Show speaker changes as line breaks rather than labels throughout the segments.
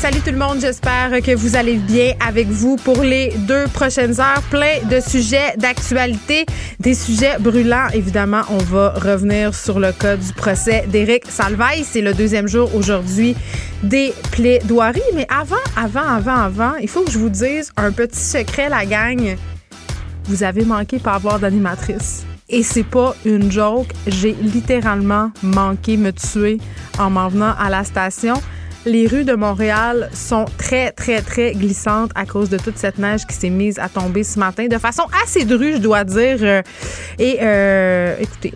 Salut tout le monde, j'espère que vous allez bien avec vous pour les deux prochaines heures. Plein de sujets d'actualité, des sujets brûlants. Évidemment, on va revenir sur le cas du procès d'Éric Salvaille. C'est le deuxième jour aujourd'hui des plaidoiries. Mais avant, avant, avant, avant, il faut que je vous dise un petit secret, la gang. Vous avez manqué par avoir d'animatrice. Et c'est pas une joke. J'ai littéralement manqué me tuer en m'en venant à la station. Les rues de Montréal sont très, très, très glissantes à cause de toute cette neige qui s'est mise à tomber ce matin de façon assez drue, je dois dire. Euh, Et euh, écoutez,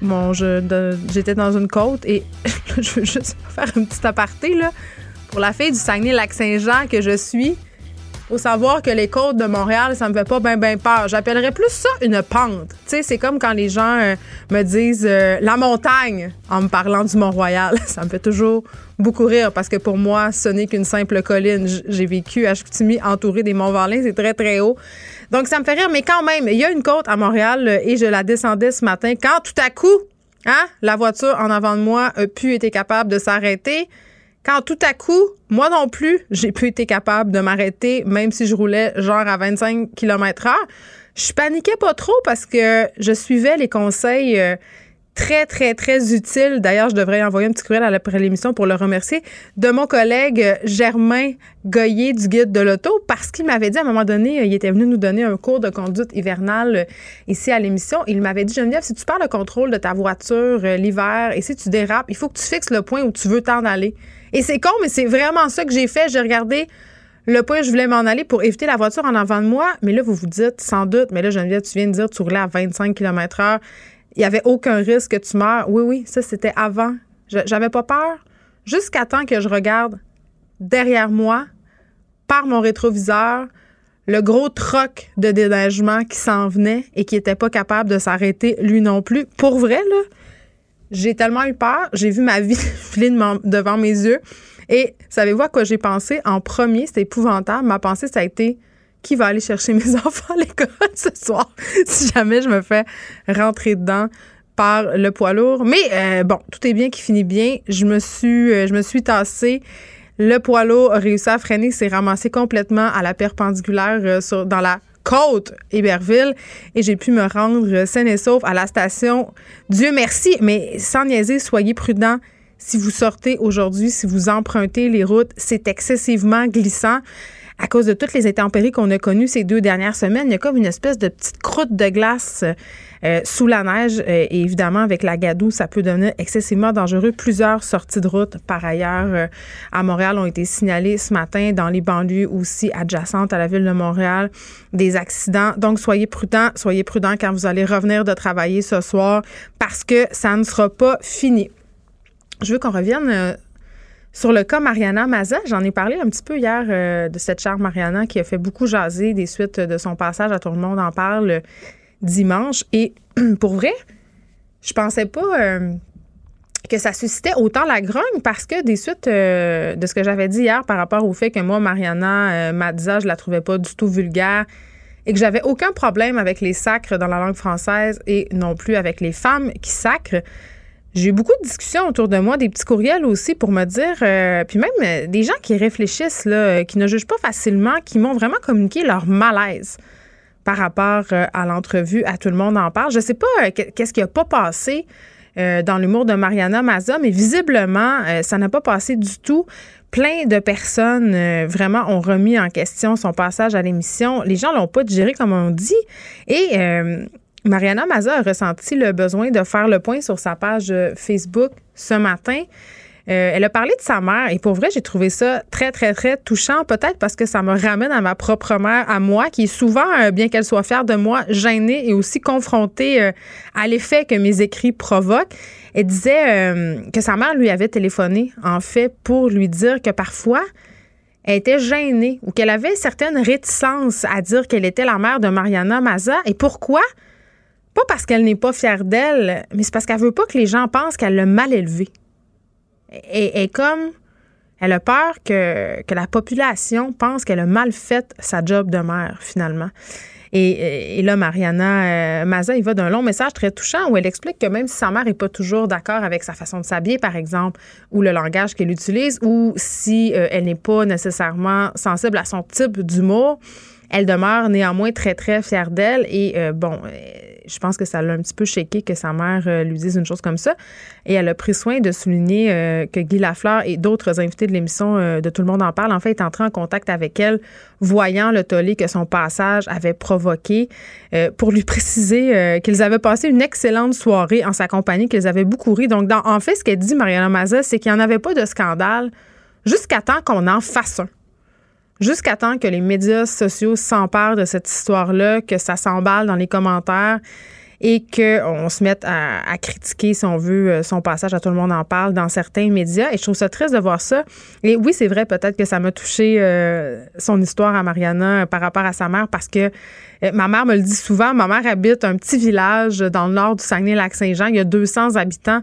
de- j'étais dans une côte et je veux juste faire un petit aparté là. Pour la fille du Saguenay-Lac-Saint-Jean que je suis, faut savoir que les côtes de Montréal, ça me fait pas bien ben peur. J'appellerais plus ça une pente. Tu sais, c'est comme quand les gens euh, me disent euh, la montagne en me parlant du Mont-Royal. Ça me fait toujours beaucoup rire parce que pour moi, ce n'est qu'une simple colline. J'ai vécu à Chicoutimi entouré des Monts-Valin, c'est très très haut. Donc ça me fait rire, mais quand même, il y a une côte à Montréal euh, et je la descendais ce matin quand tout à coup, hein, la voiture en avant de moi a pu être capable de s'arrêter quand tout à coup, moi non plus, j'ai pu été capable de m'arrêter, même si je roulais genre à 25 km heure. Je paniquais pas trop parce que je suivais les conseils euh, très, très, très utiles. D'ailleurs, je devrais envoyer un petit courriel après l'émission pour le remercier de mon collègue euh, Germain Goyer du guide de l'auto parce qu'il m'avait dit à un moment donné, euh, il était venu nous donner un cours de conduite hivernale ici à l'émission. Il m'avait dit, Geneviève, si tu perds le contrôle de ta voiture l'hiver et si tu dérapes, il faut que tu fixes le point où tu veux t'en aller. Et c'est con, mais c'est vraiment ça que j'ai fait. J'ai regardé le point où je voulais m'en aller pour éviter la voiture en avant de moi. Mais là, vous vous dites, sans doute, mais là, Geneviève, tu viens de dire, tu roulais à 25 km heure. Il n'y avait aucun risque que tu meurs. Oui, oui, ça, c'était avant. J'avais pas peur. Jusqu'à temps que je regarde derrière moi, par mon rétroviseur, le gros troc de déneigement qui s'en venait et qui était pas capable de s'arrêter lui non plus. Pour vrai, là, j'ai tellement eu peur. J'ai vu ma vie filer devant mes yeux. Et savez-vous à quoi j'ai pensé? En premier, c'était épouvantable. Ma pensée, ça a été qui va aller chercher mes enfants à l'école ce soir? Si jamais je me fais rentrer dedans par le poids lourd. Mais euh, bon, tout est bien qui finit bien. Je me suis, euh, je me suis tassée. Le poids lourd a réussi à freiner, s'est ramassé complètement à la perpendiculaire euh, sur, dans la côte Héberville et j'ai pu me rendre saine et sauf à la station. Dieu merci, mais sans niaiser, soyez prudents. Si vous sortez aujourd'hui, si vous empruntez les routes, c'est excessivement glissant. À cause de toutes les intempéries qu'on a connues ces deux dernières semaines, il y a comme une espèce de petite croûte de glace euh, sous la neige. Euh, et évidemment, avec la gadoue, ça peut devenir excessivement dangereux. Plusieurs sorties de route, par ailleurs, euh, à Montréal ont été signalées ce matin dans les banlieues aussi adjacentes à la ville de Montréal. Des accidents. Donc, soyez prudents. Soyez prudents quand vous allez revenir de travailler ce soir parce que ça ne sera pas fini. Je veux qu'on revienne sur le cas Mariana Maza. J'en ai parlé un petit peu hier euh, de cette chère Mariana qui a fait beaucoup jaser des suites de son passage à Tout le monde en parle euh, dimanche. Et pour vrai, je pensais pas euh, que ça suscitait autant la grogne parce que des suites de ce que j'avais dit hier par rapport au fait que moi, Mariana Mazza, je la trouvais pas du tout vulgaire et que j'avais aucun problème avec les sacres dans la langue française et non plus avec les femmes qui sacrent. J'ai eu beaucoup de discussions autour de moi, des petits courriels aussi pour me dire, euh, puis même euh, des gens qui réfléchissent, là, euh, qui ne jugent pas facilement, qui m'ont vraiment communiqué leur malaise par rapport euh, à l'entrevue à Tout le monde en parle. Je sais pas que- qu'est-ce qui a pas passé dans l'humour de Mariana Maza, mais visiblement, ça n'a pas passé du tout. Plein de personnes vraiment ont remis en question son passage à l'émission. Les gens l'ont pas digéré comme on dit. Et Mariana Maza a ressenti le besoin de faire le point sur sa page Facebook ce matin. Euh, elle a parlé de sa mère et pour vrai, j'ai trouvé ça très, très, très touchant. Peut-être parce que ça me ramène à ma propre mère, à moi, qui est souvent, euh, bien qu'elle soit fière de moi, gênée et aussi confrontée euh, à l'effet que mes écrits provoquent. Elle disait que sa mère lui avait téléphoné, en fait, pour lui dire que parfois, elle était gênée ou qu'elle avait certaines réticences à dire qu'elle était la mère de Mariana Maza. Et pourquoi? Pas parce qu'elle n'est pas fière d'elle, mais c'est parce qu'elle veut pas que les gens pensent qu'elle l'a mal élevée et, comme elle a peur que, la population pense qu'elle a mal fait sa job de mère, finalement. Et, là, Mariana euh, Maza, il va d'un long message très touchant où elle explique que même si sa mère n'est pas toujours d'accord avec sa façon de s'habiller, par exemple, ou le langage qu'elle utilise, ou si euh, elle n'est pas nécessairement sensible à son type d'humour, elle demeure néanmoins très, très fière d'elle. Et euh, bon, je pense que ça l'a un petit peu shaké que sa mère euh, lui dise une chose comme ça. Et elle a pris soin de souligner euh, que Guy Lafleur et d'autres invités de l'émission euh, de Tout le monde en parle, en fait, est entré en contact avec elle, voyant le tollé que son passage avait provoqué, pour lui préciser qu'ils avaient passé une excellente soirée en sa compagnie, qu'ils avaient beaucoup ri. Donc, en fait, ce qu'elle dit, Mariana Maza, c'est qu'il n'y en avait pas de scandale jusqu'à temps qu'on en fasse un jusqu'à temps que les médias sociaux s'emparent de cette histoire-là, que ça s'emballe dans les commentaires et qu'on se mette à, critiquer, si on veut, euh, son passage à tout le monde en parle dans certains médias. Et je trouve ça triste de voir ça. Et oui, c'est vrai, peut-être que ça m'a touché euh, son histoire à Mariana euh, par rapport à sa mère parce que ma mère me le dit souvent. Ma mère habite un petit village dans le nord du Saguenay-Lac-Saint-Jean. Il y a 200 habitants.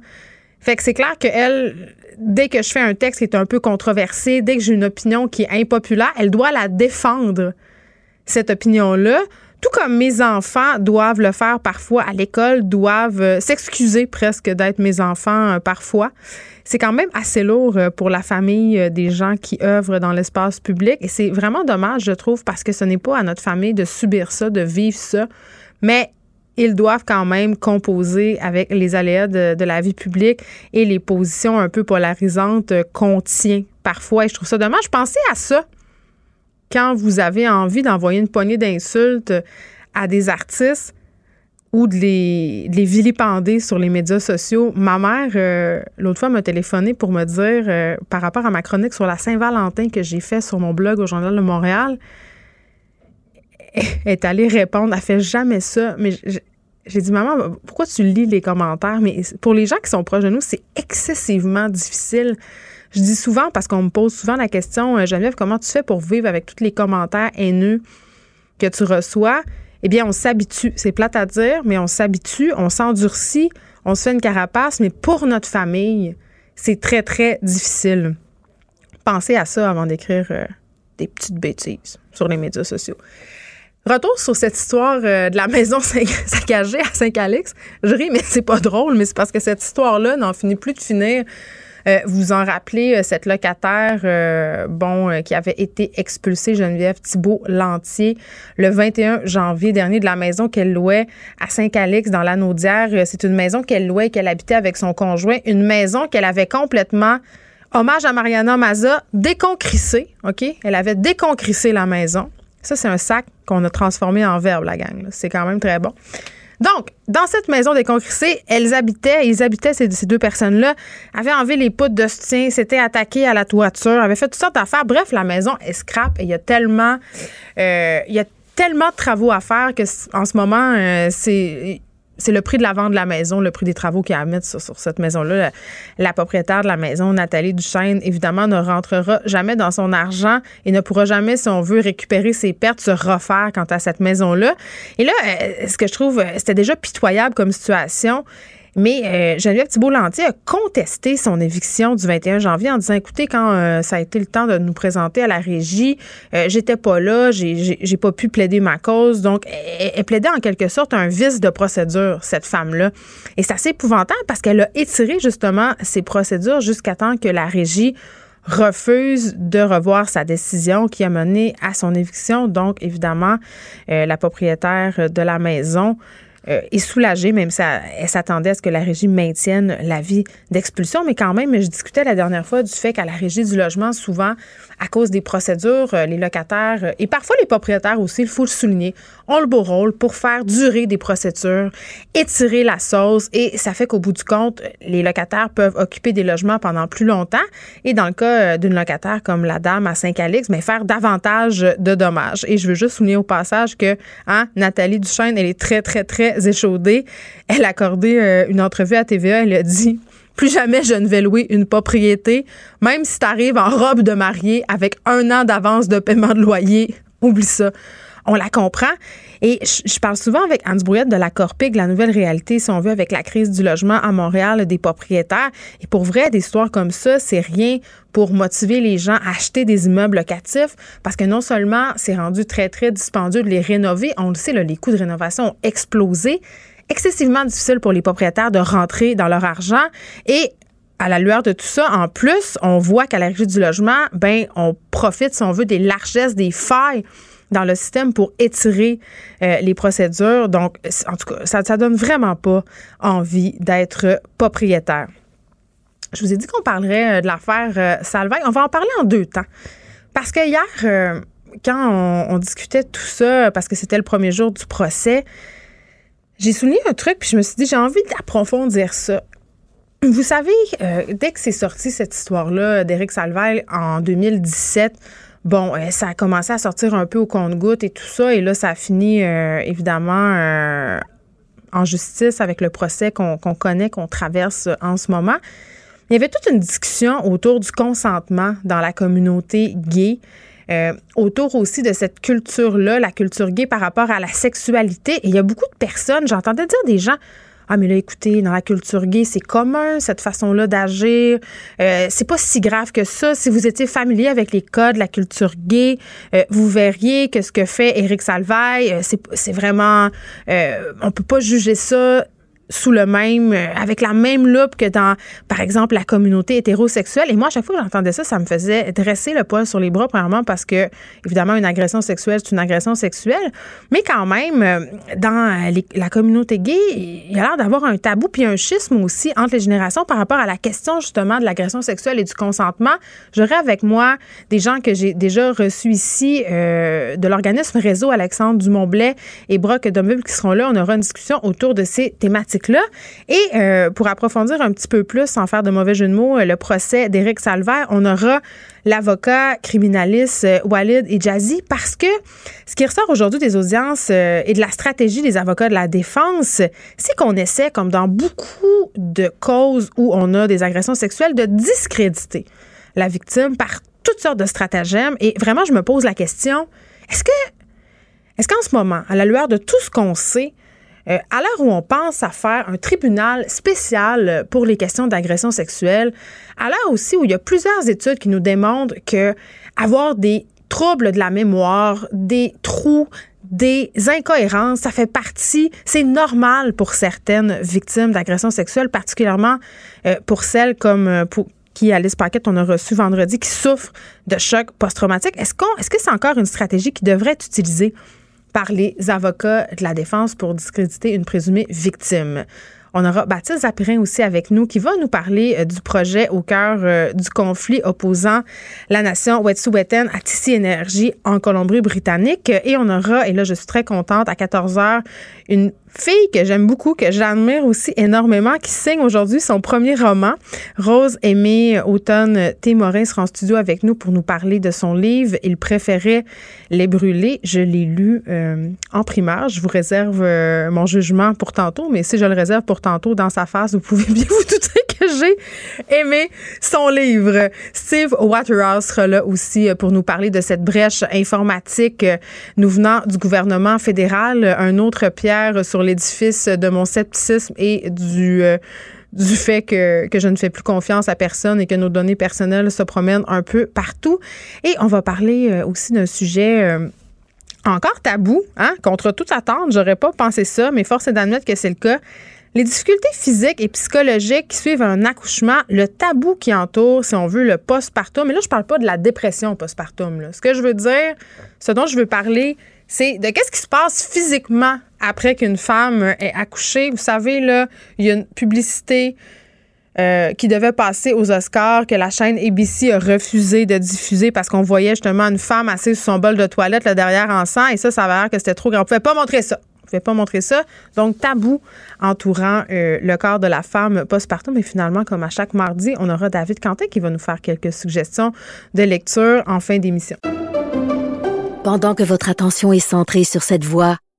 Fait que c'est clair qu'elle, dès que je fais un texte qui est un peu controversé, dès que j'ai une opinion qui est impopulaire, elle doit la défendre, cette opinion-là. Tout comme mes enfants doivent le faire parfois à l'école, doivent euh, s'excuser presque d'être mes enfants euh, parfois. C'est quand même assez lourd euh, pour la famille des gens qui œuvrent dans l'espace public et c'est vraiment dommage, je trouve, parce que ce n'est pas à notre famille de subir ça, de vivre ça. Mais ils doivent quand même composer avec les aléas de, la vie publique et les positions un peu polarisantes qu'on tient parfois. Et je trouve ça dommage. Pensez à ça quand vous avez envie d'envoyer une poignée d'insultes à des artistes ou de les, vilipender sur les médias sociaux. Ma mère, euh, l'autre fois, m'a téléphoné pour me dire, euh, par rapport à ma chronique sur la Saint-Valentin que j'ai fait sur mon blog au Journal de Montréal, est allée répondre. Elle fait jamais ça. Mais j'ai dit, maman, pourquoi tu lis les commentaires? Mais pour les gens qui sont proches de nous, c'est excessivement difficile. Je dis souvent, parce qu'on me pose souvent la question, euh, Geneviève, comment tu fais pour vivre avec tous les commentaires haineux que tu reçois? Eh bien, on s'habitue. C'est plate à dire, mais on s'habitue, on s'endurcit, on se fait une carapace, mais pour notre famille, c'est très, très difficile. Pensez à ça avant d'écrire euh, des petites bêtises sur les médias sociaux. Retour sur cette histoire euh, de la maison saccagée à Saint-Calix. Je ris, mais c'est pas drôle, mais c'est parce que cette histoire-là n'en finit plus de finir. Euh, vous en rappelez, euh, cette locataire, bon, qui avait été expulsée, Geneviève Thibault Lantier, le 21 janvier dernier de la maison qu'elle louait à Saint-Calix, dans l'Anaudière. C'est une maison qu'elle louait qu'elle habitait avec son conjoint. Une maison qu'elle avait complètement hommage à Mariana Maza, déconcrissée, OK? Elle avait déconcrissé la maison. Ça, c'est un sac qu'on a transformé en verbe, la gang. C'est quand même très bon. Donc, dans cette maison déconcrissée, elles habitaient, ils habitaient, ces, deux personnes-là, avaient enlevé les poutres de soutien, s'étaient attaqués à la toiture, avaient fait toutes sortes d'affaires. Bref, la maison est scrap et il y a tellement, euh, il y a tellement de travaux à faire que en ce moment, euh, c'est c'est le prix de la vente de la maison, le prix des travaux qu'il y a à mettre sur, cette maison-là. La, propriétaire de la maison, Nathalie Duchesne, évidemment, ne rentrera jamais dans son argent et ne pourra jamais, si on veut, récupérer ses pertes, se refaire quant à cette maison-là. Et là, euh, ce que je trouve, euh, c'était déjà pitoyable comme situation. Mais euh, Geneviève Thibault-Lantier a contesté son éviction du 21 janvier en disant écoutez, quand euh, ça a été le temps de nous présenter à la régie, euh, j'étais pas là, j'ai pas pu plaider ma cause. Donc, elle, plaidait en quelque sorte un vice de procédure, cette femme-là. Et c'est assez épouvantable parce qu'elle a étiré justement ses procédures jusqu'à temps que la régie refuse de revoir sa décision qui a mené à son éviction. Donc, évidemment, la propriétaire de la maison euh, est soulagée, même si elle, s'attendait à ce que la régie maintienne l'avis d'expulsion. Mais quand même, je discutais la dernière fois du fait qu'à la régie du logement, souvent, à cause des procédures, euh, les locataires euh, et parfois les propriétaires aussi, il faut le souligner, ont le beau rôle pour faire durer des procédures, étirer la sauce et ça fait qu'au bout du compte, les locataires peuvent occuper des logements pendant plus longtemps et dans le cas d'une locataire comme la dame à Saint-Calix, mais faire davantage de dommages. Et je veux juste souligner au passage que hein, Nathalie Duchesne, elle est très, très, très échaudée. Elle a accordé euh, une entrevue à TVA, elle a dit plus jamais je ne vais louer une propriété, même si tu arrives en robe de mariée avec un an d'avance de paiement de loyer. Oublie ça. On la comprend. Et je, parle souvent avec Anne Brouillette de la Corpig, la nouvelle réalité, si on veut, avec la crise du logement à Montréal, des propriétaires. Et pour vrai, des histoires comme ça, c'est rien pour motiver les gens à acheter des immeubles locatifs parce que non seulement c'est rendu très, très dispendieux de les rénover, on le sait, les coûts de rénovation ont explosé, excessivement difficile pour les propriétaires de rentrer dans leur argent et à la lueur de tout ça, en plus, on voit qu'à la régie du logement, ben, on profite, si on veut, des largesses, des failles dans le système pour étirer euh, les procédures. Donc, en tout cas, ça ne donne vraiment pas envie d'être propriétaire. Je vous ai dit qu'on parlerait euh, de l'affaire euh, Salvaille. On va en parler en deux temps. Parce que hier, quand on, on, discutait tout ça, parce que c'était le premier jour du procès, j'ai souligné un truc, puis je me suis dit, j'ai envie d'approfondir ça. Vous savez, dès que c'est sorti cette histoire-là d'Éric Salvaille en 2017, Bon, euh, ça a commencé à sortir un peu au compte-goutte et tout ça. Et là, ça a fini, euh, évidemment, euh, en justice avec le procès qu'on connaît, qu'on traverse en ce moment. Il y avait toute une discussion autour du consentement dans la communauté gay. autour aussi de cette culture-là, la culture gay par rapport à la sexualité. Et il y a beaucoup de personnes, j'entendais dire des gens, ah, mais là, écoutez, dans la culture gay, c'est commun, cette façon-là d'agir. Euh, c'est pas si grave que ça. Si vous étiez familier avec les codes de la culture gay, euh, vous verriez que ce que fait Éric Salvaille, euh, c'est vraiment... on peut pas juger ça sous le même, euh, avec la même loupe que dans, par exemple, la communauté hétérosexuelle. Et moi, à chaque fois que j'entendais ça, ça me faisait dresser le poil sur les bras, premièrement, parce que, évidemment, une agression sexuelle, c'est une agression sexuelle. Mais quand même, euh, dans la communauté gay, il y a l'air d'avoir un tabou puis un schisme aussi entre les générations par rapport à la question, justement, de l'agression sexuelle et du consentement. J'aurais avec moi des gens que j'ai déjà reçus ici euh, de l'organisme Réseau Alexandre Dumont-Blais et Brock Domville qui seront là. On aura une discussion autour de ces thématiques Et euh, pour approfondir un petit peu plus, sans faire de mauvais jeu de mots, euh, le procès d'Éric Salvaire, on aura l'avocat criminaliste euh, Walid Jazzy parce que ce qui ressort aujourd'hui des audiences et de la stratégie des avocats de la défense, c'est qu'on essaie, comme dans beaucoup de causes où on a des agressions sexuelles, de discréditer la victime par toutes sortes de stratagèmes. Et vraiment, je me pose la question, est-ce que est-ce qu'en ce moment, à la lueur de tout ce qu'on sait, euh, à l'heure où on pense à faire un tribunal spécial pour les questions d'agression sexuelle, à l'heure aussi où il y a plusieurs études qui nous démontrent que avoir des troubles de la mémoire, des trous, des incohérences, ça fait partie, c'est normal pour certaines victimes d'agression sexuelle, particulièrement euh, pour celles comme euh, qui, Alice Paquette, on a reçu vendredi, qui souffrent de choc post-traumatique. Est-ce est-ce que c'est encore une stratégie qui devrait être utilisée? Par les avocats de la défense pour discréditer une présumée victime. On aura Baptiste Zapirin aussi avec nous qui va nous parler euh, du projet au cœur euh, du conflit opposant la nation Wet'suwet'en à Tissi Énergie en Colombie-Britannique. Et on aura, et là je suis très contente, à 14 h une fille que j'aime beaucoup, que j'admire aussi énormément, qui signe aujourd'hui son premier roman. Rose Aimée Automne Témorin sera en studio avec nous pour nous parler de son livre. Il préférait les brûler. Je l'ai lu euh, en primaire. Je vous réserve euh, mon jugement pour tantôt, mais si je le réserve pour tantôt dans sa face, vous pouvez bien vous douter que j'ai aimé son livre. Steve Waterhouse sera là aussi euh, pour nous parler de cette brèche informatique nous venant du gouvernement fédéral. Un autre pierre sur l'édifice de mon scepticisme et du euh, du fait que, que je ne fais plus confiance à personne et que nos données personnelles se promènent un peu partout. Et on va parler euh, aussi d'un sujet euh, encore tabou, hein, contre toute attente. J'aurais pas pensé ça, mais force est d'admettre que c'est le cas. Les difficultés physiques et psychologiques qui suivent un accouchement, le tabou qui entoure, si on veut, le postpartum. Mais là, je parle pas de la dépression postpartum. Là. Ce que je veux dire, ce dont je veux parler, c'est de qu'est-ce qui se passe physiquement après qu'une femme ait accouché. Vous savez, là, il y a une publicité euh, qui devait passer aux Oscars, que la chaîne ABC a refusé de diffuser parce qu'on voyait justement une femme assise sur son bol de toilette là, derrière en sang. Et ça, ça avait l'air que c'était trop grand. On pouvait pas montrer ça. On pouvait pas montrer ça. Donc, tabou entourant euh, le corps de la femme postpartum. Mais finalement, comme à chaque mardi, on aura David Quentin qui va nous faire quelques suggestions de lecture en fin d'émission.
Pendant que votre attention est centrée sur cette voix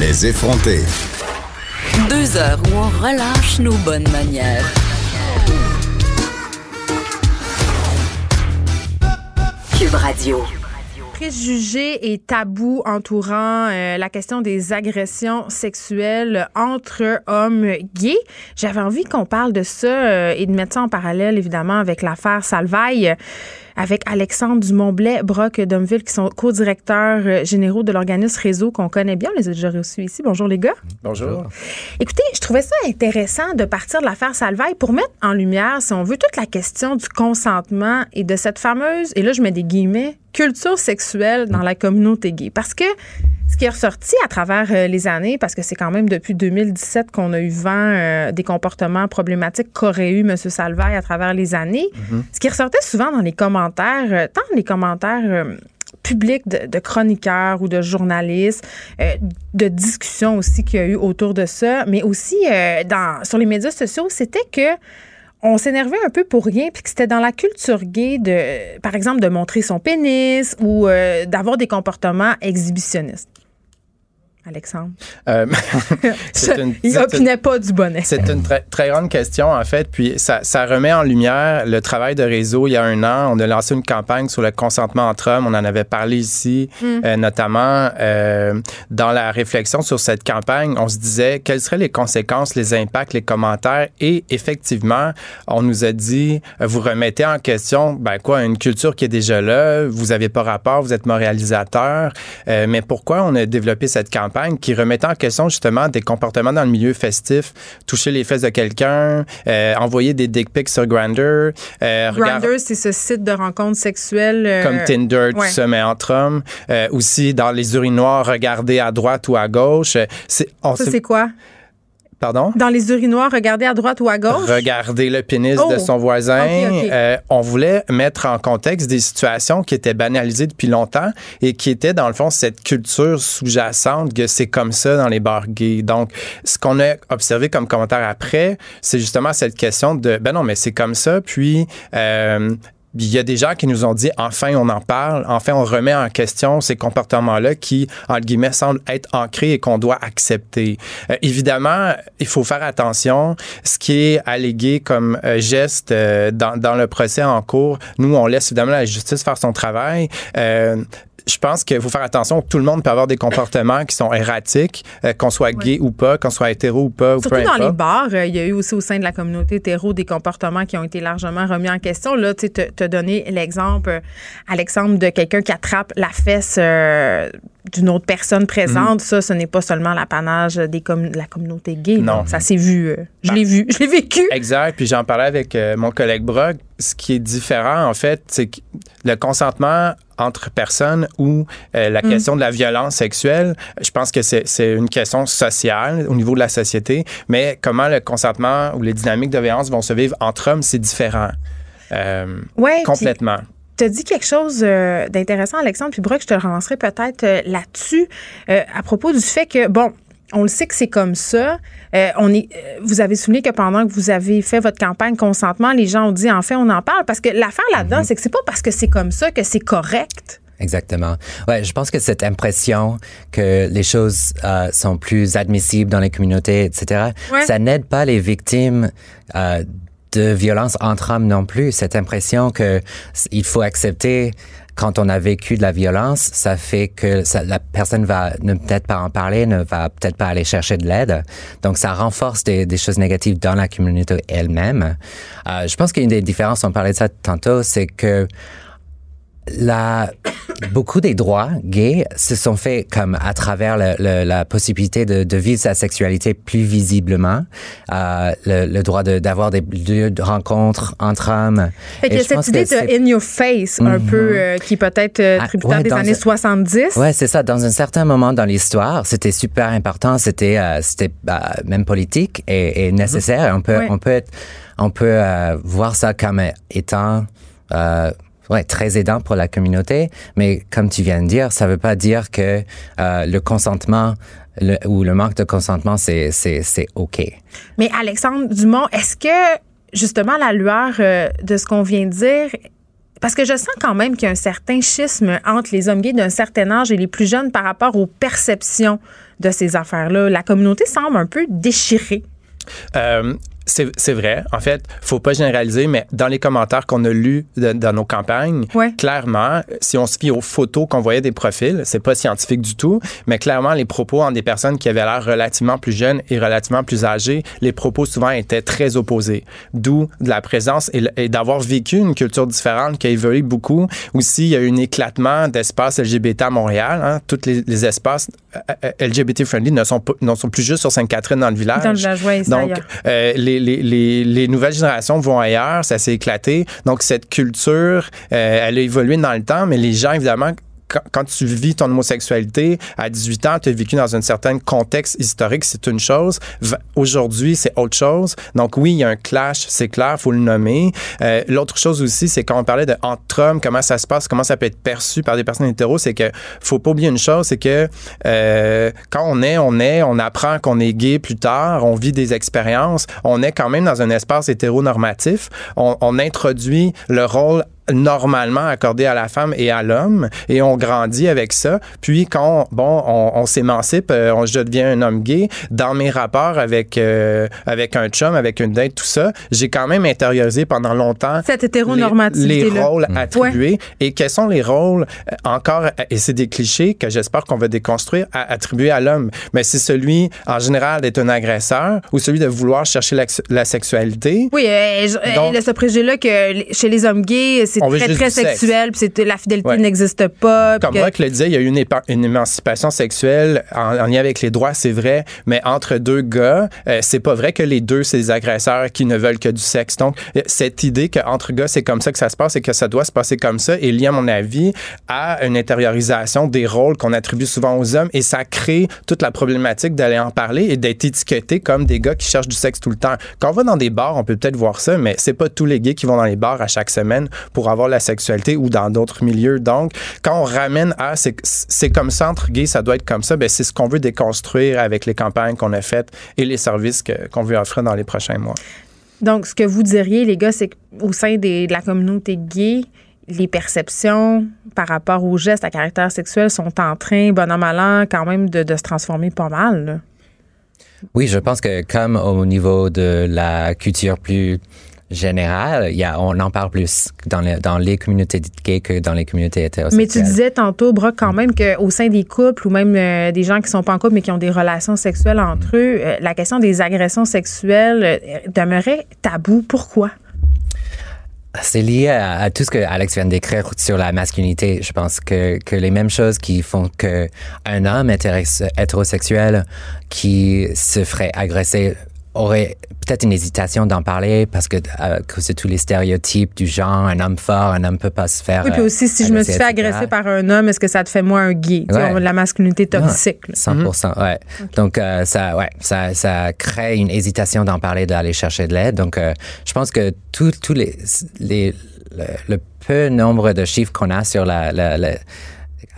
Les effrontés.
Deux heures où on relâche nos bonnes manières. Cube Radio.
préjugés et tabous entourant euh, la question des agressions sexuelles entre hommes gays. J'avais envie qu'on parle de ça euh, et de mettre ça en parallèle, évidemment, avec l'affaire Salvaille, avec Alexandre Dumont-Blais, Brock Domville, qui sont co-directeurs euh, généraux de l'organisme Réseau qu'on connaît bien. On les a déjà reçus ici. Bonjour, les gars.
Bonjour.
Écoutez, je trouvais ça intéressant de partir de l'affaire Salvaille pour mettre en lumière, si on veut, toute la question du consentement et de cette fameuse, et là je mets des guillemets, culture sexuelle dans la communauté gay. Parce que ce qui est ressorti à travers euh, les années, parce que c'est quand même depuis 2017 qu'on a eu vent euh, des comportements problématiques qu'aurait eu M. Salvaille à travers les années, ce qui ressortait souvent dans les commentaires, euh, tant les commentaires... euh, publics de, de chroniqueurs ou de journalistes, euh, de discussions aussi qu'il y a eu autour de ça, mais aussi euh, dans, sur les médias sociaux, c'était que on s'énervait un peu pour rien, puis que c'était dans la culture gay de, par exemple, de montrer son pénis ou euh, d'avoir des comportements exhibitionnistes. Alexandre.
Euh, une-
Il
c'est une-
opinait pas du bonnet.
C'est une très, très grande question, en fait. Puis ça, ça remet en lumière le travail de réseau. Il y a un an, on a lancé une campagne sur le consentement entre hommes. On en avait parlé ici, euh, notamment euh, dans la réflexion sur cette campagne. On se disait quelles seraient les conséquences, les impacts, les commentaires? Et effectivement, on nous a dit vous remettez en question, ben quoi, une culture qui est déjà là. Vous n'avez pas rapport, vous êtes moralisateur. Euh, mais pourquoi on a développé cette campagne? Qui remettait en question justement des comportements dans le milieu festif, toucher les fesses de quelqu'un, euh, envoyer des dick pics sur Grindr, euh,
Grindr, c'est ce site de rencontres sexuelles. euh,
comme Tinder, tout
ouais.
ça, mais entre hommes. Euh, aussi, dans les urinoirs, regarder à droite ou à gauche.
Ça, c'est quoi?
Pardon?
Dans les urinoirs, regardez à droite ou à gauche?
Regarder le pénis
Oh!
de son voisin. Euh, on voulait mettre en contexte des situations qui étaient banalisées depuis longtemps et qui étaient, dans le fond, cette culture sous-jacente que c'est comme ça dans les bars gays. Donc, ce qu'on a observé comme commentaire après, c'est justement cette question de, ben non, mais c'est comme ça. Puis, euh, il y a des gens qui nous ont dit enfin on en parle, enfin on remet en question ces comportements-là qui, entre guillemets, semblent être ancrés et qu'on doit accepter. Euh, évidemment, il faut faire attention. Ce qui est allégué comme euh, geste euh, dans, dans le procès en cours, nous, on laisse évidemment la justice faire son travail. Je pense qu'il faut faire attention. Tout le monde peut avoir des comportements qui sont erratiques, euh, qu'on soit gay ou pas, qu'on soit hétéro ou pas, ou
Surtout
peu
dans les bars, euh, il y a eu aussi au sein de la communauté hétéro des comportements qui ont été largement remis en question. Là, tu sais, te donné l'exemple, euh, Alexandre, de quelqu'un qui attrape la fesse d'une autre personne
Mhm.
présente. Ça, ce n'est pas seulement l'apanage des de la communauté gay.
Non.
Ça s'est vu. euh, je l'ai vu. Je l'ai vécu.
Exact. Puis j'en parlais avec euh, mon collègue Brock. Ce qui est différent, en fait, c'est que le consentement entre personnes ou euh, la question de la violence sexuelle, je pense que c'est une question sociale au niveau de la société. Mais comment le consentement ou les dynamiques de violence vont se vivre entre hommes, c'est différent. Euh,
Ouais,
complètement.
Tu as dit quelque chose euh, d'intéressant, Alexandre, puis Brock, je te relancerai peut-être là-dessus, à propos du fait que, bon, on le sait que c'est comme ça. Euh, on est, euh, vous avez souligné que pendant que vous avez fait votre campagne consentement, les gens ont dit, en fait, on en parle. Parce que l'affaire là-dedans, c'est que c'est pas parce que c'est comme ça que c'est correct.
Exactement. Ouais, je pense que cette impression que les choses euh, sont plus admissibles dans les communautés, etc.,
Ouais.
ça n'aide pas les victimes euh, de violences entre hommes non plus. Cette impression que il faut accepter quand on a vécu de la violence, ça fait que la personne va ne peut-être pas en parler, ne va peut-être pas aller chercher de l'aide. Donc, ça renforce des, des choses négatives dans la communauté elle-même. Euh, je pense qu'une des différences, on parlait de ça tantôt, c'est que la, beaucoup des droits gays se sont faits comme à travers le, le, la possibilité de, de, vivre sa sexualité plus visiblement, euh, le, le, droit d'avoir de, des lieux de rencontres entre hommes.
Fait qu'il y a cette idée de in your face, mm -hmm. un peu, euh, qui peut-être euh, tributaire ah, ouais, des années un, 70.
Ouais, c'est ça. Dans un certain moment dans l'histoire, c'était super important. C'était, euh, c'était même politique et, et nécessaire. On peut, ouais. on peut, être, on peut voir ça comme étant ouais, très aidant pour la communauté. Mais comme tu viens de dire, ça ne veut pas dire que euh, le consentement le, ou le manque de consentement, c'est, c'est, c'est OK.
Mais Alexandre Dumont, est-ce que justement la lueur euh, de ce qu'on vient de dire parce que je sens quand même qu'il y a un certain schisme entre les hommes gays d'un certain âge et les plus jeunes par rapport aux perceptions de ces affaires-là. La communauté semble un peu déchirée.
Euh, c'est vrai. En fait, faut pas généraliser, mais dans les commentaires qu'on a lus de, dans nos campagnes,
ouais.
clairement, si on se fie aux photos qu'on voyait des profils, c'est pas scientifique du tout, mais clairement, les propos en des personnes qui avaient l'air relativement plus jeunes et relativement plus âgées, les propos souvent étaient très opposés. D'où de la présence et, et d'avoir vécu une culture différente qui a évolué beaucoup. Aussi, il y a eu un éclatement d'espaces LGBT à Montréal. Hein. Tous les, les, espaces LGBT friendly ne sont, pas, ne sont plus juste sur Sainte-Catherine dans le village.
Dans le village,
Donc, euh, les les, les, les, nouvelles générations vont ailleurs, ça s'est éclaté. Donc, cette culture, euh, elle a évolué dans le temps, mais les gens, évidemment, quand, tu vis ton homosexualité à 18 ans, tu as vécu dans un certain contexte historique, c'est une chose. Aujourd'hui, c'est autre chose. Donc oui, il y a un clash, c'est clair, faut le nommer. Euh, L'autre chose aussi, c'est quand on parlait de entre hommes, comment ça se passe, comment ça peut être perçu par des personnes hétéros, c'est que faut pas oublier une chose, c'est que euh, quand on est, on est, on apprend qu'on est gay plus tard, on vit des expériences, on est quand même dans un espace hétéronormatif, on, on introduit le rôle normalement accordé à la femme et à l'homme et on grandit avec ça. Puis quand bon, on, on s'émancipe, on, je deviens un homme gay. Dans mes rapports avec euh, avec un chum, avec une date, tout ça, j'ai quand même intériorisé pendant longtemps
cette hétéronormativité
les, les rôles attribués ouais. et quels sont les rôles euh, encore et c'est des clichés que j'espère qu'on va déconstruire à attribuer à l'homme. Mais c'est celui en général d'être un agresseur ou celui de vouloir chercher la, la sexualité.
Oui, euh, Donc, il y a ce préjugé là que chez les hommes gays c'est très, très sexuel, puis la fidélité ouais. n'existe pas.
Comme moi que... le disais, il y a eu une, une émancipation sexuelle en, en, lien avec les droits, c'est vrai, mais entre deux gars, euh, c'est pas vrai que les deux, c'est des agresseurs qui ne veulent que du sexe. Donc, euh, cette idée qu'entre gars, c'est comme ça que ça se passe et que ça doit se passer comme ça est liée, à mon avis, à une intériorisation des rôles qu'on attribue souvent aux hommes et ça crée toute la problématique d'aller en parler et d'être étiqueté comme des gars qui cherchent du sexe tout le temps. Quand on va dans des bars, on peut peut-être voir ça, mais c'est pas tous les gays qui vont dans les bars à chaque semaine pour avoir la sexualité ou dans d'autres milieux. Donc, quand on ramène à c'est comme ça entre gays, ça doit être comme ça, ben c'est ce qu'on veut déconstruire avec les campagnes qu'on a faites et les services qu'on veut offrir dans les prochains mois.
Donc, ce que vous diriez, les gars, c'est qu'au sein des, de la communauté gay, les perceptions par rapport aux gestes à caractère sexuel sont en train, bon an, mal an, quand même de, de se transformer pas mal. Là.
Oui, je pense que comme au niveau de la culture plus général, il y a, on en parle plus dans, les, dans les communautés gays que dans les communautés hétérosexuelles.
Mais tu disais tantôt, Brock, quand même qu'au sein des couples ou même euh, des gens qui sont pas en couple mais qui ont des relations sexuelles entre eux, euh, la question des agressions sexuelles euh, demeurait tabou. Pourquoi?
C'est lié à, à, tout ce que Alex vient d'écrire sur la masculinité. Je pense que, que les mêmes choses qui font que un homme hétérosexuel qui se ferait agresser aurait peut-être une hésitation d'en parler parce que euh, c'est tous les stéréotypes du genre, un homme fort, un homme peut pas se faire.
Oui, puis aussi, si je me suis fait agresser par un homme, est-ce que ça te fait moi un gay? Ouais. La masculinité toxique.
100 mm -hmm. ouais. Okay. Donc, euh, ça, ouais, ça, ça crée une hésitation d'en parler, d'aller chercher de l'aide. Donc, euh, je pense que tous les, les le, le, peu nombre de chiffres qu'on a sur la, la, la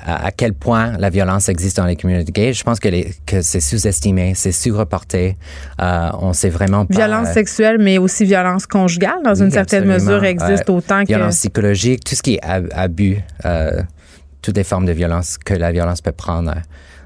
à, à, quel point la violence existe dans les communautés gays. Je pense que, les, que c'est sous-estimé, c'est sous-reporté. Euh, on sait vraiment pas.
Violence sexuelle, mais aussi violence conjugale, dans oui, une certaine mesure, existe
ouais.
autant
violence que. Violence psychologique, tout ce qui est abus, euh, toutes les formes de violence que la violence peut prendre.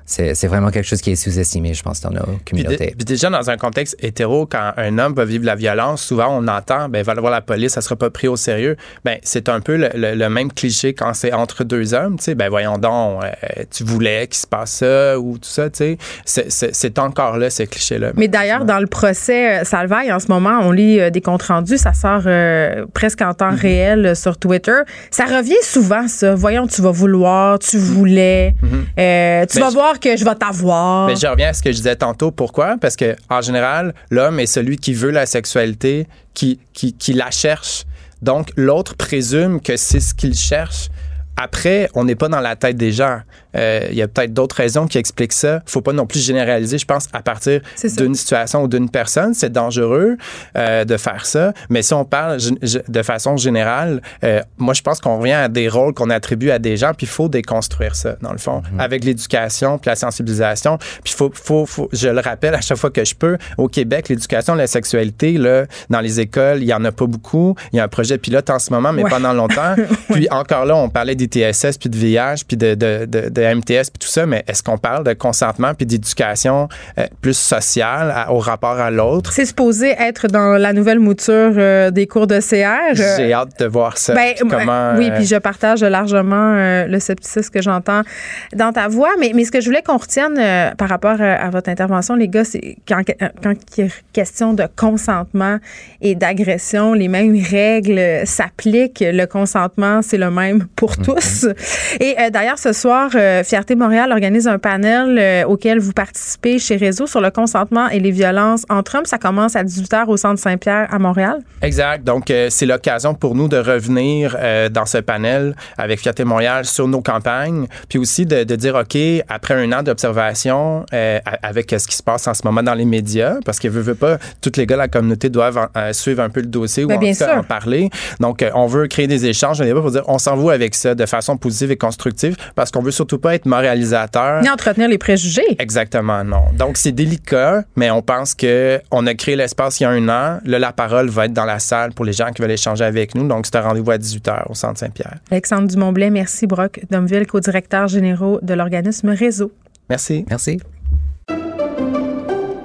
C'est c'est vraiment quelque chose qui est sous-estimé, je pense, dans nos communautés.
puis déjà, dans un contexte hétéro, quand un homme va vivre la violence, souvent on entend, ben, va aller voir la police, ça sera pas pris au sérieux. Ben, c'est un peu le, le- le même cliché quand c'est entre deux hommes, tu sais, ben, voyons donc, euh, tu voulais qu'il se passe ça ou tout ça, tu sais. C'est- C'est c'est encore là, ce cliché-là.
Mais d'ailleurs, dans le procès euh, Salvaille, en ce moment, on lit euh, des comptes rendus, ça sort euh, presque en temps réel euh, sur Twitter. Ça revient souvent, ça. Voyons, tu vas vouloir, tu voulais, euh, tu
Ben,
vas
je-
que je vais t'avoir.
Mais je reviens à ce que je disais tantôt. Pourquoi? Parce que en général, l'homme est celui qui veut la sexualité, qui, qui, qui la cherche. Donc, l'autre présume que c'est ce qu'il cherche. Après, on n'est pas dans la tête des gens. Euh, Il y a peut-être d'autres raisons qui expliquent ça. faut pas non plus généraliser, je pense, à partir d'une situation ou d'une personne. C'est dangereux euh, de faire ça. Mais si on parle de façon générale, euh, moi, je pense qu'on revient à des rôles qu'on attribue à des gens, puis il faut déconstruire ça, dans le fond, avec l'éducation, puis la sensibilisation. Puis faut, faut, faut, je le rappelle à chaque fois que je peux, au Québec, l'éducation de la sexualité, là, dans les écoles, il y en a pas beaucoup. Il y a un projet pilote en ce moment, mais
Ouais.
pendant longtemps. Puis encore là, on parlait des TSS, puis de VIH, puis de, de, de, de MTS, puis tout ça, mais est-ce qu'on parle de consentement, puis d'éducation euh, plus sociale à- au rapport à l'autre?
C'est supposé être dans la nouvelle mouture euh, des cours de CR. euh,
J'ai hâte de voir ça.
Ben,
puis comment,
oui, puis je partage largement le scepticisme que j'entends dans ta voix. Mais, mais ce que je voulais qu'on retienne par rapport à votre intervention, les gars, c'est quand, quand il est question de consentement et d'agression, les mêmes règles s'appliquent. Le consentement, c'est le même pour tous. Et d'ailleurs, ce soir, euh, Fierté Montréal organise un panel euh, auquel vous participez chez Réseau sur le consentement et les violences entre hommes. Ça commence à 18h au Centre Saint-Pierre à Montréal.
Exact. Donc, euh, c'est l'occasion pour nous de revenir dans ce panel avec Fierté Montréal sur nos campagnes, puis aussi de, de dire, OK, après un an d'observation avec ce qui se passe en ce moment dans les médias, parce que veut, veut pas, tous les gars de la communauté doivent suivre un peu le dossier
Ben,
ou en
bien
tout cas
sûr.
en parler. Donc, on veut créer des échanges, un débat pour dire, on s'en va avec ça de façon positive et constructive, parce qu'on veut surtout pas être moralisateur.
Ni entretenir les préjugés.
Exactement, non. Donc, c'est délicat, mais on pense que on a créé l'espace il y a un an. Là, la parole va être dans la salle pour les gens qui veulent échanger avec nous. Donc, c'est un rendez-vous à 18h au Centre Saint-Pierre.
Alexandre Dumontblais, merci Brock Domville, co-directeur généraux de l'organisme Réseau.
Merci.
Merci.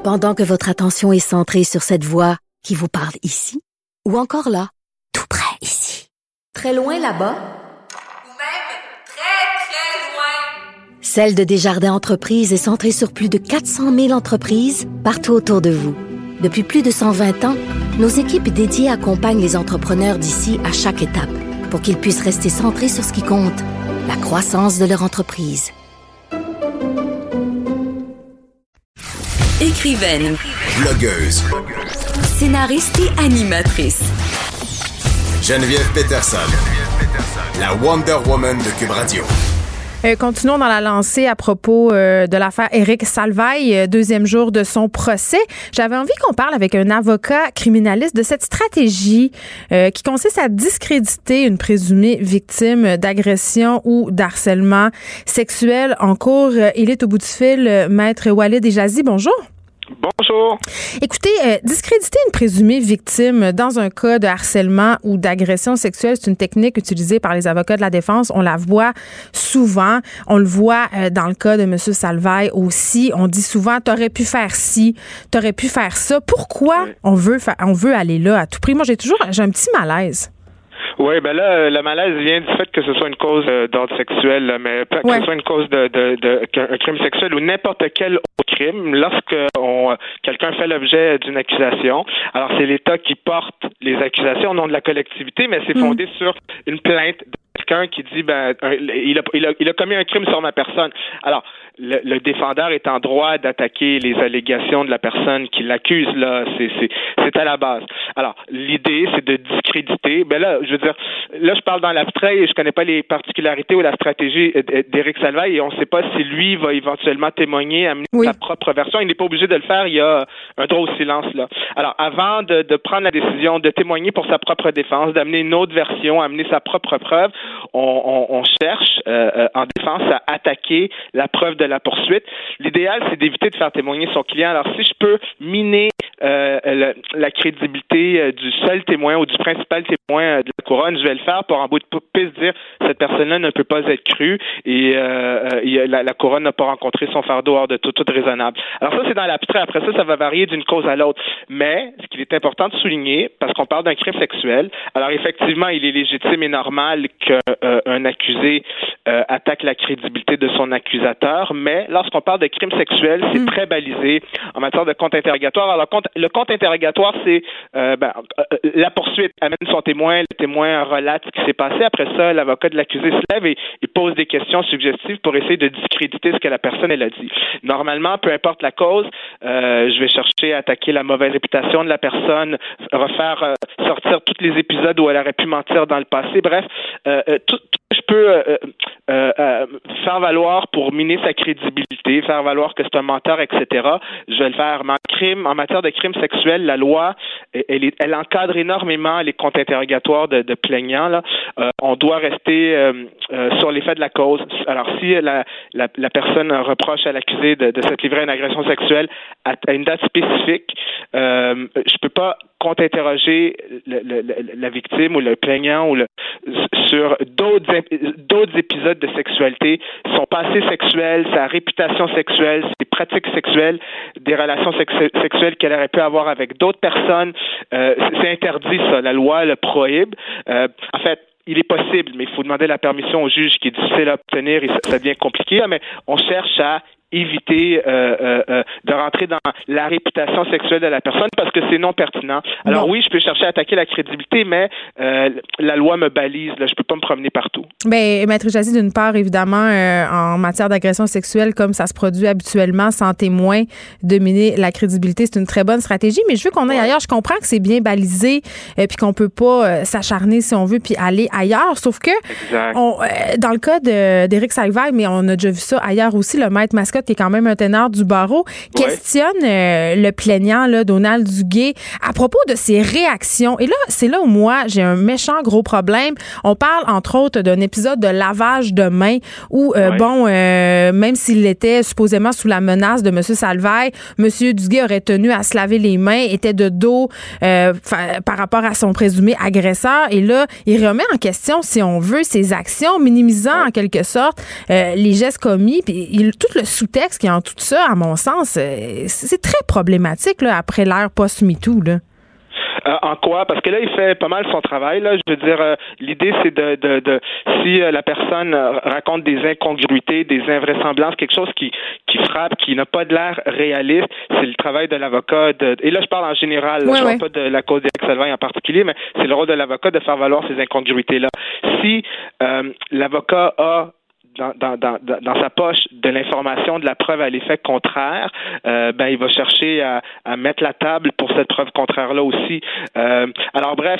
Pendant que votre attention est centrée sur cette voix qui vous parle ici, ou encore là, tout près ici, très loin là-bas,
Ou même très, très loin.
Celle de Desjardins Entreprises est centrée sur plus de 400 000 entreprises partout autour de vous. Depuis plus de 120 ans, nos équipes dédiées accompagnent les entrepreneurs d'ici à chaque étape pour qu'ils puissent rester centrés sur ce qui compte, la croissance de leur entreprise.
Écrivaine,
Blogueuse.
scénariste et animatrice.
Geneviève Peterson. La Wonder Woman de Cube Radio.
Euh, continuons dans la lancée à propos euh, de l'affaire Éric Salvaille, euh, deuxième jour de son procès. J'avais envie qu'on parle avec un avocat criminaliste de cette stratégie qui consiste à discréditer une présumée victime d'agression ou d'harcèlement sexuel en cours. Il est au bout du fil, maître Walid Ejazi. Bonjour.
Bonjour.
Écoutez, euh, discréditer une présumée victime dans un cas de harcèlement ou d'agression sexuelle, c'est une technique utilisée par les avocats de la défense. On la voit souvent. On le voit euh, dans le cas de M. Salvaille aussi. On dit souvent, t'aurais pu faire ci, t'aurais pu faire ça. Pourquoi
Oui.
on veut on veut aller là à tout prix? Moi, j'ai toujours j'ai un petit malaise.
Oui, ben là, euh, le malaise vient du fait que ce soit une cause euh, d'ordre sexuel, mais pas que
Ouais.
ce soit une cause de, de, de un crime sexuel ou n'importe quel autre crime. Lorsque on, euh, quelqu'un fait l'objet d'une accusation, alors c'est l'État qui porte les accusations au nom de la collectivité, mais c'est fondé sur une plainte de quelqu'un qui dit ben un- il, a, il, a, il a commis un crime sur ma personne. Alors le, le défendeur est en droit d'attaquer les allégations de la personne qui l'accuse là, c'est c'est c'est à la base. Alors l'idée c'est de discréditer. Ben là, je veux dire, là je parle dans l'abstrait et je connais pas les particularités ou la stratégie d'Éric Salvaille et on ne sait pas si lui va éventuellement témoigner, amener
Oui.
sa propre version. Il n'est pas obligé de le faire. Il y a un droit au silence là. Alors avant de, de prendre la décision de témoigner pour sa propre défense, d'amener une autre version, amener sa propre preuve, on, on, on cherche euh, euh, en défense à attaquer la preuve de la poursuite. L'idéal, c'est d'éviter de faire témoigner son client. Alors, si je peux miner euh, la, crédibilité euh, du seul témoin ou du principal témoin de la couronne. Je vais le faire pour en bout de piste dire cette personne-là ne peut pas être crue et la, la, couronne n'a pas rencontré son fardeau hors de tout, tout raisonnable. Alors ça, c'est dans l'abstrait. Après ça, ça va varier d'une cause à l'autre. Mais ce qu'il est important de souligner, parce qu'on parle d'un crime sexuel, alors effectivement, il est légitime et normal qu'un accusé attaque la crédibilité de son accusateur, mais lorsqu'on parle de crime sexuel, c'est mm. très balisé en matière de compte interrogatoire. Alors, le compte, interrogatoire, c'est euh, ben, euh, la poursuite amène son témoin, le témoin relate ce qui s'est passé. Après ça, l'avocat de l'accusé se lève et pose des questions suggestives pour essayer de discréditer ce que la personne elle a dit. Normalement, peu importe la cause, euh, je vais chercher à attaquer la mauvaise réputation de la personne, refaire sortir tous les épisodes où elle aurait pu mentir dans le passé. Bref, tout, je euh, euh, euh, faire valoir pour miner sa crédibilité, faire valoir que c'est un menteur, etc. Je vais le faire. Mais en crime, en matière de crime sexuel, la loi, elle, encadre énormément les comptes interrogatoires de, plaignants. On doit rester sur les faits de la cause. Alors, si la, personne reproche à l'accusé de, de s'être livré à une agression sexuelle à, une date spécifique, je peux pas contre-interroger la victime ou le plaignant ou le, sur d'autres épisodes de sexualité, son passé sexuel, sa réputation sexuelle, ses pratiques sexuelles, des relations sexuelles qu'elle aurait pu avoir avec d'autres personnes. Euh, c'est interdit ça, la loi le prohibe. Euh, en fait, il est possible, mais il faut demander la permission au juge qui est difficile à obtenir et ça devient compliqué, mais on cherche à éviter euh, euh, euh, de rentrer dans la réputation sexuelle de la personne parce que c'est non pertinent. Alors oui, je peux chercher à attaquer la crédibilité, mais la loi me balise. Là, je peux pas me promener partout.
Bien, Maître Jazzy, d'une part, évidemment, en matière d'agression sexuelle, comme ça se produit habituellement, sans témoin, dominer la crédibilité, c'est une très bonne stratégie. Mais je veux qu'on aille ailleurs. Je comprends que c'est bien balisé, et puis qu'on peut pas s'acharner si on veut, puis aller ailleurs. Sauf que, on, dans le cas d'Éric Salvaille, mais on a déjà vu ça ailleurs aussi, le maître mascotte qui est quand même un ténor du barreau, questionne euh, le plaignant, là, Donald Duguay, à propos de ses réactions. Et là, c'est là où moi, j'ai un méchant gros problème. On parle, entre autres, d'un épisode de lavage de mains où, euh, bon, euh, même s'il était supposément sous la menace de M. Salvaille, M. Duguay aurait tenu à se laver les mains, était de dos par rapport à son présumé agresseur. Et là, il remet en question, si on veut, ses actions, minimisant en quelque sorte les gestes commis, puis il, tout le soutien texte qui est en tout ça, à mon sens, euh, c'est très problématique là, après l'ère post-MeToo. Là.
Euh, en quoi? Parce que là, il fait pas mal son travail. Là. Je veux dire, euh, l'idée, c'est de, de, de, si la personne raconte des incongruités, des invraisemblances, quelque chose qui, qui frappe, qui n'a pas de l'air réaliste, c'est le travail de l'avocat. et là, je parle en général, je ne parle pas de la cause Salvaille en particulier, mais c'est le rôle de l'avocat de faire valoir ces incongruités-là. Si l'avocat a dans, dans, dans, sa poche de l'information, de la preuve à l'effet contraire, euh, ben il va chercher à, à, mettre la table pour cette preuve contraire-là aussi. Euh, alors bref,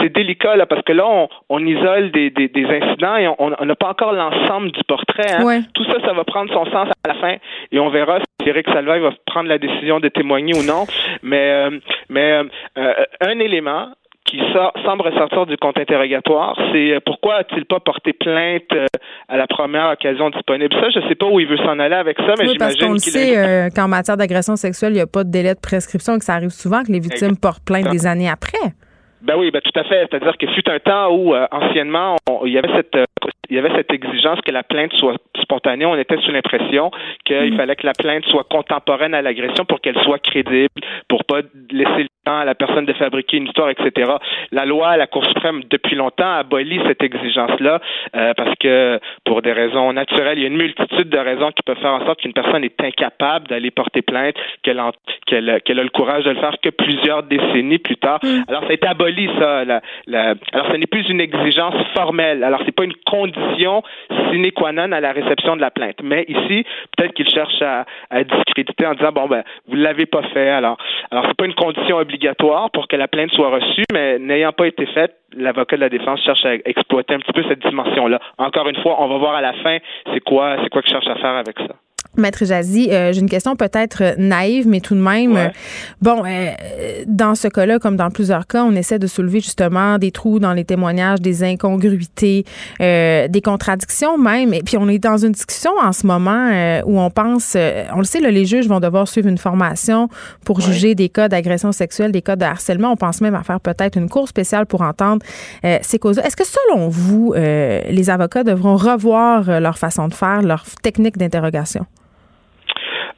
c'est délicat là parce que là on, on isole des, des, des, incidents et on n'a pas encore l'ensemble du portrait. Hein. Tout ça, ça va prendre son sens à la fin et on verra si Eric Salvaille va prendre la décision de témoigner ou non. Mais euh, mais euh, un élément qui semble ressortir du compte interrogatoire, c'est euh, pourquoi a-t-il pas porté plainte euh, à la première occasion disponible? Ça, je sais pas où il veut s'en aller avec ça, mais j'imagine qu'il
sait euh, qu'en matière d'agression sexuelle, il n'y a pas de délai de prescription et que ça arrive souvent que les victimes portent plainte des années après.
Ben oui, ben tout à fait. C'est-à-dire que fut un temps où anciennement il y avait cette il y avait cette exigence que la plainte soit spontanée. On était sous l'impression qu'il mm. fallait que la plainte soit contemporaine à l'agression pour qu'elle soit crédible, pour pas laisser le temps à la personne de fabriquer une histoire, etc. La loi, la Cour suprême, depuis longtemps, a aboli cette exigence-là euh, parce que pour des raisons naturelles, il y a une multitude de raisons qui peuvent faire en sorte qu'une personne est incapable d'aller porter plainte, qu'elle a le courage de le faire que plusieurs décennies plus tard. Mm. Alors, ça a été aboli, ça. La, alors, ce n'est plus une exigence formelle. Alors, c'est pas une condition sine qua non à la réception de la plainte. Mais ici, peut-être qu'il cherche à, discréditer en disant bon ben vous l'avez pas fait. Alors, alors c'est pas une condition obligatoire pour que la plainte soit reçue, mais n'ayant pas été faite, l'avocat de la défense cherche à exploiter un petit peu cette dimension-là. Encore une fois, on va voir à la fin c'est quoi c'est quoi qu'il cherche à faire avec ça.
Maître Jazzy, euh, j'ai une question peut-être naïve, mais tout de même,
Ouais.
euh, bon, euh, dans ce cas-là, comme dans plusieurs cas, on essaie de soulever justement des trous dans les témoignages, des incongruités, euh, des contradictions même. Et puis on est dans une discussion en ce moment où on pense, on le sait, là, les juges vont devoir suivre une formation pour juger des cas d'agression sexuelle, des cas de harcèlement. On pense même à faire peut-être une cour spéciale pour entendre ces causes. Est-ce que selon vous, euh, les avocats devront revoir leur façon de faire, leur technique d'interrogation?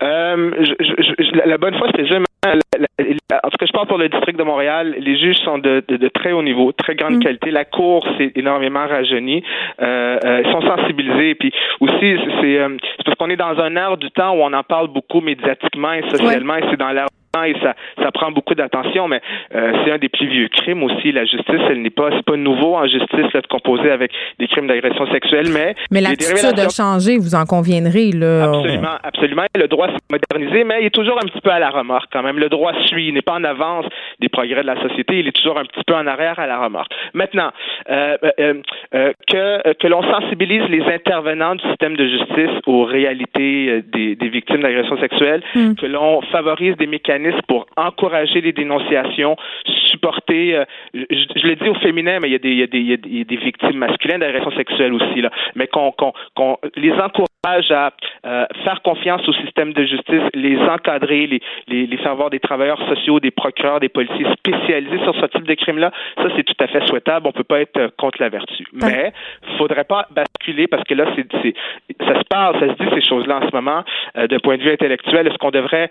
Euh, je- je- je- la, bonne foi, c'est jamais. la- la- la- en tout cas, je parle pour le district de Montréal. Les juges sont de, de- de très haut niveau, très grande
Mm.
qualité. La cour s'est énormément rajeunie. Euh, euh, ils sont sensibilisés. Puis aussi, c'est euh, c'est parce qu'on est dans un air du temps où on en parle beaucoup médiatiquement et socialement, et c'est dans temps et ça, ça prend beaucoup d'attention. Mais euh, c'est un des plus vieux crimes aussi. La justice, elle n'est pas, c'est pas nouveau en justice là, de composer avec des crimes d'agression sexuelle, mais
Mais l'attitude a changé, vous en conviendrez. Là.
Absolument, absolument. Le droit s'est modernisé, mais il est toujours un petit peu à la remorque quand même. Le droit suit, il n'est pas en avance des progrès de la société, il est toujours un petit peu en arrière à la remorque. Maintenant, euh, euh, euh, que, que l'on sensibilise les intervenants du système de justice aux réalités euh, des, des victimes d'agressions sexuelles,
Mm.
que l'on favorise des mécanismes pour encourager les dénonciations, supporter, euh, je, je le dis au féminin, mais il y a des, il y a des, il y a des, il y a des victimes masculines d'agressions sexuelles aussi, là, mais qu'on les encourage à euh, faire confiance au système de justice, les encadrer, les, les, les faire voir des travailleurs sociaux, des procureurs, des policiers spécialisés sur ce type de crime-là, ça c'est tout à fait souhaitable. On peut pas être euh, contre la vertu. Mais faudrait pas basculer parce que là, c'est, ça se parle, ça se dit ces choses-là en ce moment euh, d'un point de vue intellectuel. Est-ce qu'on devrait,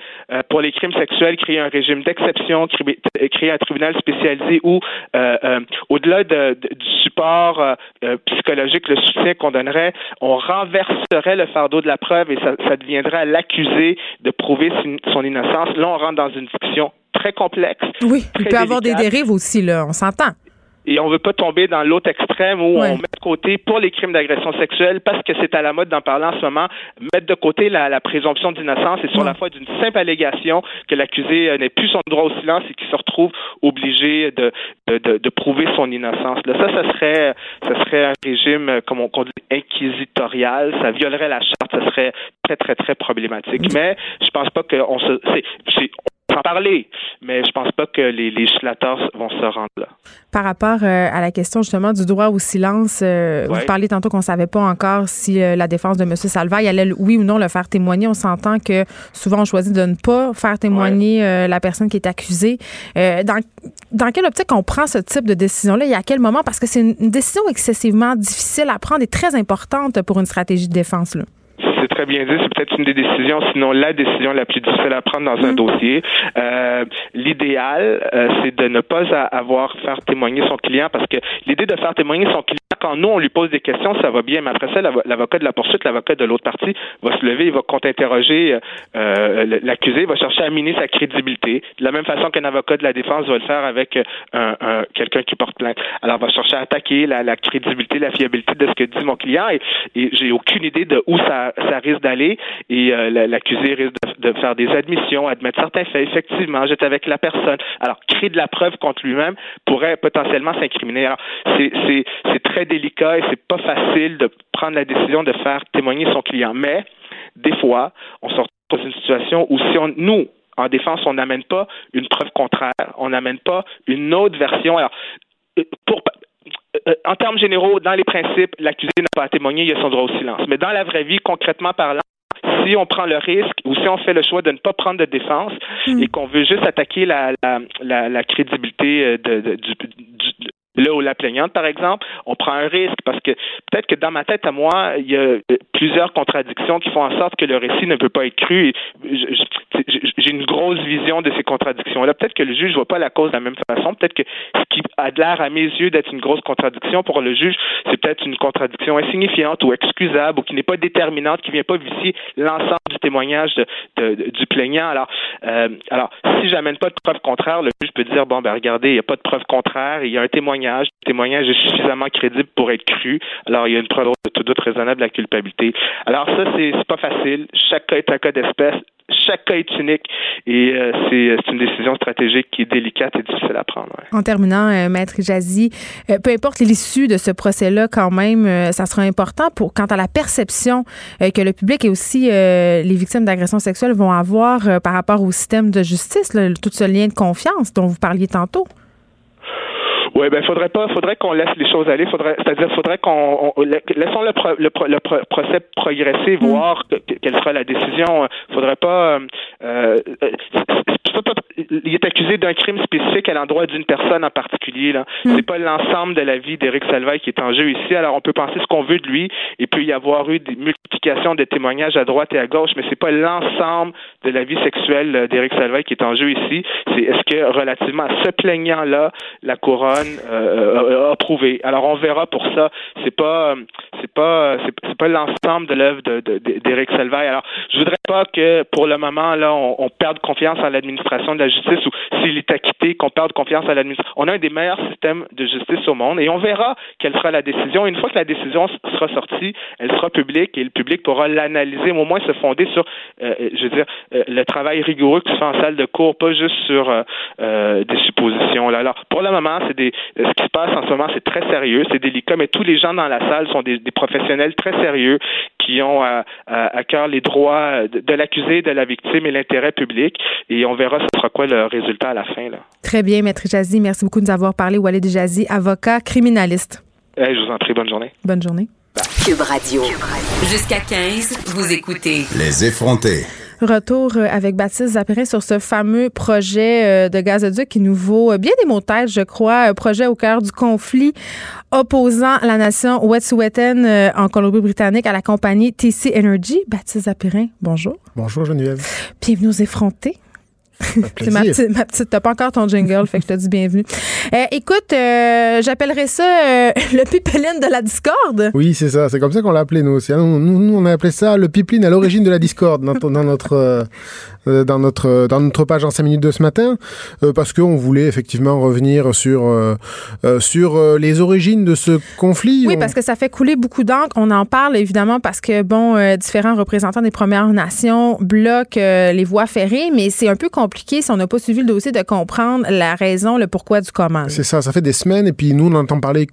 pour les crimes sexuels, créer un régime d'exception, créer, créer un tribunal spécialisé où, euh, euh, au-delà de, de- du support euh, euh, psychologique, le soutien qu'on donnerait, on renverserait le fardeau de la preuve et ça, ça deviendrait à l'accusé de prouver son, innocence. Là, on rentre dans une discussion très complexe.
Oui, il peut y avoir des dérives aussi, là, on s'entend.
Et on veut pas tomber dans l'autre extrême où
Ouais.
on met de côté pour les crimes d'agression sexuelle parce que c'est à la mode d'en parler en ce moment, mettre de côté la, la présomption d'innocence et sur
Ouais.
la foi d'une simple allégation que l'accusé euh, n'ait plus son droit au silence et qu'il se retrouve obligé de, de, de, de prouver son innocence. Là, ça, ça serait, ça serait un régime, euh, comme on, qu'on dit, inquisitorial. Ça violerait la charte. Ça serait très, très, très problématique. Mais je pense pas qu'on se, c'est, on en parler, mais je pense pas que les législateurs vont se rendre là.
Par rapport euh, à la question justement du droit au silence, euh,
Ouais.
vous parliez tantôt qu'on savait pas encore si euh, la défense de M. Salvaille allait, oui ou non, le faire témoigner. On s'entend que souvent on choisit de ne pas faire témoigner la personne qui est accusée. Dans, dans quelle optique on prend ce type de décision-là et à quel moment? Parce que c'est une, une décision excessivement difficile à prendre et très importante pour une stratégie de défense. Là.
C'est très bien dit. C'est peut-être une des décisions, sinon la décision la plus difficile à prendre dans un dossier. Euh, L'idéal, euh, c'est de ne pas avoir faire témoigner son client parce que l'idée de faire témoigner son client quand nous on lui pose des questions, ça va bien, mais après ça, l'avo- l'avocat de la poursuite, l'avocat de l'autre partie va se lever, il va contre-interroger euh, euh, l'accusé, il va chercher à miner sa crédibilité, de la même façon qu'un avocat de la défense va le faire avec un, un- quelqu'un qui porte plainte. Alors, il va chercher à attaquer la, la crédibilité, la fiabilité de ce que dit mon client et, et j'ai aucune idée de où ça, ça risque d'aller et euh, la- l'accusé risque de, faire des admissions, admettre certains faits. Effectivement, j'étais avec la personne. Alors, créer de la preuve contre lui-même pourrait potentiellement s'incriminer. Alors, c'est, très délicat et c'est pas facile de prendre la décision de faire témoigner son client. Mais, des fois, on se retrouve dans une situation où si on, nous, en défense, on n'amène pas une preuve contraire, on n'amène pas une autre version. Alors, euh, pour, en termes généraux, dans les principes, l'accusé n'a pas à témoigner, il a son droit au silence. Mais dans la vraie vie, concrètement parlant, si on prend le risque ou si on fait le choix de ne pas prendre de défense et qu'on veut juste attaquer la, la, la, la crédibilité euh, de, de- du, du- le ou la plaignante, par exemple, on prend un risque parce que peut-être que dans ma tête à moi, il y a euh, plusieurs contradictions qui font en sorte que le récit ne peut pas être cru. J'ai une grosse vision de ces contradictions-là. Peut-être que le juge ne voit pas la cause de la même façon. Peut-être que ce qui a l'air à mes yeux d'être une grosse contradiction pour le juge, c'est peut-être une contradiction insignifiante ou excusable ou qui n'est pas déterminante, qui ne vient pas vicier l'ensemble du témoignage du plaignant. Alors, euh, alors, si j'amène pas de preuve contraire, le juge peut dire bon ben regardez, il n'y a pas de preuve contraire, il y a un témoignage, le témoignage est suffisamment crédible pour être cru. Alors, il y a une preuve de tout doute raisonnable de la culpabilité. Alors ça, c'est pas facile. Chaque cas est un cas d'espèce. chaque cas est unique et euh, c'est c'est une décision stratégique qui est délicate et difficile à prendre.
En terminant, euh, Maître Jazzy, euh, peu importe l'issue de ce procès-là, quand même, euh, ça sera important pour quant à la perception euh, que le public et aussi euh, les victimes d'agressions sexuelles vont avoir euh, par rapport au système de justice, tout ce lien de confiance dont vous parliez tantôt.
Oui, ben faudrait pas, faudrait qu'on laisse les choses aller. Faudrait, c'est-à-dire, faudrait qu'on on- la- laissons le, pro- le, pro- le pro- procès progresser, voir que- que- quelle sera la décision. Faudrait pas. euh, euh, pas- il est accusé d'un crime spécifique à l'endroit d'une personne en particulier. Là, c'est pas l'ensemble de la vie d'Éric Salvaille qui est en jeu ici. Alors, on peut penser ce qu'on veut de lui. Il peut y avoir eu des multiplications de témoignages à droite et à gauche, mais c'est pas l'ensemble de la vie sexuelle euh, d'Éric Salvaille qui est en jeu ici. C'est est-ce que relativement à ce plaignant-là, la couronne euh, a approuvé. Alors on verra pour ça. C'est pas, euh, c'est pas, c'est, pas l'ensemble de l'œuvre de, de- de- d'Éric Salvaille. Alors je voudrais pas que pour le moment là, on, on perde confiance en l'administration de la justice ou s'il est acquitté, qu'on perde confiance en l'administration. On a un des meilleurs systèmes de justice au monde et on verra quelle sera la décision. Une fois que la décision sera sortie, elle sera publique et le public pourra l'analyser, au moins se fonder sur, euh, je veux dire, euh, le travail rigoureux qui se fait en salle de cours, pas juste sur euh, euh, des suppositions. Alors, pour le moment, c'est des, ce qui se passe en ce moment, c'est très sérieux, c'est délicat, mais tous les gens dans la salle sont des, des professionnels très sérieux qui ont à, à, à cœur les droits de, de l'accusé, de la victime et l'intérêt public. Et on verra ce sera quoi le résultat à la fin. Là.
Très bien, Maître Jazzy. Merci beaucoup de nous avoir parlé. Walid Jazzy, avocat criminaliste.
Eh, je vous en prie, bonne journée.
Bonne journée.
Cube Radio. Jusqu'à 15, vous écoutez
Les effrontés.
Retour euh, avec Baptiste Zapérin sur ce fameux projet euh, de gazoduc qui nous vaut euh, bien des mots de tête, je crois. Un projet au cœur du conflit opposant la nation Wet'suwet'en en Colombie-Britannique à la compagnie TC Energy. Baptiste Zapérin, bonjour.
Bonjour Geneviève.
Bienvenue aux effrontés. C'est ma petite, ma petite. T'as pas encore ton jingle, fait que je te dis bienvenue. Euh, écoute, euh, j'appellerais ça euh, le pipeline de la discorde.
Oui, c'est ça. C'est comme ça qu'on l'a appelé nous aussi. hein. Nous, nous, on a appelé ça le pipeline à l'origine de la discorde dans, dans notre euh, euh, dans notre dans notre page en 5 minutes de ce matin, euh, parce qu'on voulait effectivement revenir sur euh, euh, sur euh, les origines de ce conflit.
Oui,
On-
parce que ça fait couler beaucoup d'encre. On en parle évidemment parce que, bon, euh, différents représentants des Premières Nations bloquent euh, les voies ferrées, mais c'est un peu compliqué si on n'a pas suivi le dossier de comprendre la raison, le pourquoi du comment.
C'est ça, ça fait des semaines et puis nous on entend parler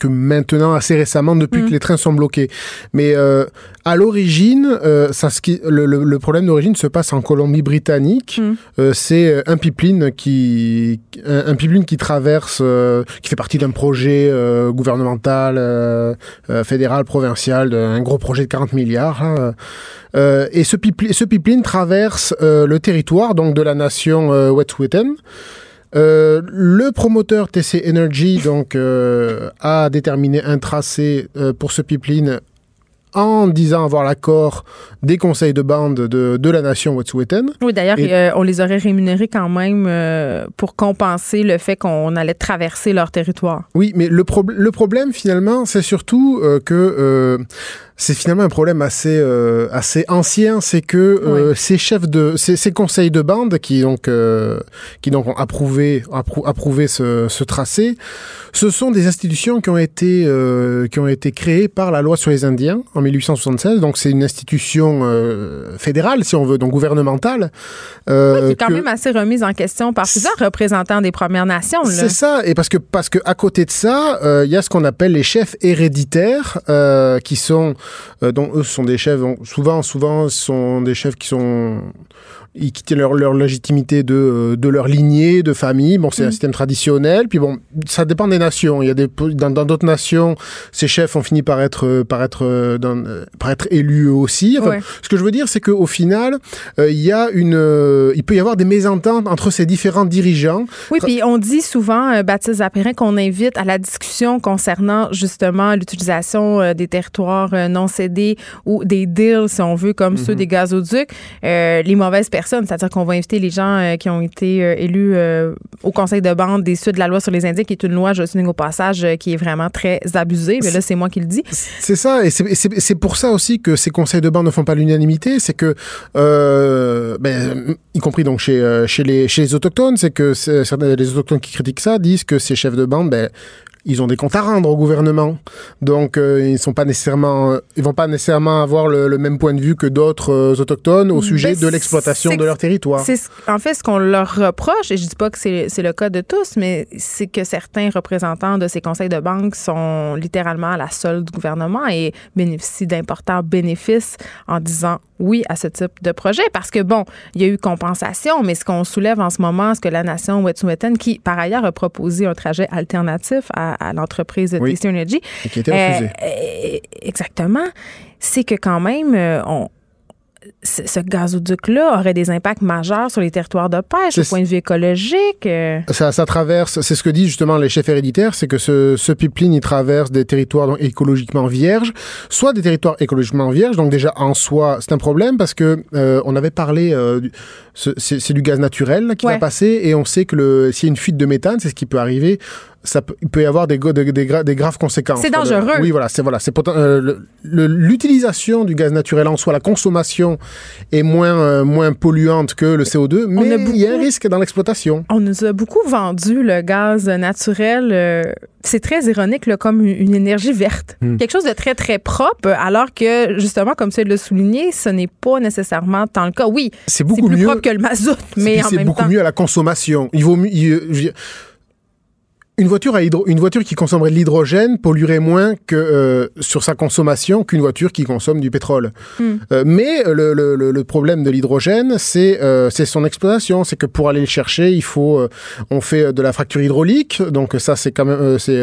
que maintenant assez récemment depuis
Mm.
que les trains sont bloqués. Mais euh, à l'origine, euh, ça le, le- le problème d'origine se passe en Colombie-Britannique.
Mm.
Euh, c'est euh, un pipeline qui un, un pipeline qui traverse, euh, qui fait partie d'un projet euh, gouvernemental, fédéral, provincial, un gros projet de 40 milliards. hein. Euh, et ce, pipeline, ce pipeline traverse euh, le territoire donc de la nation euh, Wet'suwet'en. Euh, le promoteur TC Energy donc euh, a déterminé un tracé euh, pour ce pipeline en disant avoir l'accord des conseils de bande de, de la nation Wet'suwet'en.
Oui, d'ailleurs, euh, on les aurait rémunérés quand même euh, pour compenser le fait qu'on allait traverser leur territoire.
Oui, mais le, prob- le problème finalement, c'est surtout euh, que c'est finalement un problème assez euh, assez ancien, c'est que euh, ces chefs de ces, ces conseils de bande qui donc euh, qui donc ont approuvé approu- approuvé ce, ce tracé, ce sont des institutions qui ont été qui ont été créées par la loi sur les Indiens en 1876. Donc c'est une institution euh, fédérale, si on veut, donc gouvernementale. euh,
qui est quand
que-
même assez remise en question par plusieurs représentants des Premières Nations.
c'est ça, et parce que parce que à côté de ça, euh, il y a ce qu'on appelle les chefs héréditaires, euh, qui sont, dont eux sont des chefs, souvent souvent ce sont des chefs qui sont ils quittent leur, leur légitimité de, euh, de leur lignée, de famille. Bon, c'est un système traditionnel. Puis bon, ça dépend des nations. Il y a des dans d'autres nations, ces chefs ont fini par être euh, par être euh, dans- par être élus eux aussi. Enfin,
Ouais.
Ce que je veux dire, c'est qu'au final, euh, il y a une, euh, il peut y avoir des mésententes entre ces différents dirigeants.
Oui, puis on dit souvent, euh, Baptiste Zapérin, qu'on invite à la discussion concernant justement l'utilisation des territoires non cédés ou des deals, si on veut, comme ceux des gazoducs, les mauvaises personnes. C'est-à-dire qu'on va inviter les gens euh, qui ont été euh, élus euh, au conseil de bande des suites de la loi sur les Indiens, qui est une loi, je souligne au passage, qui est vraiment très abusée. Mais là, c'est moi qui le dis.
C'est ça, et c'est- pour ça aussi que ces conseils de bande ne font pas l'unanimité, c'est que, ben, y compris donc chez, chez, les, chez les autochtones, c'est que certains des autochtones qui critiquent ça disent que ces chefs de bande, ben, ils ont des comptes à rendre au gouvernement. Donc, euh, ils sont pas nécessairement, euh, ils vont pas nécessairement avoir le, le même point de vue que d'autres euh, autochtones au sujet
Ben,
de l'exploitation de leur territoire.
C'est ce- en fait ce qu'on leur reproche, et je dis pas que c'est c'est le cas de tous, mais c'est que certains représentants de ces conseils de banque sont littéralement à la solde du gouvernement et bénéficient d'importants bénéfices en disant oui à ce type de projet. Parce que, bon, il y a eu compensation, mais ce qu'on soulève en ce moment, c'est que la nation Wet'suwet'en, qui par ailleurs a proposé un trajet alternatif à, à l'entreprise de
Oui.
TC Energy,
Et qui été
euh,
refusé.
euh, exactement, c'est que quand même, euh, on, ce gazoduc-là aurait des impacts majeurs sur les territoires de pêche au point de vue écologique. euh.
Ça, ça traverse, c'est ce que disent justement les chefs héréditaires, c'est que ce, ce pipeline, il traverse des territoires donc, écologiquement vierges, soit des territoires écologiquement vierges, donc déjà en soi, c'est un problème parce que euh, on avait parlé, euh, c'est du gaz naturel là, qui
Ouais.
va passer, et on sait que s'il y a une fuite de méthane, c'est ce qui peut arriver. Ça peut, il peut y avoir des, des, des gra- des graves conséquences.
C'est.
Le-
dangereux.
oui, voilà, c'est voilà, c'est euh, l'utilisation du gaz naturel en soi, la consommation est moins euh, moins polluante que le CO2, mais il y a un risque dans l'exploitation.
On nous a beaucoup vendu le gaz naturel. euh, c'est très ironique, là, comme une, énergie verte.
Hmm.
Quelque chose de très, très propre, alors que, justement, comme tu le souligné, ce n'est pas nécessairement tant le cas. Oui,
C'est beaucoup
plus
mieux.
propre que le mazout, mais
c'est beaucoup mieux à la consommation. Il vaut mieux. il- une voiture, à hydro- une voiture qui consommerait de l'hydrogène polluerait moins que euh, sur sa consommation qu'une voiture qui consomme du pétrole.
Hmm.
Euh, mais le, le- problème de l'hydrogène, c'est euh, c'est son exploitation. C'est que pour aller le chercher, il faut, on fait de la fracture hydraulique. Donc ça, c'est quand même, c'est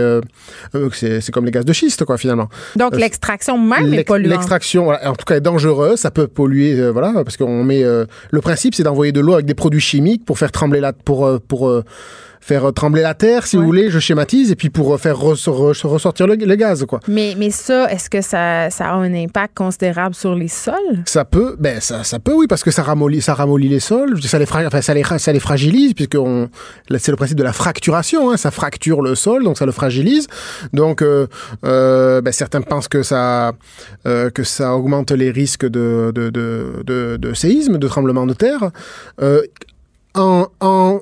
c'est comme les gaz de schiste, quoi, finalement.
Donc, l'extraction même est polluante.
L'extraction, voilà, en tout cas, est dangereuse. Ça peut polluer, voilà, parce qu'on met. le principe, c'est d'envoyer de l'eau avec des produits chimiques pour faire trembler la, pour pour faire trembler la terre, si
Ouais.
vous voulez. Je schématise et puis pour euh, faire res- re- ressortir le, le gaz, quoi.
Mais, mais ça, est-ce que ça, ça a un impact considérable sur les sols?
Ça peut, ben ça, ça peut, oui, parce que ça ramollit, ça ramollit les sols. Ça les, enfin, ça les, ça les fragilise, puisque c'est le principe de la fracturation. Hein, ça fracture le sol, donc ça le fragilise. Donc, euh, euh, ben, certains pensent que ça, euh, que ça augmente les risques de, de, de, de, de séisme, de tremblement de terre. En, en,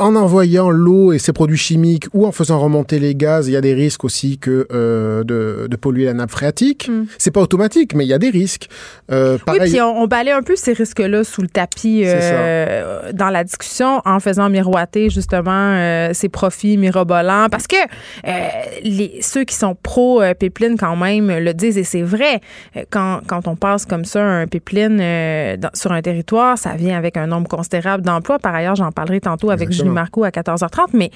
en envoyant l'eau et ses produits chimiques ou en faisant remonter les gaz, il y a des risques aussi que euh, de, de polluer la nappe phréatique.
Mm.
C'est pas automatique, mais il y a des risques. Euh,
Oui, puis on, on balaie un peu ces risques-là sous le tapis euh, dans la discussion en faisant miroiter justement ces profits mirobolants. Parce que les, ceux qui sont pro-pipeline quand même le disent et c'est vrai. Quand, quand on passe comme ça un pipeline dans- sur un territoire, ça vient avec un nombre considérable d'emplois. Par ailleurs, j'en parlerai tantôt avec
Exactement.
Marco à 14h30. Mais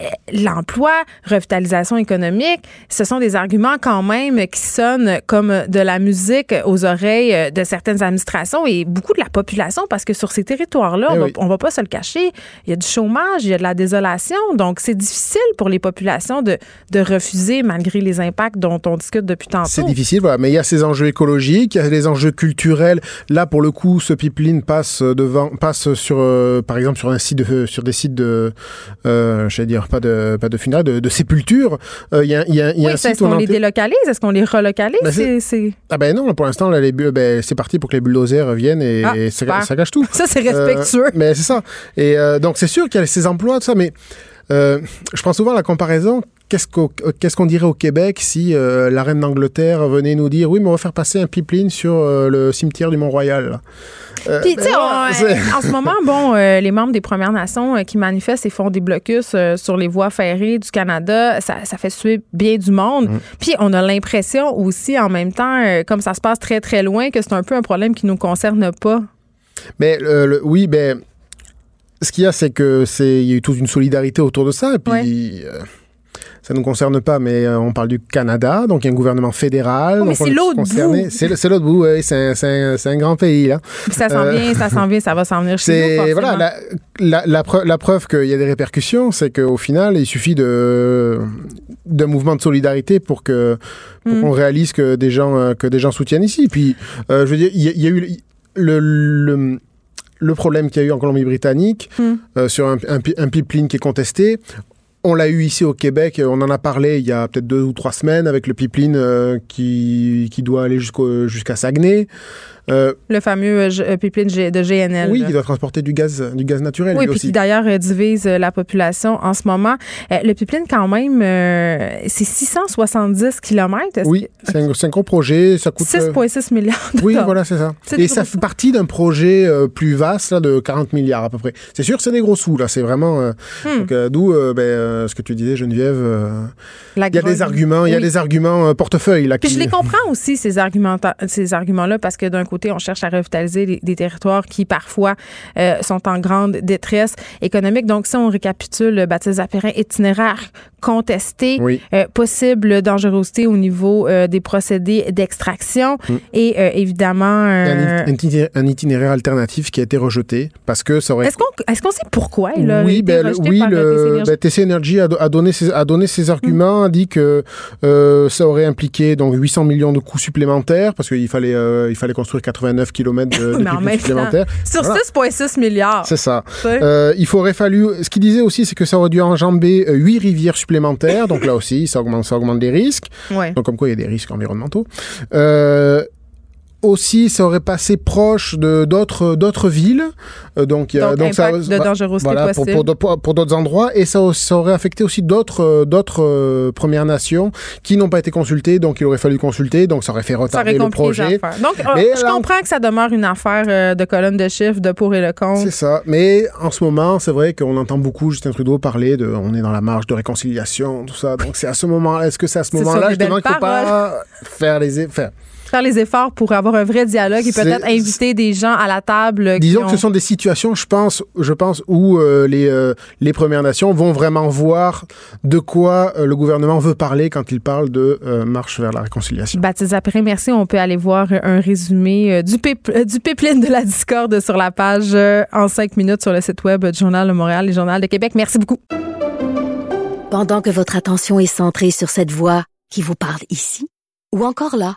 euh, l'emploi, revitalisation économique, ce sont des arguments quand même qui sonnent comme de la musique aux oreilles euh, de certaines administrations et beaucoup de la population parce que sur ces territoires-là,
Eh
on,
oui.
on va pas se le cacher, il y a du chômage, il y a de la désolation. Donc, c'est difficile pour les populations de, de refuser malgré les impacts dont on discute depuis tantôt.
C'est difficile, voilà. Mais il y a ces enjeux écologiques, il y a les enjeux culturels. Là, pour le coup, ce pipeline passe devant, passe sur, euh, par exemple, sur un site de, sur des sites de, euh, je vais dire, pas de, pas de funérailles, de, de sépulture. Euh, y a, y a, y a
Oui, est-ce qu'on les délocalise? Est-ce qu'on les relocalise?
Ben, Ah ben non, pour l'instant, ben, c'est parti pour que les bulldozers viennent et,
Ah,
et ça,
super.
ça gâche tout.
Ça, c'est
Euh,
respectueux.
mais c'est ça. Et euh, donc, c'est sûr qu'il y a ces emplois, tout ça, mais euh, je prends souvent la comparaison. Qu'est-ce qu'au- qu'est-ce qu'on dirait au Québec si euh, la reine d'Angleterre venait nous dire oui, mais on va faire passer un pipeline sur euh, le cimetière du Mont-Royal. Euh,
Puis, tu sais,
ben,
en ce moment, bon, euh, les membres des Premières Nations euh, qui manifestent et font des blocus euh, sur les voies ferrées du Canada, ça, ça fait suer bien du monde.
Mm.
Puis, on a l'impression aussi, en même temps, euh, comme ça se passe très, très loin, que c'est un peu un problème qui nous concerne pas.
Mais euh, le- oui, ben ce qu'il y a, c'est que c'est il y a eu toute une solidarité autour de ça. Et puis euh, ça ne nous concerne pas, mais euh, on parle du Canada, donc il y a un gouvernement fédéral.
Oh, mais c'est l'autre bout.
C'est l'autre bout, oui, c'est un, c'est un- c'est un grand pays là.
Puis, ça s'en
Euh,
vient, ça s'en vient, ça va s'en venir chez nous.
Voilà la, la, la, preuve, la preuve qu'il y a des répercussions, c'est qu'au final, il suffit de d'un mouvement de solidarité pour que pour
Mm.
qu'on réalise que des gens que des gens soutiennent ici. Puis euh, je veux dire, il y, a- il y a eu le, le le problème qu'il y a eu en Colombie-Britannique
Mm.
euh, sur un, un, pi- un pipeline qui est contesté. On l'a eu ici au Québec, on en a parlé il y a peut-être deux ou trois semaines avec le pipeline euh, qui, qui doit aller jusqu'à Saguenay. Euh,
Le fameux euh, euh, pipeline de GNL.
oui,
là.
qui doit transporter du gaz, du gaz naturel
Oui,
lui
puis
aussi.
qui d'ailleurs divise la population en ce moment. Le pipeline, quand même, c'est 670 km.
Oui, c'est un, c'est un gros projet. Ça coûte. euh,
6,6 milliards de
Oui, voilà, c'est ça. Et ça fait partie d'un projet plus vaste là, de 40 milliards à peu près. C'est sûr, c'est des gros sous là. C'est vraiment.
Hmm.
D'où ben, ce que tu disais, Geneviève. Il y a des arguments. Il y a des arguments portefeuille là.
Puis
qui-
je les comprends aussi, ces, argumenta- ces arguments-là, parce que d'un côté, on cherche à revitaliser les- des territoires qui, parfois, euh, sont en grande détresse économique. Donc, si on récapitule, euh, Baptiste Zapérin, itinéraire contesté,
Oui.
euh, possible dangerosité au niveau euh, des procédés d'extraction
Mm.
et, euh, évidemment...
Un, itinéraire, un itinéraire alternatif qui a été rejeté parce que ça aurait.
est-ce qu'on sait pourquoi il a
oui,
été
ben, le-
rejeté
oui,
par
le, ben, TC Energy a, do- a donné ses, a donné ses arguments, a dit que ça aurait impliqué donc 800 millions de coûts supplémentaires parce qu'il fallait il fallait construire 89 km de, de supplémentaires.
Sur
Voilà.
6,6 milliards.
C'est ça. Euh, il aurait fallu. Ce qu'il disait aussi, c'est que ça aurait dû enjamber euh, huit rivières supplémentaires. donc là aussi, ça augmente, ça augmente les risques.
Ouais.
Donc comme quoi, il y a des risques environnementaux. Euh, aussi, ça aurait passé proche de d'autres d'autres villes. Euh, donc, y a-
Donc,
ça,
de dangerosité
voilà, pour, pour, pour- pour d'autres endroits. Et ça, ça aurait affecté aussi d'autres euh, d'autres euh, Premières Nations qui n'ont pas été consultées. Donc, il aurait fallu consulter. Donc, ça aurait fait
Ça aurait
retarder le projet.
Donc, euh,
Mais
je comprends que ça demeure une affaire euh, de colonne de chiffres, de pour et le contre.
C'est ça. Mais en ce moment, c'est vrai qu'on entend beaucoup Justin Trudeau parler de on est dans la marge de réconciliation, tout ça. Donc c'est à ce moment est-ce que c'est à ce moment-là justement qu'il faut pas faire les faire
Faire les efforts pour avoir un vrai dialogue et peut-être inviter des gens à la table. qui
Disons
ont-
que ce sont des situations, je pense, je pense où euh, les euh, les Premières Nations vont vraiment voir de quoi euh, le gouvernement veut parler quand il parle de euh, marche vers la réconciliation.
Baptiste après, merci. On peut aller voir un résumé euh, du, pip- du pipeline de la discorde sur la page euh, en cinq minutes sur le site web du Journal de Montréal et Journal de Québec. Merci beaucoup.
Pendant que votre attention est centrée sur cette voix qui vous parle ici, ou encore là,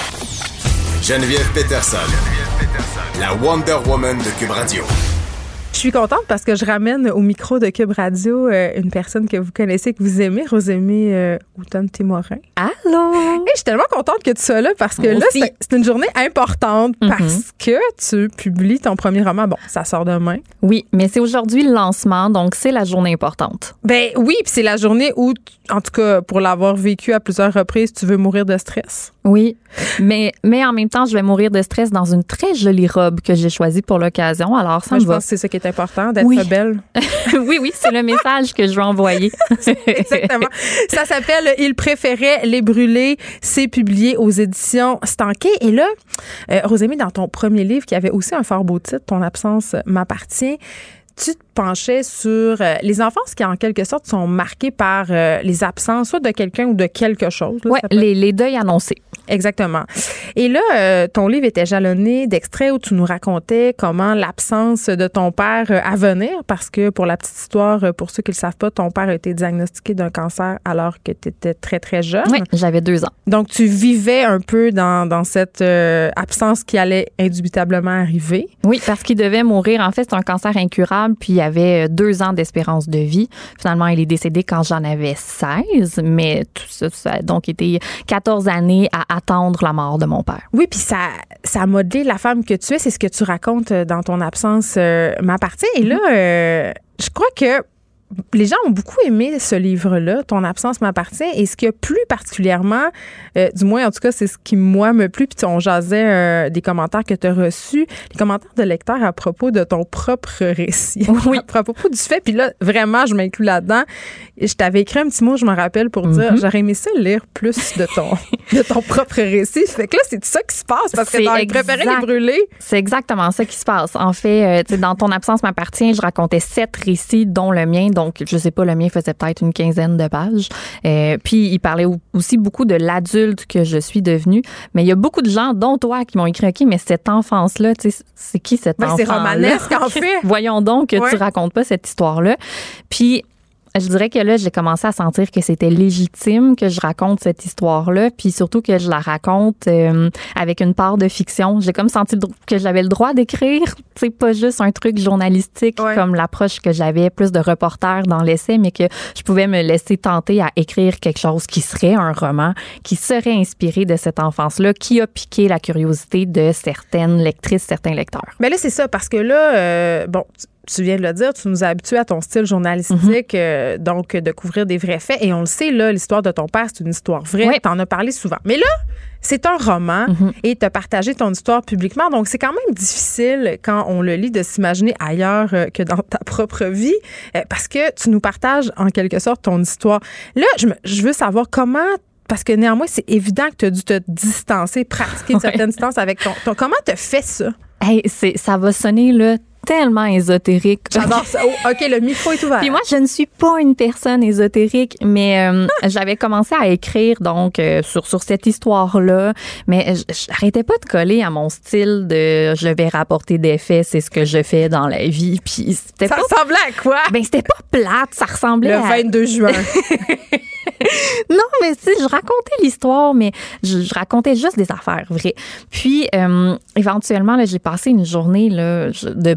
Geneviève Peterson. La Wonder Woman de Cube Radio.
Je suis contente parce que je ramène au micro de Cube Radio euh, une personne que vous connaissez, que vous aimez, Rosémie euh, Houghton-Témorin.
Allô?
Et je suis tellement contente que tu sois là parce que
Moi
là, c'est c'est une journée importante
Mhm.
parce que tu publies ton premier roman. Bon, ça sort demain.
Oui, mais c'est aujourd'hui le lancement, donc c'est la journée importante.
Ben oui, puis c'est la journée où, en tout cas, pour l'avoir vécu à plusieurs reprises, tu veux mourir de stress.
Oui, mais, mais en même temps, je vais mourir de stress dans une très jolie robe que j'ai choisie pour l'occasion. Alors, ça
Moi, je
va.
pense que c'est ça qui est important, d'être
Oui.
belle.
oui, oui, c'est le message que je veux envoyer.
Exactement. Ça s'appelle Il préférait les brûler. C'est publié aux éditions Stanquet. Et là, euh, dans ton premier livre, qui avait aussi un fort beau titre, Ton absence m'appartient, tu te penchais sur euh, les enfances qui, en quelque sorte, sont marquées par euh, les absences, soit de quelqu'un ou de quelque chose.
Oui,
peut
les, les deuils annoncés.
Exactement. Et là, euh, ton livre était jalonné d'extraits où tu nous racontais comment l'absence de ton père à venir, parce que pour la petite histoire, pour ceux qui ne le savent pas, ton père a été diagnostiqué d'un cancer alors que tu étais très, très jeune.
Oui, j'avais deux ans.
Donc, tu vivais un peu dans, dans cette euh, absence qui allait indubitablement arriver.
Oui, parce qu'il devait mourir. En fait, c'est un cancer incurable, puis avait euh, deux ans d'espérance de vie. Finalement, il est décédé quand j'en avais 16, mais tout ça, ça a donc été 14 années à attendre la mort de mon père.
Oui, puis ça, ça a modelé la femme que tu es. C'est ce que tu racontes euh, dans ton absence euh, m'appartient. Et là, euh, je crois que les gens ont beaucoup aimé ce livre-là, Ton absence m'appartient. Et ce qui a plu particulièrement, euh, du moins en tout cas, c'est ce qui, moi, me plu. Puis on jasait euh, des commentaires que tu as reçus, les commentaires de lecteurs à propos de ton propre récit.
Oui.
à propos du fait. Puis là, vraiment, je m'inclus là-dedans. Je t'avais écrit un petit mot, je me rappelle, pour dire
Mhm.
j'aurais aimé ça lire plus de ton, de ton propre récit. Fait que là, c'est ça qui se passe parce que le préféré les brûler.
C'est exactement ça qui se passe. En fait, euh, dans ton absence m'appartient, je racontais sept récits, dont le mien, Donc, je sais pas, le mien faisait peut-être une quinzaine de pages. Euh, puis, il parlait aussi beaucoup de l'adulte que je suis devenue. Mais il y a beaucoup de gens, dont toi, qui m'ont écrit, OK, mais cette enfance-là, tu sais, c'est qui cette
Ben,
enfant
c'est romanesque, en fait.
Voyons donc que
Ouais.
tu racontes pas cette histoire-là. Puis, je dirais que là, j'ai commencé à sentir que c'était légitime que je raconte cette histoire-là, puis surtout que je la raconte euh, avec une part de fiction. J'ai comme senti que j'avais le droit d'écrire, c'est pas juste un truc journalistique
Ouais.
comme l'approche que j'avais plus de reporter dans l'essai, mais que je pouvais me laisser tenter à écrire quelque chose qui serait un roman, qui serait inspiré de cette enfance-là, qui a piqué la curiosité de certaines lectrices, certains lecteurs.
Mais là, c'est ça, parce que là, euh, bon, tu- viens de le dire, tu nous as habitués à ton style journalistique, euh, donc de couvrir des vrais faits. Et on le sait, là, l'histoire de ton père, c'est une histoire vraie.
Oui.
Tu en as parlé souvent. Mais là, c'est un roman
Mhm.
et tu as partagé ton histoire publiquement. Donc, c'est quand même difficile, quand on le lit, de s'imaginer ailleurs euh, que dans ta propre vie, euh, parce que tu nous partages en quelque sorte ton histoire. Là, je, me- je veux savoir comment parce que néanmoins, c'est évident que tu as dû te distancer, pratiquer une
Ouais.
certaine distance avec ton, ton- Comment tu fait ça?
Hey, ça va sonner là tellement ésotérique.
J'adore ça. Oh, OK, le micro est ouvert.
Puis moi, je ne suis pas une personne ésotérique, mais euh, j'avais commencé à écrire donc euh, sur sur cette histoire-là, mais j'arrêtais pas de coller à mon style de je vais rapporter des faits, c'est ce que je fais dans la vie. Puis c'était
ça
pas
ressemblait à quoi?
ben c'était pas plate, ça ressemblait
le
à
22 juin.
non, mais si, je racontais l'histoire, mais je, je racontais juste des affaires vraies. Puis, euh, éventuellement, là, j'ai passé une journée là, de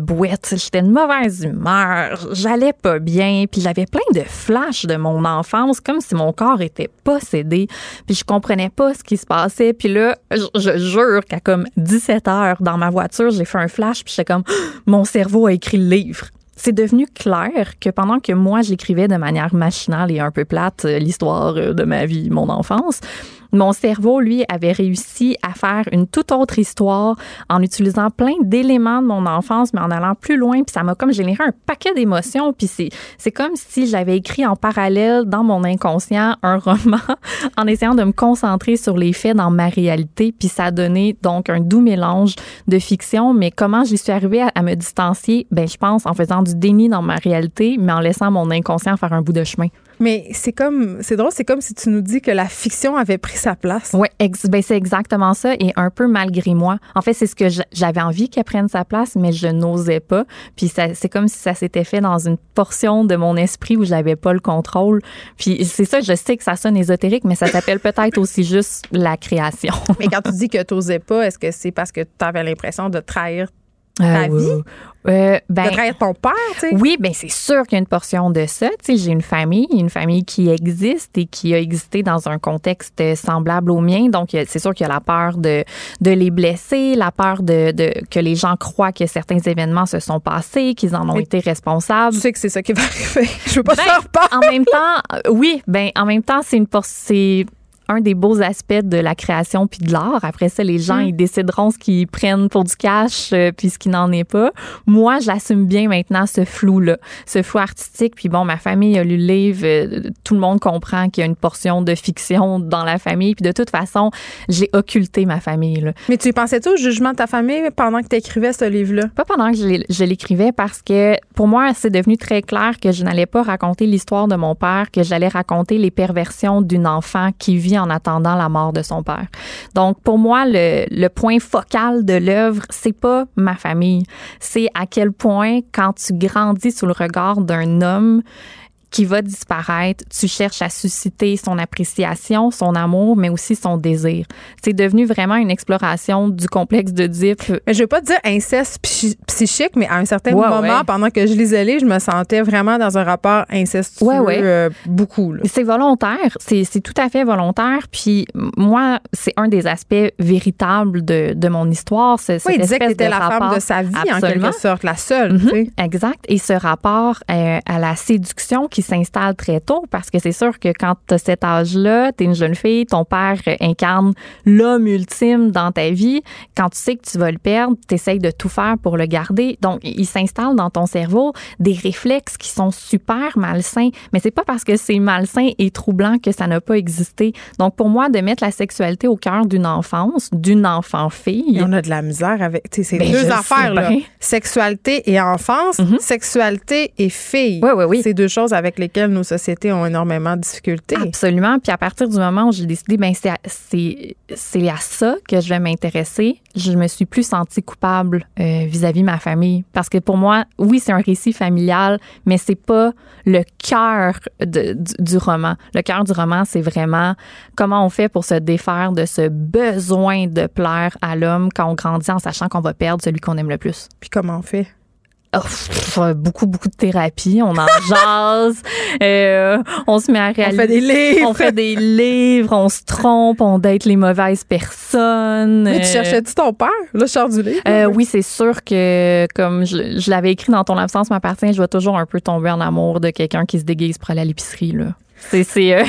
J'étais de mauvaise humeur. J'allais pas bien. Puis, j'avais plein de flashs de mon enfance, comme si mon corps était possédé. Puis, je comprenais pas ce qui se passait. Puis là, je, je jure qu'à comme 17 heures dans ma voiture, j'ai fait un flash. Puis, j'étais comme, mon cerveau a écrit le livre c'est devenu clair que pendant que moi j'écrivais de manière machinale et un peu plate euh, l'histoire euh, de ma vie, mon enfance, mon cerveau, lui, avait réussi à faire une toute autre histoire en utilisant plein d'éléments de mon enfance, mais en allant plus loin. Puis ça m'a comme généré un paquet d'émotions. Puis c'est, comme si j'avais écrit en parallèle dans mon inconscient un roman en essayant de me concentrer sur les faits dans ma réalité. Puis ça a donné donc un doux mélange de fiction. Mais comment j'y suis arrivée à, à me distancier? Ben, je pense en faisant du déni dans ma réalité, mais en laissant mon inconscient faire un bout de chemin.
Mais c'est comme, c'est drôle, c'est comme si tu nous dis que la fiction avait pris sa place.
Oui, ex- ben c'est exactement ça et un peu malgré moi. En fait, c'est ce que j'a- j'avais envie qu'elle prenne sa place, mais je n'osais pas. Puis ça, c'est comme si ça s'était fait dans une portion de mon esprit où j'avais pas le contrôle. Puis c'est ça, je sais que ça sonne ésotérique, mais ça s'appelle peut-être aussi juste la création.
Mais quand tu dis que tu n'osais pas, est-ce que c'est parce que tu avais l'impression de trahir, Ta
Euh,
vie?
oui. Euh, ben,
de ton père, tu sais?
Oui, ben c'est sûr qu'il y a une portion de ça. Tu sais, j'ai une famille, une famille qui existe et qui a existé dans un contexte semblable au mien. Donc, c'est sûr qu'il y a la peur de, de les blesser, la peur de, de que les gens croient que certains événements se sont passés, qu'ils en ont été responsables.
Tu sais que c'est ça qui va arriver. Je veux pas
Ben,
faire peur.
en même temps, euh, oui, ben en même temps, c'est une por- c'est un des beaux aspects de la création puis de l'art. Après ça, les gens,
Mm.
ils décideront ce qu'ils prennent pour du cash euh, puis ce qui n'en est pas. Moi, j'assume bien maintenant ce flou-là, ce flou artistique. Puis bon, ma famille a lu le livre. euh, tout le monde comprend qu'il y a une portion de fiction dans la famille. Puis de toute façon, j'ai occulté ma famille. Là.
Mais tu pensais-tu au jugement de ta famille pendant que tu écrivais ce livre-là?
Pas pendant que je l'écrivais parce que pour moi, c'est devenu très clair que je n'allais pas raconter l'histoire de mon père, que j'allais raconter les perversions d'une enfant qui vit en attendant la mort de son père. Donc pour moi, le, le point focal de l'œuvre, c'est pas ma famille, c'est à quel point quand tu grandis sous le regard d'un homme qui va disparaître, tu cherches à susciter son appréciation, son amour, mais aussi son désir. C'est devenu vraiment une exploration du complexe d'Oedipe
Mais je veux pas dire inceste psy- psychique, mais à un certain
Ouais,
moment,
ouais.
pendant que je lisais les, je me sentais vraiment dans un rapport incestueux
Ouais,
euh, beaucoup.
C'est volontaire, c'est tout à fait volontaire. Puis moi, c'est un des aspects véritables de, de mon histoire. c'est
Oui, il disait que
de
la femme
rapport-
de sa vie, en quelque sorte, la seule. Sais.
Exact. Et ce rapport euh, à la séduction qui s'installe très tôt parce que c'est sûr que quand tu as cet âge-là, tu es une jeune fille, ton père incarne l'homme ultime dans ta vie. Quand tu sais que tu vas le perdre, tu essayes de tout faire pour le garder. Donc, il s'installe dans ton cerveau des réflexes qui sont super malsains. Mais c'est pas parce que c'est malsain et troublant que ça n'a pas existé. Donc, pour moi, de mettre la sexualité au cœur d'une enfance, d'une enfant-fille.
On a de la misère avec ces
Ben,
deux affaires, là. Sexualité et enfance,
Mhm.
sexualité et fille.
Oui, oui, oui.
C'est deux choses avec lesquelles nos sociétés ont énormément de difficultés.
Absolument. Puis à partir du moment où j'ai décidé, ben c'est à, c'est à ça que je vais m'intéresser, je me suis plus sentie coupable euh, vis-à-vis de ma famille. Parce que pour moi, oui, c'est un récit familial, mais c'est pas le cœur du roman. Le cœur du roman, c'est vraiment comment on fait pour se défaire de ce besoin de plaire à l'homme quand on grandit en sachant qu'on va perdre celui qu'on aime le plus.
Puis comment on fait?
Oh, pff, beaucoup, beaucoup de thérapie. On en jase. euh, on se met à réaliser.
fait des livres.
On fait des livres. On se trompe. On date les mauvaises personnes.
Mais tu
euh,
cherchais-tu ton père? Là, je sors du livre.
euh, oui, c'est sûr que, comme je, je l'avais écrit dans ton absence m'appartient, je vais toujours un peu tomber en amour de quelqu'un qui se déguise pour aller à l'épicerie, là. C'est, c'est, euh,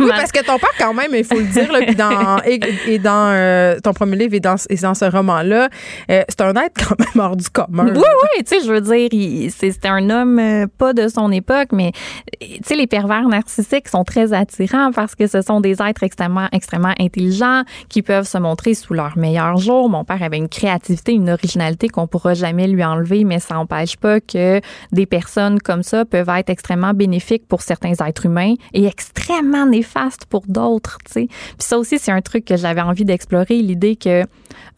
Oui, parce que ton père, quand même, il faut le dire, là, puis dans, et, et dans euh, ton premier livre et dans, et dans ce roman-là, euh, c'est un être quand même hors du commun.
Oui, oui, tu sais, je veux dire, il- c'est- c'était un homme euh, pas de son époque, mais tu sais, les pervers narcissiques sont très attirants parce que ce sont des êtres extrêmement, extrêmement intelligents qui peuvent se montrer sous leur meilleur jour. Mon père avait une créativité, une originalité qu'on pourra jamais lui enlever, mais ça n'empêche pas que des personnes comme ça peuvent être extrêmement bénéfiques pour certains êtres humains et extrêmement néfastes pour d'autres, tu sais. Puis ça aussi, c'est un truc que j'avais envie d'explorer, l'idée que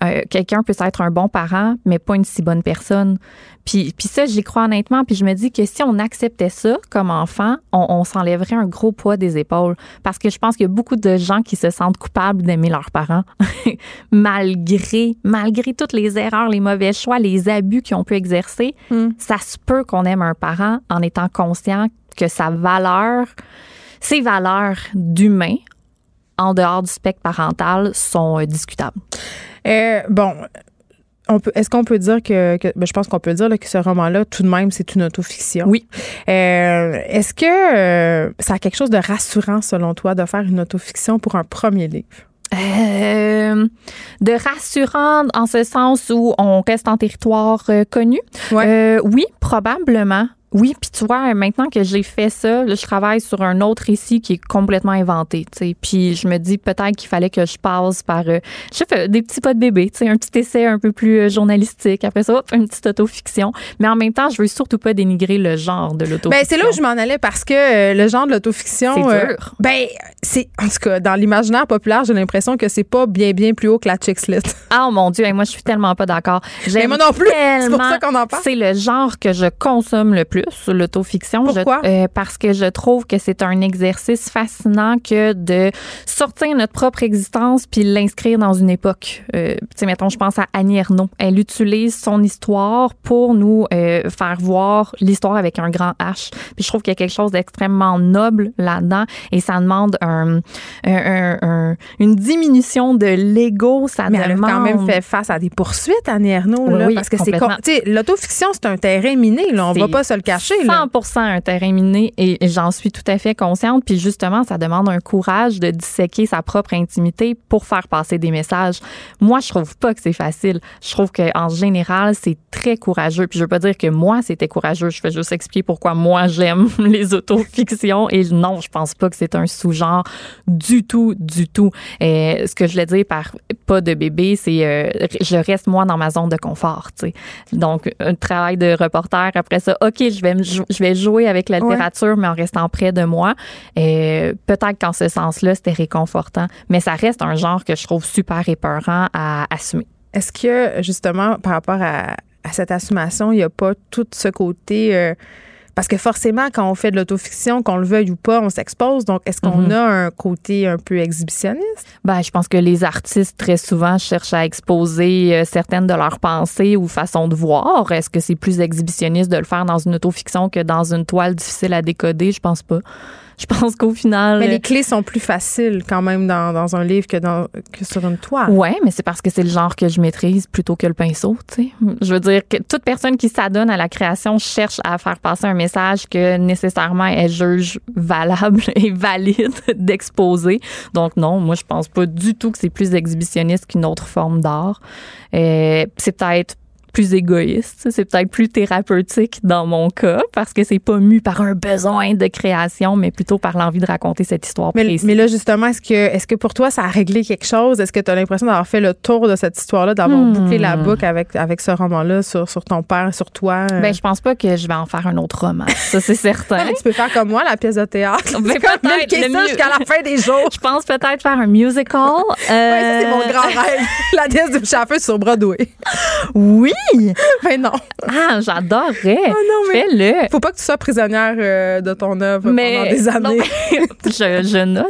euh, quelqu'un peut être un bon parent, mais pas une si bonne personne. Puis, puis ça, j'y crois honnêtement. Puis je me dis que si on acceptait ça comme enfant, on, on s'enlèverait un gros poids des épaules. Parce que je pense qu'il y a beaucoup de gens qui se sentent coupables d'aimer leurs parents, malgré, malgré toutes les erreurs, les mauvais choix, les abus qu'ils ont pu exercer. Ça se peut qu'on aime un parent en étant conscient que sa valeur, ses valeurs d'humain, en dehors du spectre parental, sont euh, discutables.
Euh, bon, est-ce qu'on peut dire que, que- ben, je pense qu'on peut dire là, que ce roman-là, tout de même, c'est une autofiction.
Oui.
Euh, est-ce que euh, ça a quelque chose de rassurant, selon toi, de faire une autofiction pour un premier livre?
Euh, de rassurant en ce sens où on reste en territoire connu?
Ouais.
Oui, probablement. Oui, puis tu vois, maintenant que j'ai fait ça, là, je travaille sur un autre récit qui est complètement inventé, tu sais. Puis je me dis peut-être qu'il fallait que je passe par, euh, je pas, des petits pas de bébé, tu sais, un petit essai un peu plus euh, journalistique. Après ça, hop, une petite autofiction. Mais en même temps, je veux surtout pas dénigrer le genre de l'autofiction.
Ben, c'est là où je m'en allais parce que euh, le genre de l'autofiction.
C'est
euh, ben, c'est. En tout cas, dans l'imaginaire populaire, j'ai l'impression que c'est pas bien, bien plus haut que la chick lit.
Ah mon Dieu, moi je suis tellement pas d'accord.
Mais moi non plus. C'est pour ça qu'on en parle.
C'est le genre que je consomme le plus, l'autofiction. Je-
Pourquoi?
euh, parce que je trouve que c'est un exercice fascinant que de sortir notre propre existence puis l'inscrire dans une époque. Euh, tu sais, mettons, je pense à Annie Ernaux. Elle utilise son histoire pour nous euh, faire voir l'histoire avec un grand H. Puis je trouve qu'il y a quelque chose d'extrêmement noble là-dedans et ça demande un, un- un- un- une diminution de l'ego. Ça
Mais elle a quand même fait face à des poursuites, Annie Ernaux,
Oui,
là,
oui,
parce que c'est. l'autofiction, c'est un terrain miné, là. On va pas se le cacher, là.
100 un terrain miné et j'en suis tout à fait consciente. Puis justement, ça demande un courage de disséquer sa propre intimité pour faire passer des messages. Moi, je trouve pas que c'est facile. Je trouve qu'en général, c'est très courageux. Puis je veux pas dire que moi, c'était courageux. Je fais juste expliquer pourquoi moi, j'aime les autofictions. Et non, je pense pas que c'est un sous-genre du tout, du tout. Et ce que je voulais dire par pas de bébé, c'est euh, je reste moi dans ma zone de confort. tu sais. Donc, un travail de reporter. Après ça, OK, vais, me jou- je vais jouer avec la
Ouais.
littérature, mais en restant près de moi. Et Peut-être qu'en ce sens-là, c'était réconfortant. Mais ça reste un genre que je trouve super épeurant à assumer.
Est-ce que, justement, par rapport à, à cette assumation, il n'y a pas tout ce côté. euh, parce que forcément, quand on fait de l'autofiction, qu'on le veuille ou pas, on s'expose. Donc, est-ce qu'on
Mhm.
a un côté un peu exhibitionniste?
Ben, je pense que les artistes, très souvent, cherchent à exposer euh, certaines de leurs pensées ou façons de voir. Est-ce que c'est plus exhibitionniste de le faire dans une autofiction que dans une toile difficile à décoder? Je pense pas. Je pense qu'au final.
Mais les clés sont plus faciles quand même dans, dans un livre que, dans, que sur une toile.
Ouais, mais c'est parce que c'est le genre que je maîtrise plutôt que le pinceau, tu sais. Je veux dire que toute personne qui s'adonne à la création cherche à faire passer un message que nécessairement elle juge valable et valide d'exposer. Donc non, moi je pense pas du tout que c'est plus exhibitionniste qu'une autre forme d'art. Euh, c'est peut-être plus égoïste, c'est peut-être plus thérapeutique dans mon cas parce que c'est pas mu par un besoin de création, mais plutôt par l'envie de raconter cette histoire
Mais,
précise.
mais là, justement, est-ce que, est-ce que pour toi, ça a réglé quelque chose? Est-ce que tu as l'impression d'avoir fait le tour de cette histoire-là, d'avoir
Hmm.
bouclé la boucle avec, avec ce roman-là sur, sur ton père, sur toi? euh?
Ben, je pense pas que je vais en faire un autre roman. Ça, c'est certain.
tu peux faire comme moi, la pièce de théâtre. Comme
peut-être,
jusqu'à la fin des jours.
Je pense peut-être faire un musical.
Ouais, ça, c'est mon
Euh,
grand rêve. la déesse du chauffeur sur Broadway.
Oui!
Ben non.
Ah, j'adorerais.
Oh mais-
Fais-le.
Faut pas que tu sois prisonnière euh, de ton œuvre
Mais
pendant des années.
non, mais- je, je note.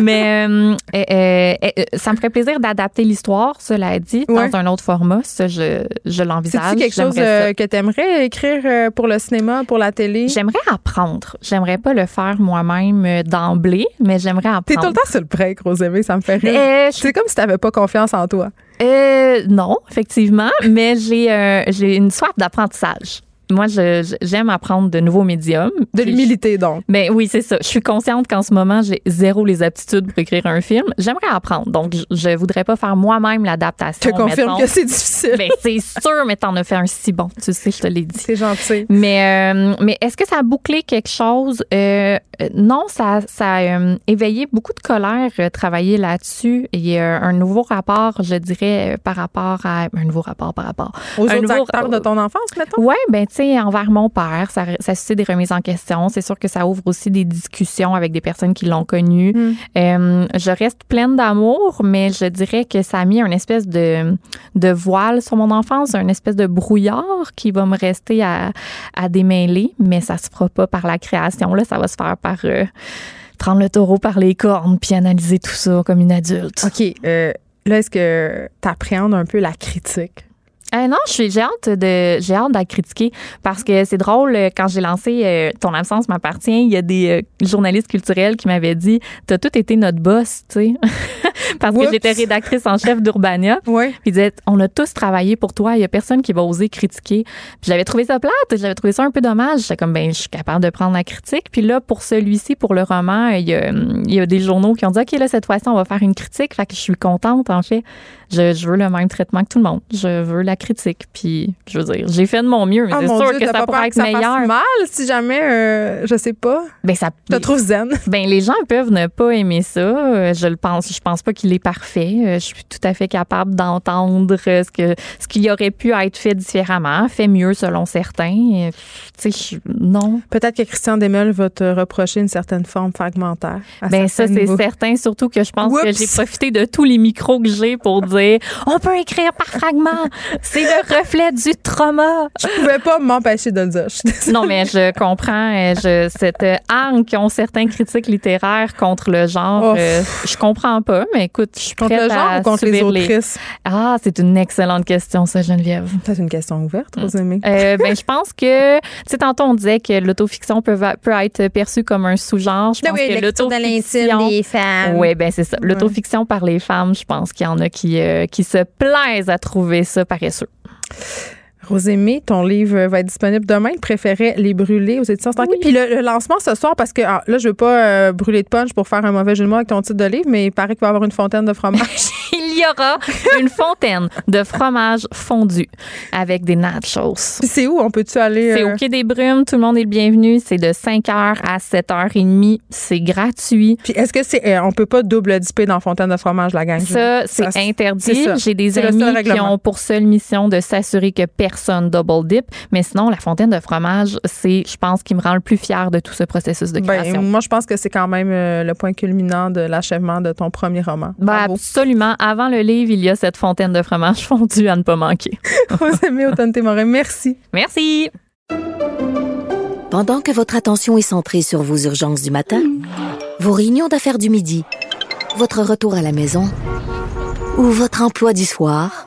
Mais euh, euh, ça me ferait plaisir d'adapter l'histoire, cela dit,
Ouais.
dans un autre format. Ça, je, je l'envisage.
C'est-tu quelque chose que tu aimerais écrire pour le cinéma, pour la télé?
J'aimerais apprendre. J'aimerais pas le faire moi-même d'emblée, mais j'aimerais apprendre.
T'es tout le temps sur le break, Rosemée, ça me fait rire. C'est comme si t'avais pas confiance en toi.
Euh, non, effectivement, mais j'ai euh, une soif d'apprentissage. Moi, j'aime apprendre de nouveaux médiums.
De l'humilité, donc.
Ben oui, c'est ça. Je suis consciente qu'en ce moment, j'ai zéro les aptitudes pour écrire un film. J'aimerais apprendre. Donc, je, je voudrais pas faire moi-même l'adaptation.
Je te confirme
mettons.
que c'est difficile.
Ben, c'est sûr, mais t'en as fait un si bon. Tu sais, je te l'ai dit.
C'est gentil.
Mais, euh, mais est-ce que ça a bouclé quelque chose? Euh, euh, non, ça, ça a euh, éveillé beaucoup de colère, euh, travailler là-dessus. Il y a un nouveau rapport, je dirais, par rapport à. Un nouveau rapport par rapport.
Aux
un
autres
nouveau-
acteurs de ton enfance, mettons?
Oui, ben tu sais, envers mon père, ça, ça suscite des remises en question. C'est sûr que ça ouvre aussi des discussions avec des personnes qui l'ont connu.
Mm.
Euh, je reste pleine d'amour, mais je dirais que ça a mis une espèce de, de voile sur mon enfance, une espèce de brouillard qui va me rester à, à démêler, mais ça se fera pas par la création. Là, ça va se faire par euh, prendre le taureau par les cornes puis analyser tout ça comme une adulte.
OK. euh, là, est-ce que tu appréhendes un peu la critique?
Euh, non, je suis- j'ai hâte de j'ai hâte de la critiquer parce que c'est drôle euh, quand j'ai lancé euh, ton absence m'appartient, il y a des euh, journalistes culturels qui m'avaient dit t'as tout été notre boss, tu sais. parce
Oups.
que j'étais rédactrice en chef d'Urbania.
Oui.
Puis ils disaient on a tous travaillé pour toi, il y a personne qui va oser critiquer. Puis j'avais trouvé ça plate, j'avais trouvé ça un peu dommage. J'étais comme ben je suis capable de prendre la critique. Puis là pour celui-ci pour le roman, il y a, il y a des journaux qui ont dit OK là cette fois-ci on va faire une critique. Fait que je suis contente en fait. Je, je veux le même traitement que tout le monde. Je veux la critique. Puis, je veux dire, j'ai fait de mon mieux, mais
Ah,
c'est sûr
Dieu,
que ça pourrait être
ça
meilleur.
mal si jamais, euh, je sais pas,
Ben, ça,
je te trouve zen.
ben, les gens peuvent ne pas aimer ça. Euh, Je le pense. Je pense pas qu'il est parfait. Euh, Je suis tout à fait capable d'entendre ce que ce qui aurait pu être fait différemment, fait mieux selon certains. Tu sais, non.
Peut-être que Christian Demel va te reprocher une certaine forme fragmentaire.
Ben ça c'est certain. Surtout que je pense que j'ai profité de tous les micros que j'ai pour dire on peut écrire par fragment. C'est le reflet du trauma.
Je pouvais pas m'empêcher de le dire.
Non, mais je comprends euh, je, cette euh, hargne qu'ont certains critiques littéraires contre le genre.
Oh.
euh, je comprends pas, mais écoute, je suis
Contre
prête
le genre
à
ou contre les autrices?
Ah, c'est une excellente question, ça, Geneviève.
C'est une question ouverte, Rosemée.
Euh, ben, je pense que, tu sais, tantôt on disait que l'autofiction peut, être perçue comme un sous-genre. Je pense que l'autofiction.
femmes.
Oui, ben c'est ça.
Ouais.
L'autofiction par les femmes, je pense qu'il y en a qui, euh, qui se plaisent à trouver ça paresseux.
Rosémie, ton livre va être disponible demain. Il préférait Les Brûler aux éditions Stanky. Puis le, le lancement ce soir, parce que ah, là, je veux pas euh, brûler de punch pour faire un mauvais jeu de mots avec ton titre de livre, mais il paraît qu'il va y avoir une fontaine de fromage.
Il y aura une fontaine de fromage fondu avec des nachos.
C'est où? On peut-tu aller?
C'est
euh,
au Quai des Brumes, tout le monde est le bienvenu. C'est de 5h à 7h30. C'est gratuit.
Puis est-ce que c'est. euh, on peut pas double dipper dans fontaine de fromage, la gang?
Ça, c'est interdit. J'ai des amis qui ont pour seule mission de s'assurer que personne double dip. Mais sinon, la fontaine de fromage, c'est, je pense, qui me rend le plus fier de tout ce processus de
Ben,
création.
moi, je pense que c'est quand même euh, le point culminant de l'achèvement de ton premier roman.
Ben, absolument. Avant le livre, il y a cette fontaine de fromage fondu à ne pas manquer.
Rosémie Automne-Témorin, merci.
Merci.
Pendant que votre attention est centrée sur vos urgences du matin, vos réunions d'affaires du midi, votre retour à la maison ou votre emploi du soir,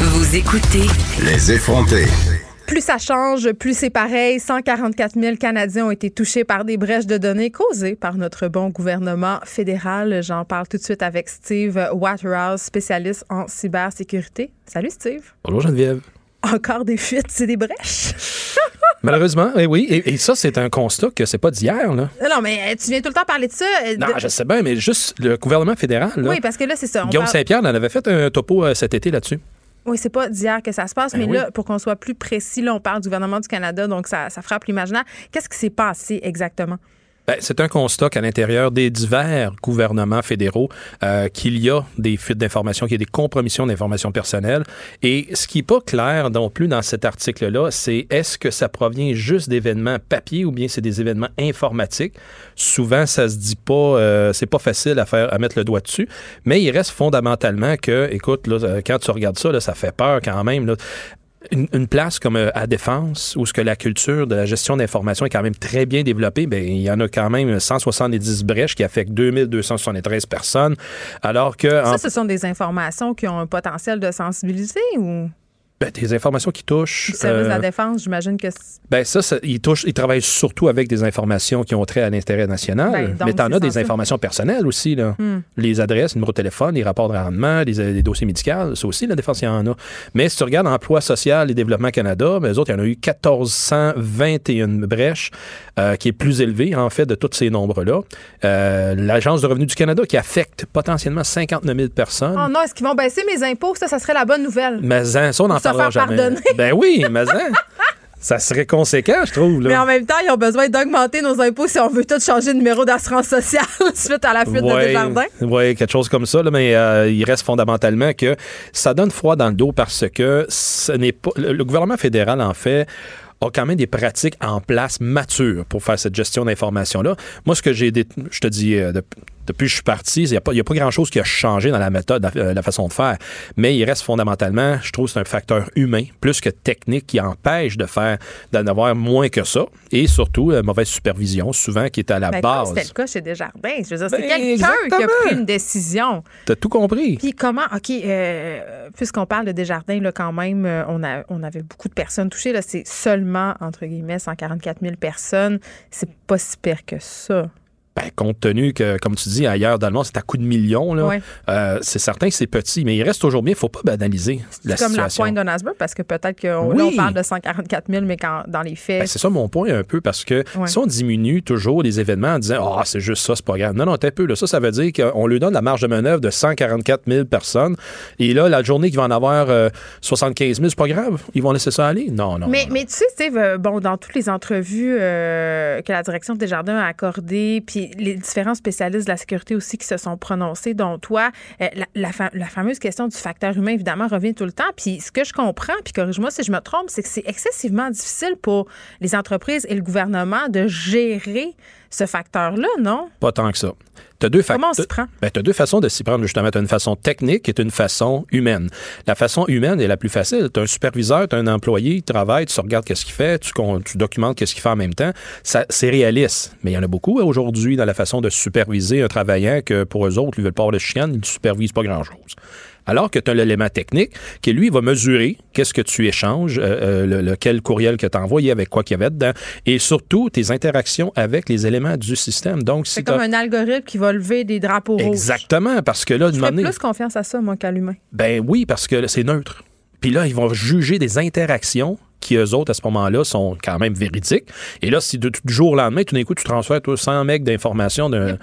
Vous écoutez
Les effronter.
Plus ça change, plus c'est pareil. 144 000 Canadiens ont été touchés par des brèches de données causées par notre bon gouvernement fédéral. J'en parle tout de suite avec Steve Waterhouse, spécialiste en cybersécurité. Salut Steve.
Bonjour Geneviève.
Encore des fuites, c'est des brèches?
Malheureusement, eh oui. Et, et ça, c'est un constat que c'est pas d'hier, là.
Non, mais euh, tu viens tout le temps parler de ça. euh,
Non, je sais bien, mais juste le gouvernement fédéral, là.
Oui, parce que là, c'est ça.
Guillaume
parle-
Saint-Pierre en avait fait un topo euh, cet été là-dessus.
Oui, c'est pas d'hier que ça se passe,
Ben
mais
oui.
là, pour qu'on soit plus précis, là, on parle du gouvernement du Canada, donc ça, ça frappe l'imaginaire. Qu'est-ce qui s'est passé exactement?
Ben, c'est un constat qu'à l'intérieur des divers gouvernements fédéraux, euh, qu'il y a des fuites d'informations, qu'il y a des compromissions d'informations personnelles. Et ce qui n'est pas clair non plus dans cet article-là, c'est est-ce que ça provient juste d'événements papier ou bien c'est des événements informatiques? Souvent, ça se dit pas, euh, c'est pas facile à faire, à mettre le doigt dessus, mais il reste fondamentalement que, écoute, là, euh, quand tu regardes ça, là, ça fait peur quand même. Là. Une, une place comme euh, à Défense, où ce que la culture de la gestion d'information est quand même très bien développée, ben il y en a quand même 170 brèches qui affectent 2273 personnes, alors que en-
Ça, ce sont des informations qui ont un potentiel de sensibilité ou?
Ben, des informations qui touchent...
du service de la
euh,
défense, j'imagine que
Ben ça, ça ils, touchent, ils travaillent surtout avec des informations qui ont trait à l'intérêt national.
Ben, donc,
mais tu en as des informations personnelles aussi. Là.
Hmm.
Les adresses, numéro de téléphone, les rapports de rendement, les, les dossiers médicaux, ça aussi, la défense, il y en a. Mais si tu regardes Emploi social et Développement Canada, ben, eux autres, il y en a eu 1421 brèches, euh, qui est plus élevé, en fait, de tous ces nombres-là. Euh, L'Agence de revenus du Canada, qui affecte potentiellement 59 000 personnes.
Oh non, est-ce qu'ils vont baisser mes impôts? Ça, ça serait la bonne nouvelle.
Mais hein, ça, on n'en
Pour se faire
jamais.
pardonner.
Ben oui, mais hein, ça serait conséquent, je trouve. Là.
Mais en même temps, ils ont besoin d'augmenter nos impôts si on veut tout changer de numéro d'assurance sociale suite à la fuite de Desjardins.
Oui, quelque chose comme ça, là, mais euh, il reste fondamentalement que ça donne froid dans le dos parce que ce n'est pas. Le, gouvernement fédéral, en fait, a quand même des pratiques en place matures pour faire cette gestion d'information-là. Moi, ce que j'ai. Je te dis. euh, de- depuis que je suis parti, il n'y a pas, pas grand-chose qui a changé dans la méthode, euh, la façon de faire. Mais il reste fondamentalement, je trouve, c'est un facteur humain plus que technique qui empêche de faire, d'en avoir moins que ça. Et surtout, euh, mauvaise supervision, souvent, qui est à la
Ben,
base.
c'était le cas chez Desjardins. Je veux dire, c'est
Ben,
quelqu'un qui a pris une décision.
T'as tout compris.
Puis comment, OK, euh, puisqu'on parle de Desjardins, là, quand même, on, a, on avait beaucoup de personnes touchées. Là, c'est seulement, entre guillemets, 144 000 personnes. C'est pas si pire que ça.
Ben, compte tenu que, comme tu dis, ailleurs dans le monde, c'est à coup de millions, là,
Ouais.
euh, c'est certain que c'est petit, mais il reste toujours bien. Il ne faut pas banaliser la
C'est comme la pointe d'un iceberg, parce que peut-être qu'on
Oui.
là, on parle de 144 000, mais quand, dans les faits.
Ben, c'est ça mon point un peu, parce que
Ouais.
si on diminue toujours les événements en disant Ah, c'est juste ça, c'est pas grave. Non, non, t'es peu. Là, ça, ça veut dire qu'on lui donne la marge de manœuvre de 144 000 personnes. Et là, la journée qu'il va en avoir euh, 75 000, c'est pas grave. Ils vont laisser ça aller. Non, non.
mais,
non.
mais tu sais, Steve, euh, bon, dans toutes les entrevues euh, que la direction de Desjardins a accordées, puis les différents spécialistes de la sécurité aussi qui se sont prononcés, dont toi, euh, la, la fa- la fameuse question du facteur humain, évidemment, revient tout le temps. Puis ce que je comprends, puis corrige-moi si je me trompe, c'est que c'est excessivement difficile pour les entreprises et le gouvernement de gérer ce facteur-là, non?
Pas tant que ça. Deux
Comment on s'y prend?
Ben, tu as deux façons de s'y prendre, justement. Tu as une façon technique et une façon humaine. La façon humaine est la plus facile. Tu as un superviseur, tu as un employé, il travaille, tu regardes qu'est-ce qu'il fait, tu, tu documentes qu'est-ce qu'il fait en même temps. Ça, c'est réaliste. Mais il y en a beaucoup aujourd'hui dans la façon de superviser un travaillant que pour eux autres, ils veulent pas avoir le chien, ils ne supervisent pas grand-chose. Alors que tu as l'élément technique qui, lui, va mesurer qu'est-ce que tu échanges, euh, euh, le, lequel courriel que tu as envoyé, avec quoi qu'il y avait dedans, et surtout tes interactions avec les éléments du système. Donc, si
C'est comme un algorithme qui va lever des drapeaux rouges.
Exactement, parce que là,
Je
demander.
plus confiance à ça, moi, qu'à l'humain.
Ben oui, parce que c'est neutre. Puis là, ils vont juger des interactions qui, eux autres, à ce moment-là, sont quand même véridiques. Et là, si de- du jour au lendemain, tout d'un coup, tu transfères toi, 100 mecs d'informations, d'un-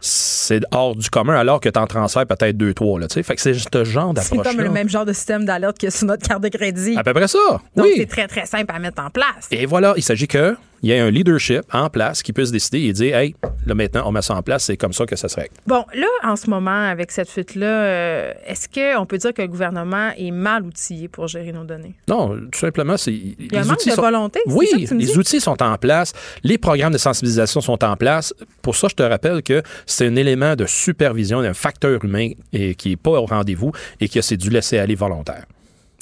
c'est hors du commun, alors que tu en transfères peut-être deux, trois. Là, tu sais. fait que c'est ce genre
C'est
d'approche
comme le même genre de système d'alerte que sur notre carte de crédit.
À peu près ça.
Donc,
oui.
c'est très, très simple à mettre en place.
Et voilà, il s'agit que il y ait un leadership en place qui puisse décider et dire, hey, là maintenant, on met ça en place, c'est comme ça que ça se règle.
Bon, là, en ce moment, avec cette fuite-là, euh, est-ce qu'on peut dire que le gouvernement est mal outillé pour gérer nos données?
Non, tout simplement, c'est.
Il y a un manque de volonté.
Oui,
ça que tu me
les
dis?
outils sont en place, les programmes de sensibilisation sont en place. Pour ça, je te rappelle que c'est un élément de supervision, un facteur humain et qui n'est pas au rendez-vous et que c'est du laisser-aller volontaire.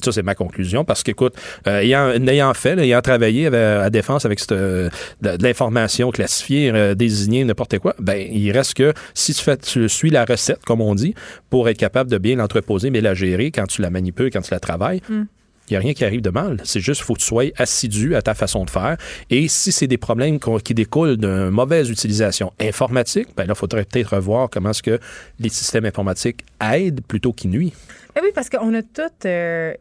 Ça, c'est ma conclusion parce qu'écoute, euh, ayant, ayant fait, là, ayant travaillé avec- à défense avec cette, euh, de, de l'information classifiée, euh, désignée, n'importe quoi, ben, il reste que si tu, fais, tu suis la recette, comme on dit, pour être capable de bien l'entreposer, mais la gérer quand tu la manipules, quand tu la travailles,
Mm.
il n'y a rien qui arrive de mal. C'est juste qu'il faut que tu sois assidu à ta façon de faire. Et si c'est des problèmes qui découlent d'une mauvaise utilisation informatique, ben là, il faudrait peut-être revoir comment est-ce que les systèmes informatiques aident plutôt qu'ils nuisent.
Eh oui, parce qu'on a toute euh,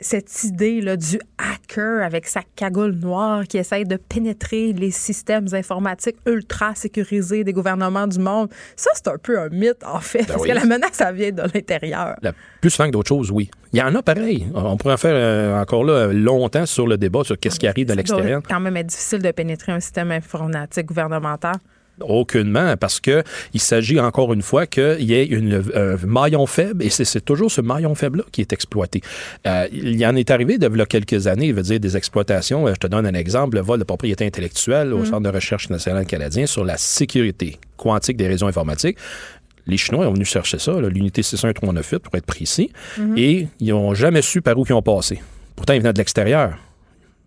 cette idée là, du hacker avec sa cagoule noire qui essaye de pénétrer les systèmes informatiques ultra sécurisés des gouvernements du monde. Ça, c'est un peu un mythe, en fait, parce
oui.
que la menace, ça vient de l'intérieur.
Plus souvent que d'autres choses, oui. Il y en a pareil. On pourrait en faire euh, encore là longtemps sur le débat sur qu'est-ce qui arrive de l'extérieur.
quand même être difficile de pénétrer un système informatique gouvernemental.
Aucunement, parce que il s'agit encore une fois qu'il y ait une, un maillon faible, et c'est toujours ce maillon faible-là qui est exploité. Euh, il y en est arrivé de là, quelques années, il veut dire des exploitations. Euh, Je te donne un exemple, le vol de propriété intellectuelle au
Mhm.
Centre de recherche national canadien sur la sécurité quantique des réseaux informatiques. Les Chinois ont venu chercher ça, l'unité 61398 pour être précis,
Mhm.
et ils n'ont jamais su par où ils ont passé. Pourtant, ils venaient de l'extérieur.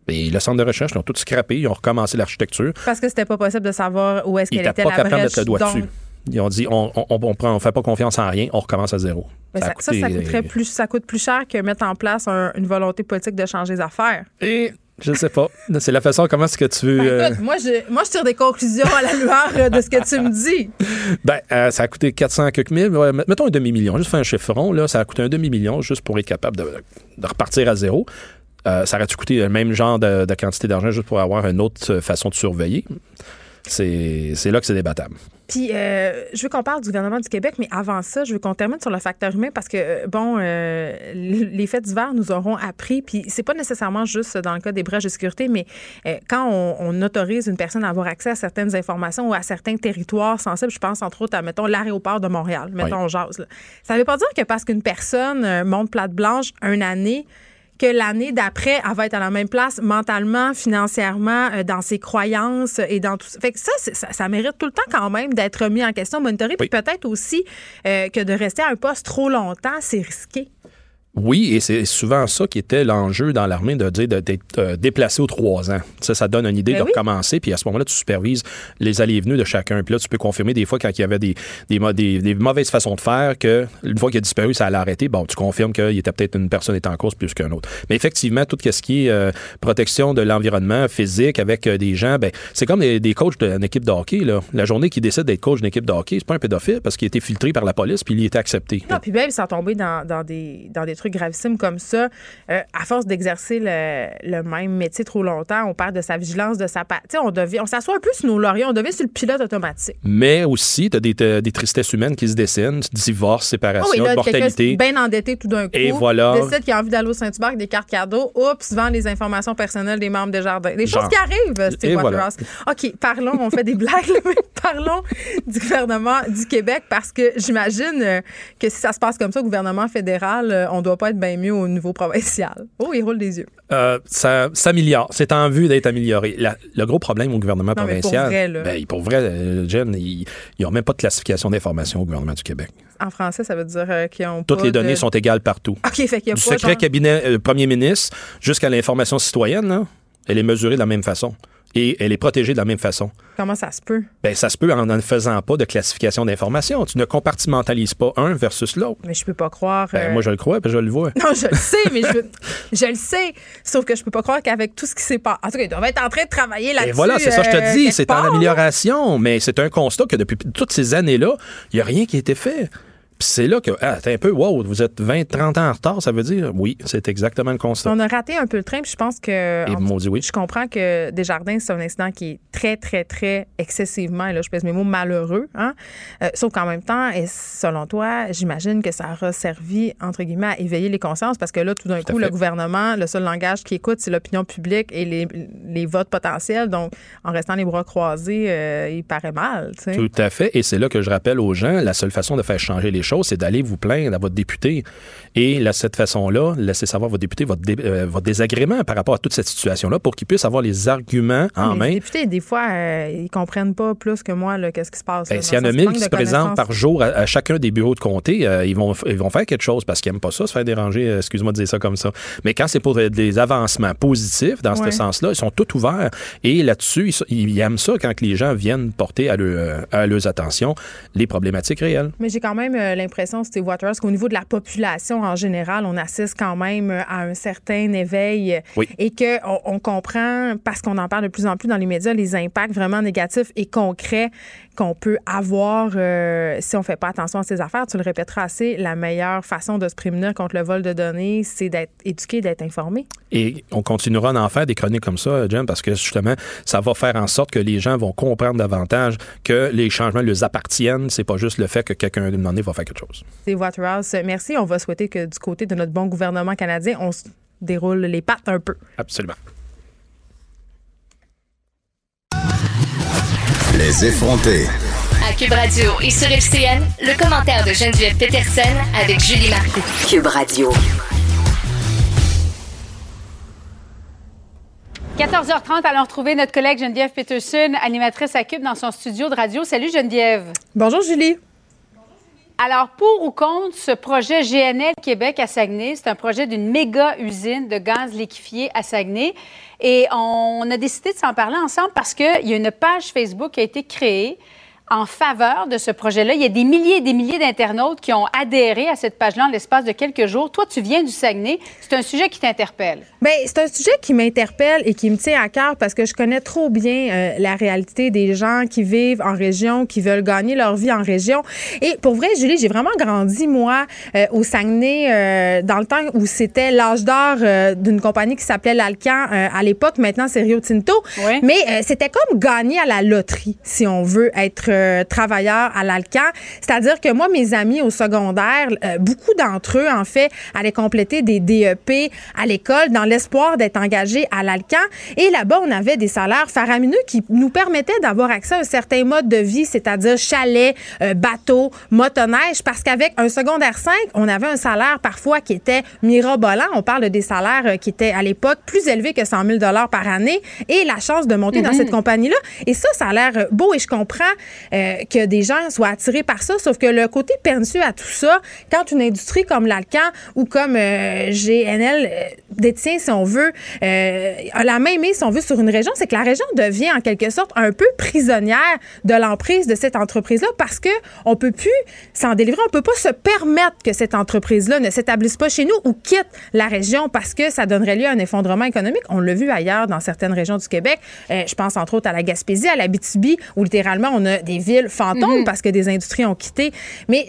Et le centre de recherche, ils ont tout scrappé, ils ont recommencé l'architecture.
Parce que c'était pas possible de savoir où est-ce qu'elle était
pas
la
capables de
brèche.
mettre le doigt
Donc,
dessus. Ils ont dit on on, on, fait pas confiance en rien, on recommence à zéro.
ça, ça, coûterait plus, ça coûte plus cher que mettre en place un- une volonté politique de changer les affaires.
Et je sais pas. C'est la façon comment est-ce que tu veux.
Ben,
euh,
écoute, moi, je, moi, je tire des conclusions à la lueur euh, de ce que tu me dis.
ben, euh, ça a coûté 400 quelques mille. ouais, met- mettons un demi-million. Juste faire un chiffron, là, ça a coûté un demi-million juste pour être capable de, de repartir à zéro. Euh, ça aurait-tu coûté le même genre de, de quantité d'argent juste pour avoir une autre euh, façon de surveiller? C'est là que c'est débattable.
Puis, euh, je veux qu'on parle du gouvernement du Québec, mais avant ça, je veux qu'on termine sur le facteur humain parce que, euh, bon, euh, les faits divers nous auront appris, puis c'est pas nécessairement juste dans le cas des brèches de sécurité, mais euh, quand on, on autorise une personne à avoir accès à certaines informations ou à certains territoires sensibles, je pense entre autres à, mettons, l'aéroport de Montréal, mettons,
Oui.
on jase, là. Ça veut pas dire que parce qu'une personne monte plate blanche une année, que l'année d'après, elle va être à la même place mentalement, financièrement, euh, dans ses croyances et dans tout ça. Fait que ça, ça, ça mérite tout le temps quand même d'être mis en question, monitoré, puis peut-être aussi euh, que de rester à un poste trop longtemps, c'est risqué.
Oui, et c'est souvent ça qui était l'enjeu dans l'armée, de dire d'être euh, déplacé aux trois ans. Ça, ça donne une idée
Ben
de
oui.
recommencer, puis à ce moment-là, tu supervises les allées et venues de chacun. Puis là, tu peux confirmer des fois quand il y avait des, des, mo- des- des mauvaises façons de faire, que une fois qu'il a disparu, ça allait arrêter. Bon, tu confirmes qu'il était peut-être une personne est en cause plus qu'un autre. Mais effectivement, tout ce qui est euh, protection de l'environnement physique avec euh, des gens, ben, c'est comme des, des coachs d'une équipe de hockey. Là. La journée qui décide d'être coach d'une équipe de hockey, c'est pas un pédophile parce qu'il a été filtré par la police puis il a été accepté.
Non, puis même sans tomber dans, dans des, dans des trucs gravissimes comme ça, euh, à force d'exercer le, le même métier trop longtemps, on perd de sa vigilance, de sa... Tu on devient, on s'assoit un peu sur nos lauriers, on devient sur le pilote automatique.
Mais aussi, tu as des, t'as des tristesses humaines qui se dessinent, divorce, séparation,
Oh oui, là,
mortalité.
bien endetté tout d'un coup.
Et voilà.
Décide qu'il a envie d'aller au Saint-Hubert des cartes cadeaux. Oups, vend les informations personnelles des membres des jardins. Des
Genre.
choses qui arrivent, Steve Waterhouse. OK, parlons, on fait des blagues, là, mais parlons du gouvernement du Québec parce que j'imagine euh, que si ça se passe comme ça au gouvernement fédéral, euh, on doit pas être bien mieux au niveau provincial. Oh, il roule des yeux.
Euh, ça s'améliore. C'est en vue d'être amélioré. La- le gros problème au gouvernement
Non, mais pour
provincial,
vrai,
ben, pour vrai, euh, Jen, ils n'ont même pas de classification d'information au gouvernement du Québec.
En français, ça veut dire euh, qu'ils ont
Toutes
pas
les données
de-
sont égales partout.
OK, fait qu'il y a
Du
pas
secret
genre-
cabinet euh, premier ministre jusqu'à l'information citoyenne, là, elle est mesurée de la même façon. Et elle est protégée de la même façon.
Comment ça se peut?
Ben, ça se peut en ne faisant pas de classification d'information. Tu ne compartimentalises pas un versus l'autre.
Mais je peux pas croire.
Ben, moi, je le crois, puis je le vois.
Non, je le sais, mais je, je le sais. Sauf que je peux pas croire qu'avec tout ce qui s'est passé. En tout cas, ils doivent être en train de travailler là-dessus.
Et voilà, c'est ça, je te
euh,
dis, c'est en amélioration, mais c'est un constat que depuis toutes ces années-là, il n'y a rien qui a été fait. C'est là que, ah, t'es un peu, wow, vous êtes 20, 30 ans en retard, ça veut dire? Oui, c'est exactement le constat.
On a raté un peu le train, puis je pense que.
Et
en-
maudit oui.
Je comprends que Desjardins, c'est un incident qui est très, très, très excessivement, et là, je pèse mes mots, malheureux. Hein? Euh, sauf qu'en même temps, et selon toi, j'imagine que ça aura servi, entre guillemets, à éveiller les consciences parce que là, tout d'un coup,
fait.
le gouvernement, le seul langage qui écoute, c'est l'opinion publique et les, les votes potentiels. Donc, en restant les bras croisés, euh, il paraît mal. tu sais.
Tout à fait. Et c'est là que je rappelle aux gens, la seule façon de faire changer les choses, c'est d'aller vous plaindre à votre député. Et de cette façon-là, laissez savoir votre député votre, dé- euh, votre désagrément par rapport à toute cette situation-là pour qu'il puisse avoir les arguments en
les
main.
députés, des fois, euh, ils comprennent pas plus que moi qu'est-ce qui se passe.
Ben, S'il y en a
le sens
1000
manque
qui se présentent par jour à, à chacun des bureaux de comté, euh, ils, vont, ils vont faire quelque chose parce qu'ils n'aiment pas ça, se faire déranger, euh, excuse-moi de dire ça comme ça. Mais quand c'est pour euh, des avancements positifs dans
Ouais.
ce sens-là, ils sont tout ouverts. Et là-dessus, ils, ils aiment ça quand les gens viennent porter à, leur, euh, à leurs attentions les problématiques réelles.
Mais j'ai quand même l'impression, Steve Waters, qu'au niveau de la population en général, on assiste quand même euh, à un certain éveil
Oui.
et qu'on on comprend, parce qu'on en parle de plus en plus dans les médias, les impacts vraiment négatifs et concrets qu'on peut avoir euh, si on fait pas attention à ces affaires. Tu le répéteras assez, la meilleure façon de se prémunir contre le vol de données, c'est d'être éduqué, d'être informé.
Et on continuera d'en faire des chroniques comme ça, Jem, parce que justement, ça va faire en sorte que les gens vont comprendre davantage que les changements leur appartiennent. C'est pas juste le fait que quelqu'un, un moment donné, va faire quelque chose.
Steve Waterhouse, merci. On va souhaiter que du côté de notre bon gouvernement canadien, on se déroule les pattes un peu.
Absolument.
Les effrontés.
À Cube Radio et sur FCN, le commentaire de Geneviève Peterson avec Julie Marcoux.
Cube Radio.
14h30, allons retrouver notre collègue Geneviève Peterson, animatrice à Cube dans son studio de radio. Salut Geneviève.
Bonjour Julie.
Alors, pour ou contre ce projet GNL Québec à Saguenay, c'est un projet d'une méga usine de gaz liquéfié à Saguenay. Et on a décidé de s'en parler ensemble parce qu'il y a une page Facebook qui a été créée en faveur de ce projet-là. Il y a des milliers et des milliers d'internautes qui ont adhéré à cette page-là en l'espace de quelques jours. Toi, tu viens du Saguenay. C'est un sujet qui t'interpelle.
Bien, c'est un sujet qui m'interpelle et qui me tient à cœur parce que je connais trop bien euh, la réalité des gens qui vivent en région, qui veulent gagner leur vie en région. Et pour vrai, Julie, j'ai vraiment grandi, moi, euh, au Saguenay, euh, dans le temps où c'était l'âge d'or d'une compagnie qui s'appelait l'Alcan à l'époque. Maintenant, c'est Rio Tinto.
Oui.
Mais c'était comme gagner à la loterie, si on veut être euh, travailleur à l'Alcan. C'est-à-dire que moi, mes amis au secondaire, euh, beaucoup d'entre eux, en fait, allaient compléter des DEP à l'école dans l'espoir d'être engagés à l'Alcan. Et là-bas, on avait des salaires faramineux qui nous permettaient d'avoir accès à un certain mode de vie, c'est-à-dire chalet, euh, bateau, motoneige, parce qu'avec un secondaire 5, on avait un salaire parfois qui était mirobolant. On parle de des salaires euh, qui étaient à l'époque plus élevés que 100 000 par année et la chance de monter dans cette compagnie-là. Et ça, ça a l'air beau et je comprends euh, que des gens soient attirés par ça, sauf que le côté pernicieux à tout ça, quand une industrie comme l'Alcan ou comme euh, GNL euh, détient, si on veut, a la main mise, si on veut, sur une région, c'est que la région devient en quelque sorte un peu prisonnière de l'emprise de cette entreprise-là parce que on peut plus s'en délivrer, on peut pas se permettre que cette entreprise-là ne s'établisse pas chez nous ou quitte la région parce que ça donnerait lieu à un effondrement économique. On l'a vu ailleurs dans certaines régions du Québec. Je pense entre autres à la Gaspésie, à la Bitibi, où littéralement on a des villes fantômes parce que des industries ont quitté. Mais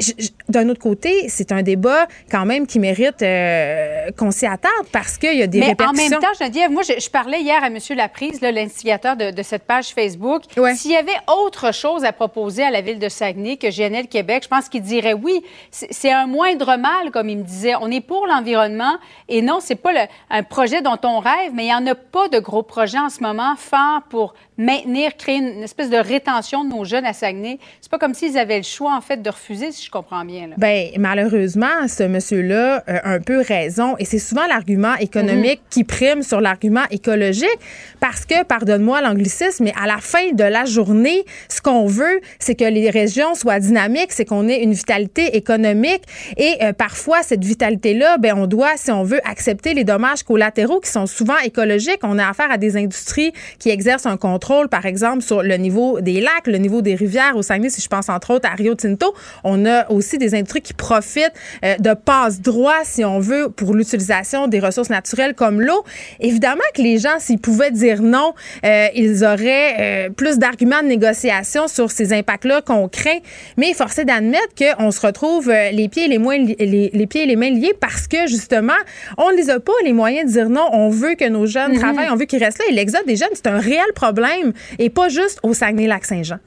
d'un autre côté, c'est un débat quand même qui mérite euh, qu'on s'y attarde parce qu'il y a des
Mais en
répercussions.
même temps, Geneviève, moi, je, je parlais hier à M. Laprise, l'instigateur de, de cette page Facebook. S'il y avait autre chose à proposer à la ville de Saguenay que GNL Québec, je pense qu'il dirait oui. C'est c'est un moindre mal, comme il me disait. On est pour l'environnement et non, c'est pas le- un projet dont on rêve, mais il n'y en a pas de gros projets en ce moment forts pour maintenir, créer une, espèce de rétention de nos jeunes à Saguenay. C'est pas comme s'ils avaient le choix, en fait, de refuser, si je comprends bien. là.
Ben malheureusement, ce monsieur-là a un peu raison et c'est souvent l'argument économique qui prime sur l'argument écologique parce que, pardonne-moi l'anglicisme, mais à la fin de la journée, ce qu'on veut, c'est que les régions soient dynamiques, c'est qu'on ait une vitalité économique et euh, parfois cette vitalité-là, ben on doit, si on veut, accepter les dommages collatéraux qui sont souvent écologiques. On a affaire à des industries qui exercent un contrôle contrôle, par exemple, sur le niveau des lacs, le niveau des rivières au Saguenay, si je pense entre autres à Rio Tinto. On a aussi des industries qui profitent euh, de passe-droit, si on veut, pour l'utilisation des ressources naturelles comme l'eau. Évidemment que les gens, s'ils pouvaient dire non, euh, ils auraient euh, plus d'arguments de négociation sur ces impacts-là qu'on craint. Mais forcé d'admettre qu'on se retrouve les pieds et les, moins, les, les, pieds et les mains liés parce que, justement, on ne les a pas les moyens de dire non. On veut que nos jeunes
Mhm.
travaillent, on veut qu'ils restent là. Et l'exode des jeunes, c'est un réel problème et pas juste au Saguenay-Lac-Saint-Jean.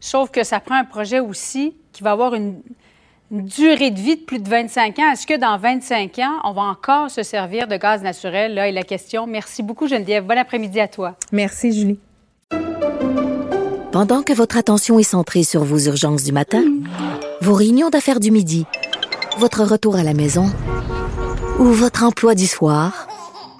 Sauf que ça prend un projet aussi qui va avoir une, une durée de vie de plus de 25 ans. Est-ce que dans 25 ans, on va encore se servir de gaz naturel? Là est la question. Merci beaucoup, Geneviève. Bon après-midi à toi.
Merci, Julie.
Pendant que votre attention est centrée sur vos urgences du matin, vos réunions d'affaires du midi, votre retour à la maison ou votre emploi du soir,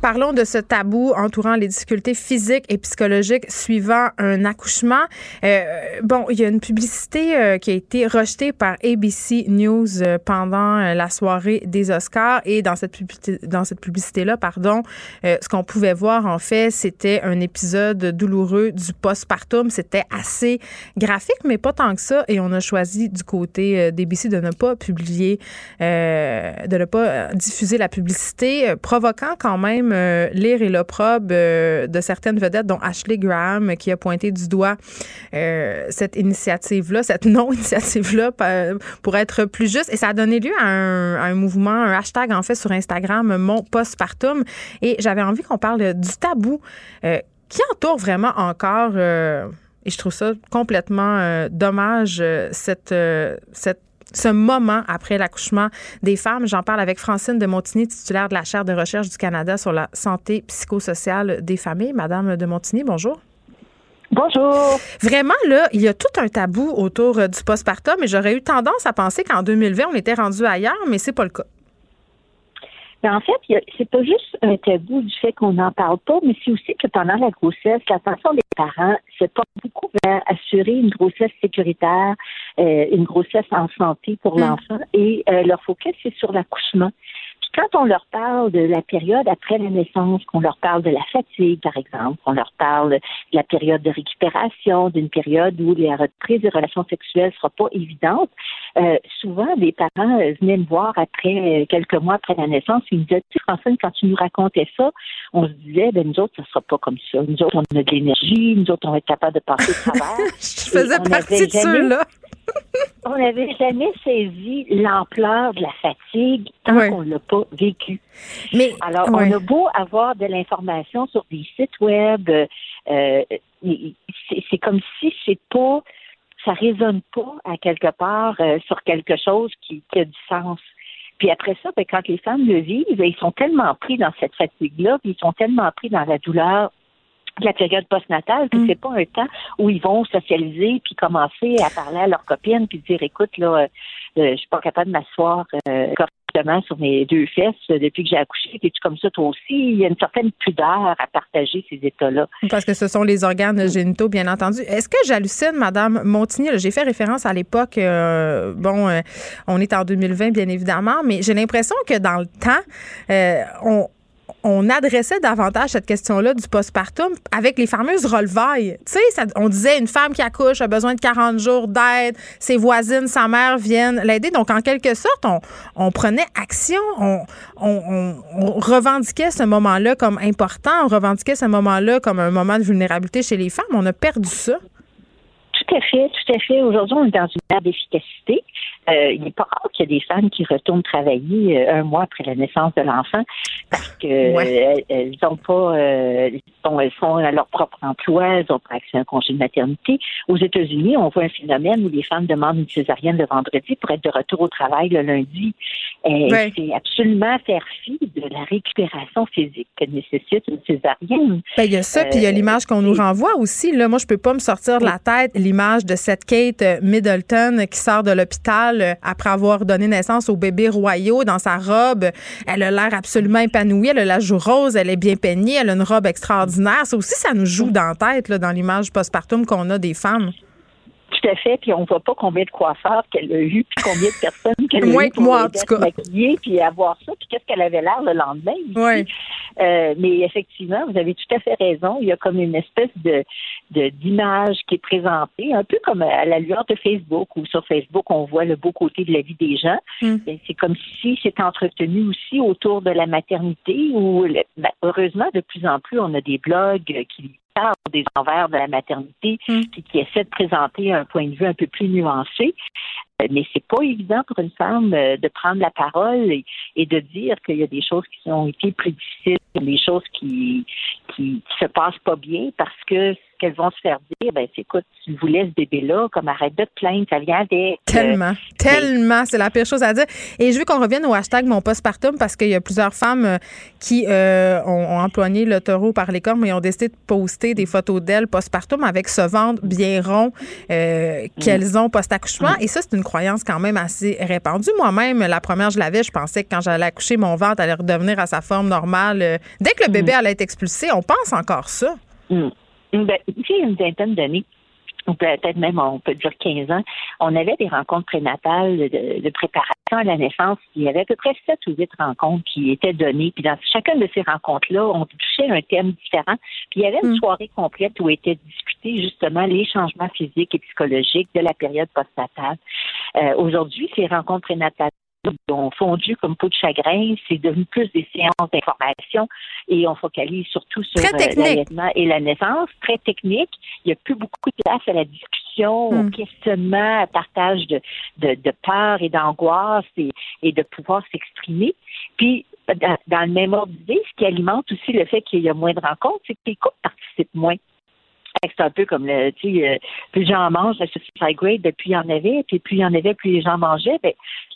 Parlons de ce tabou entourant les difficultés physiques et psychologiques suivant un accouchement. Euh, bon, il y a une publicité euh, qui a été rejetée par ABC News euh, pendant euh, la soirée des Oscars et dans cette publicité, dans cette publicité-là, pardon, euh, ce qu'on pouvait voir en fait, c'était un épisode douloureux du postpartum. C'était assez graphique, mais pas tant que ça. Et on a choisi du côté d'ABC de ne pas publier, de ne pas diffuser la publicité, provoquant quand même euh, l'ire et l'opprobre euh, de certaines vedettes, dont Ashley Graham, qui a pointé du doigt euh, cette initiative-là, cette non-initiative-là, pour être plus juste. Et ça a donné lieu à un, mouvement, un hashtag en fait sur Instagram, mon postpartum. Et j'avais envie qu'on parle du tabou qui entoure vraiment encore. et je trouve ça complètement dommage, cette ce moment après l'accouchement des femmes. J'en parle avec Francine de Montigny, titulaire de la chaire de recherche du Canada sur la santé psychosociale des familles. Madame de Montigny, bonjour.
Bonjour.
Vraiment, là, il y a tout un tabou autour du postpartum et j'aurais eu tendance à penser qu'en 2020, on était rendu ailleurs, mais c'est pas le cas.
Ben, en fait, il y a- c'est pas juste un tabou du fait qu'on n'en parle pas, mais c'est aussi que pendant la grossesse, l'attention des parents se porte beaucoup vers assurer une grossesse sécuritaire, euh, une grossesse en santé pour l'enfant, et euh, leur focus c'est sur l'accouchement. Quand on leur parle de la période après la naissance, qu'on leur parle de la fatigue, par exemple, qu'on leur parle de la période de récupération, d'une période où la reprise des relations sexuelles sera pas évidente, euh, souvent les parents euh, venaient me voir après euh, quelques mois après la naissance, ils me disaient, tu sais, Francine, quand tu nous racontais ça, on se disait, ben nous autres, ça sera pas comme ça. Nous autres, on a de l'énergie, nous autres, on va être capable de passer au travers.
Je faisais partie de
jamais-
ceux-là.
On n'avait jamais saisi l'ampleur de la fatigue tant qu'on l'a pas vécu.
Mais
alors, on a beau avoir de l'information sur des sites web, euh, c'est c'est comme si c'est pas, ça résonne pas à quelque part euh, sur quelque chose qui, qui a du sens. Puis après ça, ben, quand les femmes le vivent, ben, ils sont tellement pris dans cette fatigue-là, puis ils sont tellement pris dans la douleur de la période postnatale que c'est pas un temps où ils vont socialiser puis commencer à parler à leurs copines puis dire écoute là euh, euh, je suis pas capable de m'asseoir euh, correctement sur mes deux fesses depuis que j'ai accouché puis tu comme ça toi aussi? Il y a une certaine pudeur à partager ces états-là
Parce que ce sont les organes génitaux, bien entendu. Est-ce que j'hallucine, Madame Montigny? J'ai fait référence à l'époque, euh, bon, euh, on est en 2020, bien évidemment, mais j'ai l'impression que dans le temps, euh, on on adressait davantage cette question-là du postpartum avec les fameuses relevailles. Tu sais, on disait une femme qui accouche a besoin de 40 jours d'aide, ses voisines, sa mère viennent l'aider. Donc, en quelque sorte, on, prenait action, on, on- on- on revendiquait ce moment-là comme important, on revendiquait ce moment-là comme un moment de vulnérabilité chez les femmes. On a perdu ça.
Tout à fait, tout à fait. Aujourd'hui, on est dans une ère d'efficacité. Euh, il n'est pas rare qu'il y ait des femmes qui retournent travailler euh, un mois après la naissance de l'enfant parce que elles n'ont pas, elles font à leur propre emploi, elles n'ont pas accès à un congé de maternité. Aux États-Unis, on voit un phénomène où les femmes demandent une césarienne le vendredi pour être de retour au travail le lundi. C'est absolument faire fi de la récupération physique que nécessite une césarienne.
Ben, il y a ça, puis il y a l'image qu'on nous renvoie aussi. Là, moi, je peux pas me sortir de la tête l'image de cette Kate Middleton qui sort de l'hôpital après avoir donné naissance au bébé royaux dans sa robe. Elle a l'air absolument épanouie. Elle a la joue rose, elle est bien peignée, elle a une robe extraordinaire. Ça aussi, ça nous joue dans la tête, dans l'image postpartum qu'on a des femmes.
Tout à fait, puis on voit pas combien de coiffeurs qu'elle a eu, puis combien de personnes qu'elle a
Moins
eu
que moi, en tout cas.
maquiller, puis avoir ça, puis qu'est-ce qu'elle avait l'air le lendemain.
Oui.
Euh, mais effectivement, vous avez tout à fait raison. Il y a comme une espèce de d'image qui est présentée, un peu comme à la lueur de Facebook, où sur Facebook, on voit le beau côté de la vie des gens.
Mm.
Ben, c'est comme si c'était entretenu aussi autour de la maternité, où ben, heureusement, de plus en plus, on a des blogs qui des envers de la maternité,
Mm.
qui essaient de présenter un point de vue un peu plus nuancé. Euh, Mais c'est pas évident pour une femme euh, de prendre la parole et, et de dire qu'il y a des choses qui ont été plus difficiles, des choses qui, qui, qui se passent pas bien parce que qu'elles vont se faire dire, ben écoute, tu voulais ce bébé-là, comme arrête de te plaindre, ça vient avec.
Tellement, tellement, c'est la pire chose à dire. Et je veux qu'on revienne au hashtag mon postpartum parce qu'il y a plusieurs femmes euh, qui euh, ont, ont employé le taureau par les cornes, mais ont décidé de poster des photos d'elles postpartum avec ce ventre bien rond euh, qu'elles ont post-accouchement. Et ça, c'est une croyance quand même assez répandue. Moi-même, la première, je l'avais, je pensais que quand j'allais accoucher, mon ventre allait redevenir à sa forme normale. Euh, Dès que le bébé allait être expulsé, on pense encore ça.
Mm. Ben, sais, une vingtaine d'années, ou peut-être même, on peut dire 15 ans, on avait des rencontres prénatales de, de préparation à la naissance. Il y avait à peu près 7 ou 8 rencontres qui étaient données. Puis dans chacune de ces rencontres-là, on touchait un thème différent. Puis il y avait une soirée complète où étaient discutés justement les changements physiques et psychologiques de la période postnatale. Euh, Aujourd'hui, ces rencontres prénatales ont fondu comme peau de chagrin. C'est devenu plus des séances d'information et on focalise surtout sur euh, l'allaitement et la naissance. Très technique. Il n'y a plus beaucoup de place à la discussion, au
Mm.
questionnement, à partage de, de, de peur et d'angoisse et, et de pouvoir s'exprimer. Puis, dans, dans le même ordre d'idée, ce qui alimente aussi le fait qu'il y a moins de rencontres, c'est que les couples participent moins. C'est un peu comme le, tu sais, euh, plus les gens mangent, la suicide grade, ben, plus il y en avait, puis plus il y en avait, plus les gens mangeaient. Ben,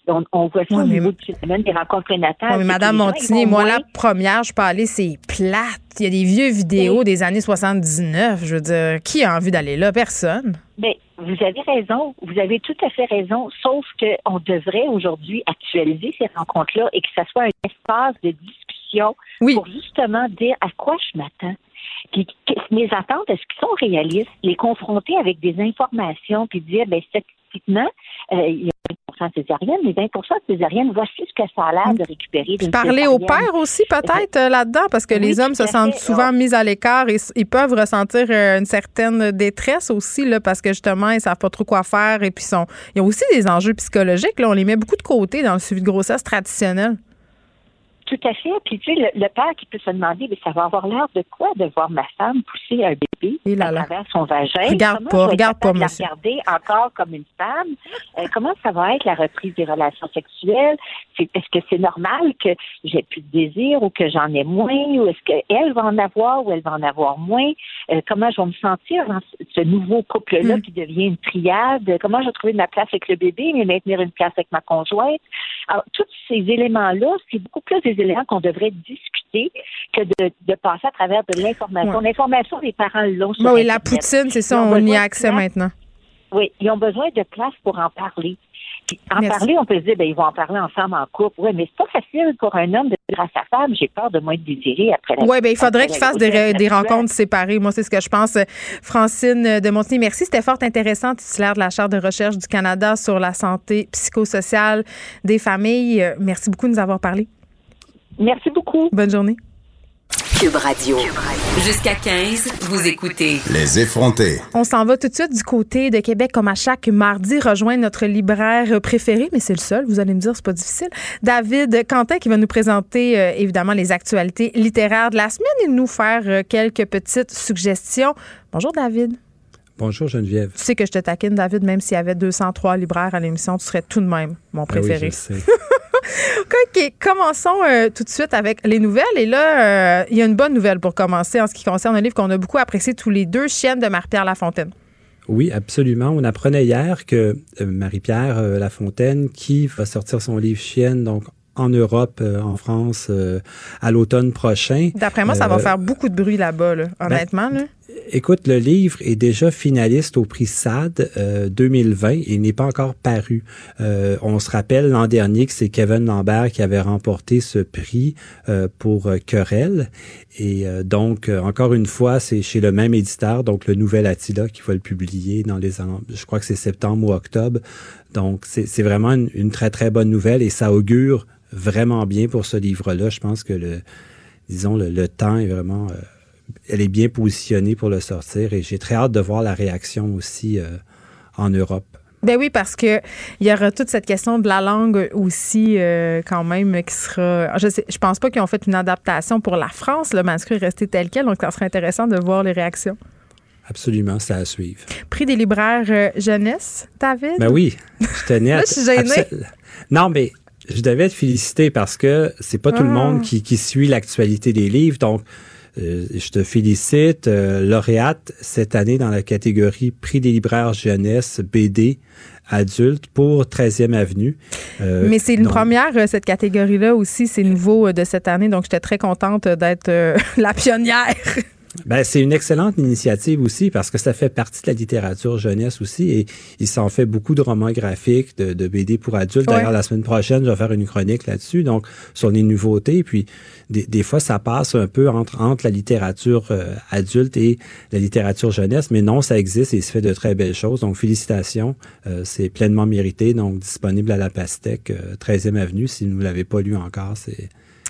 on, on voit ça
Ouais,
au niveau du phénomène des rencontres prénatales. Que
Madame Montigny, moi,
moins-
la première, je peux aller, c'est plate. Il y a des vieux vidéos des années 79. Je veux dire, qui a envie d'aller là? Personne.
Mais vous avez raison, vous avez tout à fait raison, sauf qu'on devrait aujourd'hui actualiser ces rencontres-là et que ça soit un espace de discussion pour justement dire à quoi je m'attends. Puis mes attentes, est-ce qu'elles sont réalistes? Les confronter avec des informations, puis dire, ben statistiquement, euh, il y a 20 de césariennes, mais 20 de césariennes, voici ce que ça a l'air de récupérer d'une
Parler au
césarienne.
père aussi, peut-être, euh, là-dedans, parce que
Oui,
les hommes se sentent souvent mis à l'écart et ils peuvent ressentir euh, une certaine détresse aussi, là, parce que justement, ils savent pas trop quoi faire et puis sont. Il y a aussi des enjeux psychologiques. Là, on les met beaucoup de côté dans le suivi de grossesse traditionnel.
Tout à fait. Puis tu sais, le, le père qui peut se demander, mais ça va avoir l'air de quoi de voir ma femme pousser un bébé à travers son vagin?
Regarde
Comment
pas, regarde pas,
la regarder encore comme une femme? Euh, comment ça va être la reprise des relations sexuelles? C'est est-ce que c'est normal que j'ai plus de désir ou que j'en ai moins? Ou est-ce qu'elle va en avoir ou elle va en avoir moins? Euh, Comment je vais me sentir dans ce, ce nouveau couple-là
Mm.
qui devient une triade? Comment je vais trouver ma place avec le bébé mais maintenir une place avec ma conjointe? Alors tous ces éléments-là, c'est beaucoup plus des éléments qu'on devrait discuter que de, de passer à travers de l'information.
Ouais.
L'information, les parents l'ont sur
oui, la poutine, c'est ça, on y a accès maintenant.
Oui, ils ont besoin de place pour en parler. Puis en
Merci.
parler, on peut se dire, ben, ils vont en parler ensemble en couple. Oui, mais c'est pas facile pour un homme de dire à sa femme, j'ai peur de moins être désiré après la
Oui, ben il faudrait qu'ils fassent des, des rencontres séparées. Moi, c'est ce que je pense. Francine de Montigny, merci. C'était fort intéressant, titulaire de la Charte de recherche du Canada sur la santé psychosociale des familles. Merci beaucoup de nous avoir parlé.
Merci beaucoup.
Bonne journée.
Cube Radio. Jusqu'à 15, vous écoutez
Les effrontés.
On s'en va tout de suite du côté de Québec, comme à chaque mardi, rejoindre notre libraire préféré, mais c'est le seul, vous allez me dire, c'est pas difficile. David Quentin qui va nous présenter euh, évidemment les actualités littéraires de la semaine et nous faire euh, quelques petites suggestions. Bonjour David.
Bonjour Geneviève.
Tu sais que je te taquine, David, même s'il y avait 203 libraires à l'émission, tu serais tout de même mon préféré.
Ah oui, je sais.
OK, commençons euh, tout de suite avec les nouvelles. Et là, euh, il y a une bonne nouvelle pour commencer en ce qui concerne un livre qu'on a beaucoup apprécié tous les deux, Chienne de Marie-Pierre Lafontaine.
Oui, absolument. On apprenait hier que euh, Marie-Pierre Lafontaine, qui va sortir son livre Chienne, donc en Europe, en France, à l'automne prochain.
D'après moi, ça va faire beaucoup de bruit là-bas, là,
ben,
honnêtement. là.
Écoute, le livre est déjà finaliste au prix SAD 2020 et il n'est pas encore paru. Euh, on se rappelle l'an dernier que c'est Kevin Lambert qui avait remporté ce prix euh, pour euh, Querelle. Et donc, encore une fois, c'est chez le même éditeur, donc le Nouvel Attila, qui va le publier dans les... Je crois que c'est septembre ou octobre. Donc, c'est vraiment une, très, très bonne nouvelle et ça augure vraiment bien pour ce livre-là. Je pense que le, disons, le, le temps est vraiment elle est bien positionnée pour le sortir et j'ai très hâte de voir la réaction aussi euh, en Europe.
Ben oui, parce que il y aura toute cette question de la langue aussi euh, quand même qui sera. Je sais, je pense pas qu'ils ont fait une adaptation pour la France. Le manuscrit est resté tel quel, donc ça serait intéressant de voir les réactions.
Absolument, c'est à suivre.
Prix des libraires euh, jeunesse, David?
Ben oui, je tenais à.
Là, je suis gênée.
Non, mais je devais te féliciter parce que c'est pas tout le
Ah.
monde qui, qui suit l'actualité des livres, donc. Euh, je te félicite, euh, lauréate cette année dans la catégorie Prix des libraires jeunesse BD adulte pour 13e Avenue. Euh,
Mais c'est une première, cette catégorie-là aussi. C'est nouveau de cette année, donc j'étais très contente d'être la pionnière.
Ben, c'est une excellente initiative aussi parce que ça fait partie de la littérature jeunesse aussi et il s'en fait beaucoup de romans graphiques, de, de BD pour adultes.
Ouais.
D'ailleurs, la semaine prochaine, je vais faire une chronique là-dessus, donc sur les nouveautés. Puis des, des fois, ça passe un peu entre, entre la littérature euh, adulte et la littérature jeunesse, mais non, ça existe et il se fait de très belles choses. Donc, félicitations, Euh, c'est pleinement mérité. Donc, disponible à la Pastèque, euh, 13e Avenue. Si vous ne l'avez pas lu encore, c'est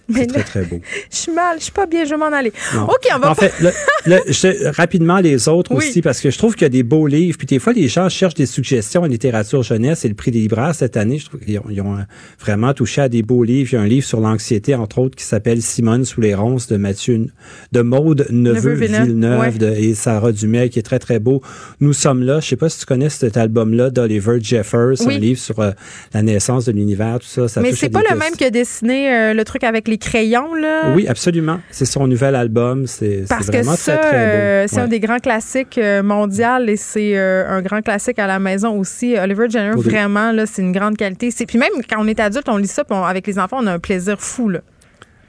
Mais
très, très beau.
Je suis mal, je suis pas bien, je vais m'en aller.
Non.
OK, on va
En fait, le- le- je- rapidement, les autres
Oui.
aussi, parce que je trouve qu'il y a des beaux livres. Puis des fois, les gens cherchent des suggestions en littérature jeunesse et le prix des libraires cette année, je trouve qu'ils ont, ils ont, euh, vraiment touché à des beaux livres. Il y a un livre sur l'anxiété, entre autres, qui s'appelle Simone sous les ronces de Mathieu, de Maude Neveu,
Neveu-Villeneuve,
Villeneuve
ouais.
de- et Sarah Dumais, qui est très, très beau. Nous sommes là. Je sais pas si tu connais cet album-là d'Oliver Jeffers,
Oui.
un livre sur euh, la naissance de l'univers, tout ça. ça
Mais c'est pas le même qui a dessiné euh, le truc avec les crayons, là?
Oui, absolument. C'est son nouvel album. C'est c'est
Parce que
vraiment
ça,
très, très beau.
euh, c'est
Ouais.
un des grands classiques euh, mondial et c'est euh, un grand classique à la maison aussi. Oliver Jenner, vraiment, là, c'est une grande qualité. C'est Puis même quand on est adulte, on lit ça, puis on- avec les enfants, on a un plaisir fou. Là.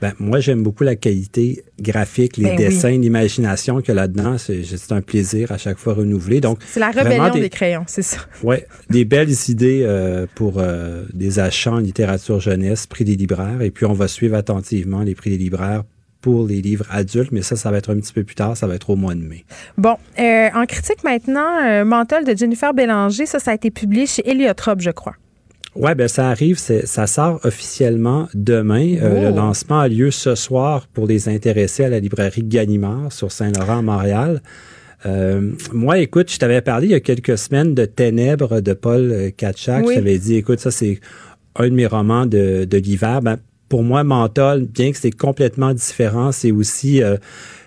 Ben, moi, j'aime beaucoup la qualité graphique, les
Ben oui.
dessins, l'imagination qu'il y a là-dedans. C'est c'est un plaisir à chaque fois renouvelé. Donc,
C'est la rébellion des...
des,
crayons, c'est ça.
ouais, des belles idées euh, pour euh, des achats en littérature jeunesse, prix des libraires. Et puis, on va suivre attentivement les prix des libraires pour les livres adultes, mais ça, ça va être un petit peu plus tard, ça va être au mois de mai.
Bon, euh, en critique maintenant, Mental de Jennifer Bélanger, ça, ça a été publié chez Héliotrope, je crois.
Ouais, ben ça arrive, ça sort officiellement demain. Euh,
Oh.
Le lancement a lieu ce soir pour les intéressés à la librairie Gallimard sur Saint-Laurent, Montréal. Euh, moi, écoute, je t'avais parlé il y a quelques semaines de Ténèbres de Paul euh, Katchak.
Oui.
Je t'avais dit, écoute, ça c'est un de mes romans de, de l'hiver. Ben, pour moi, Menthol, bien que c'est complètement différent, c'est aussi euh,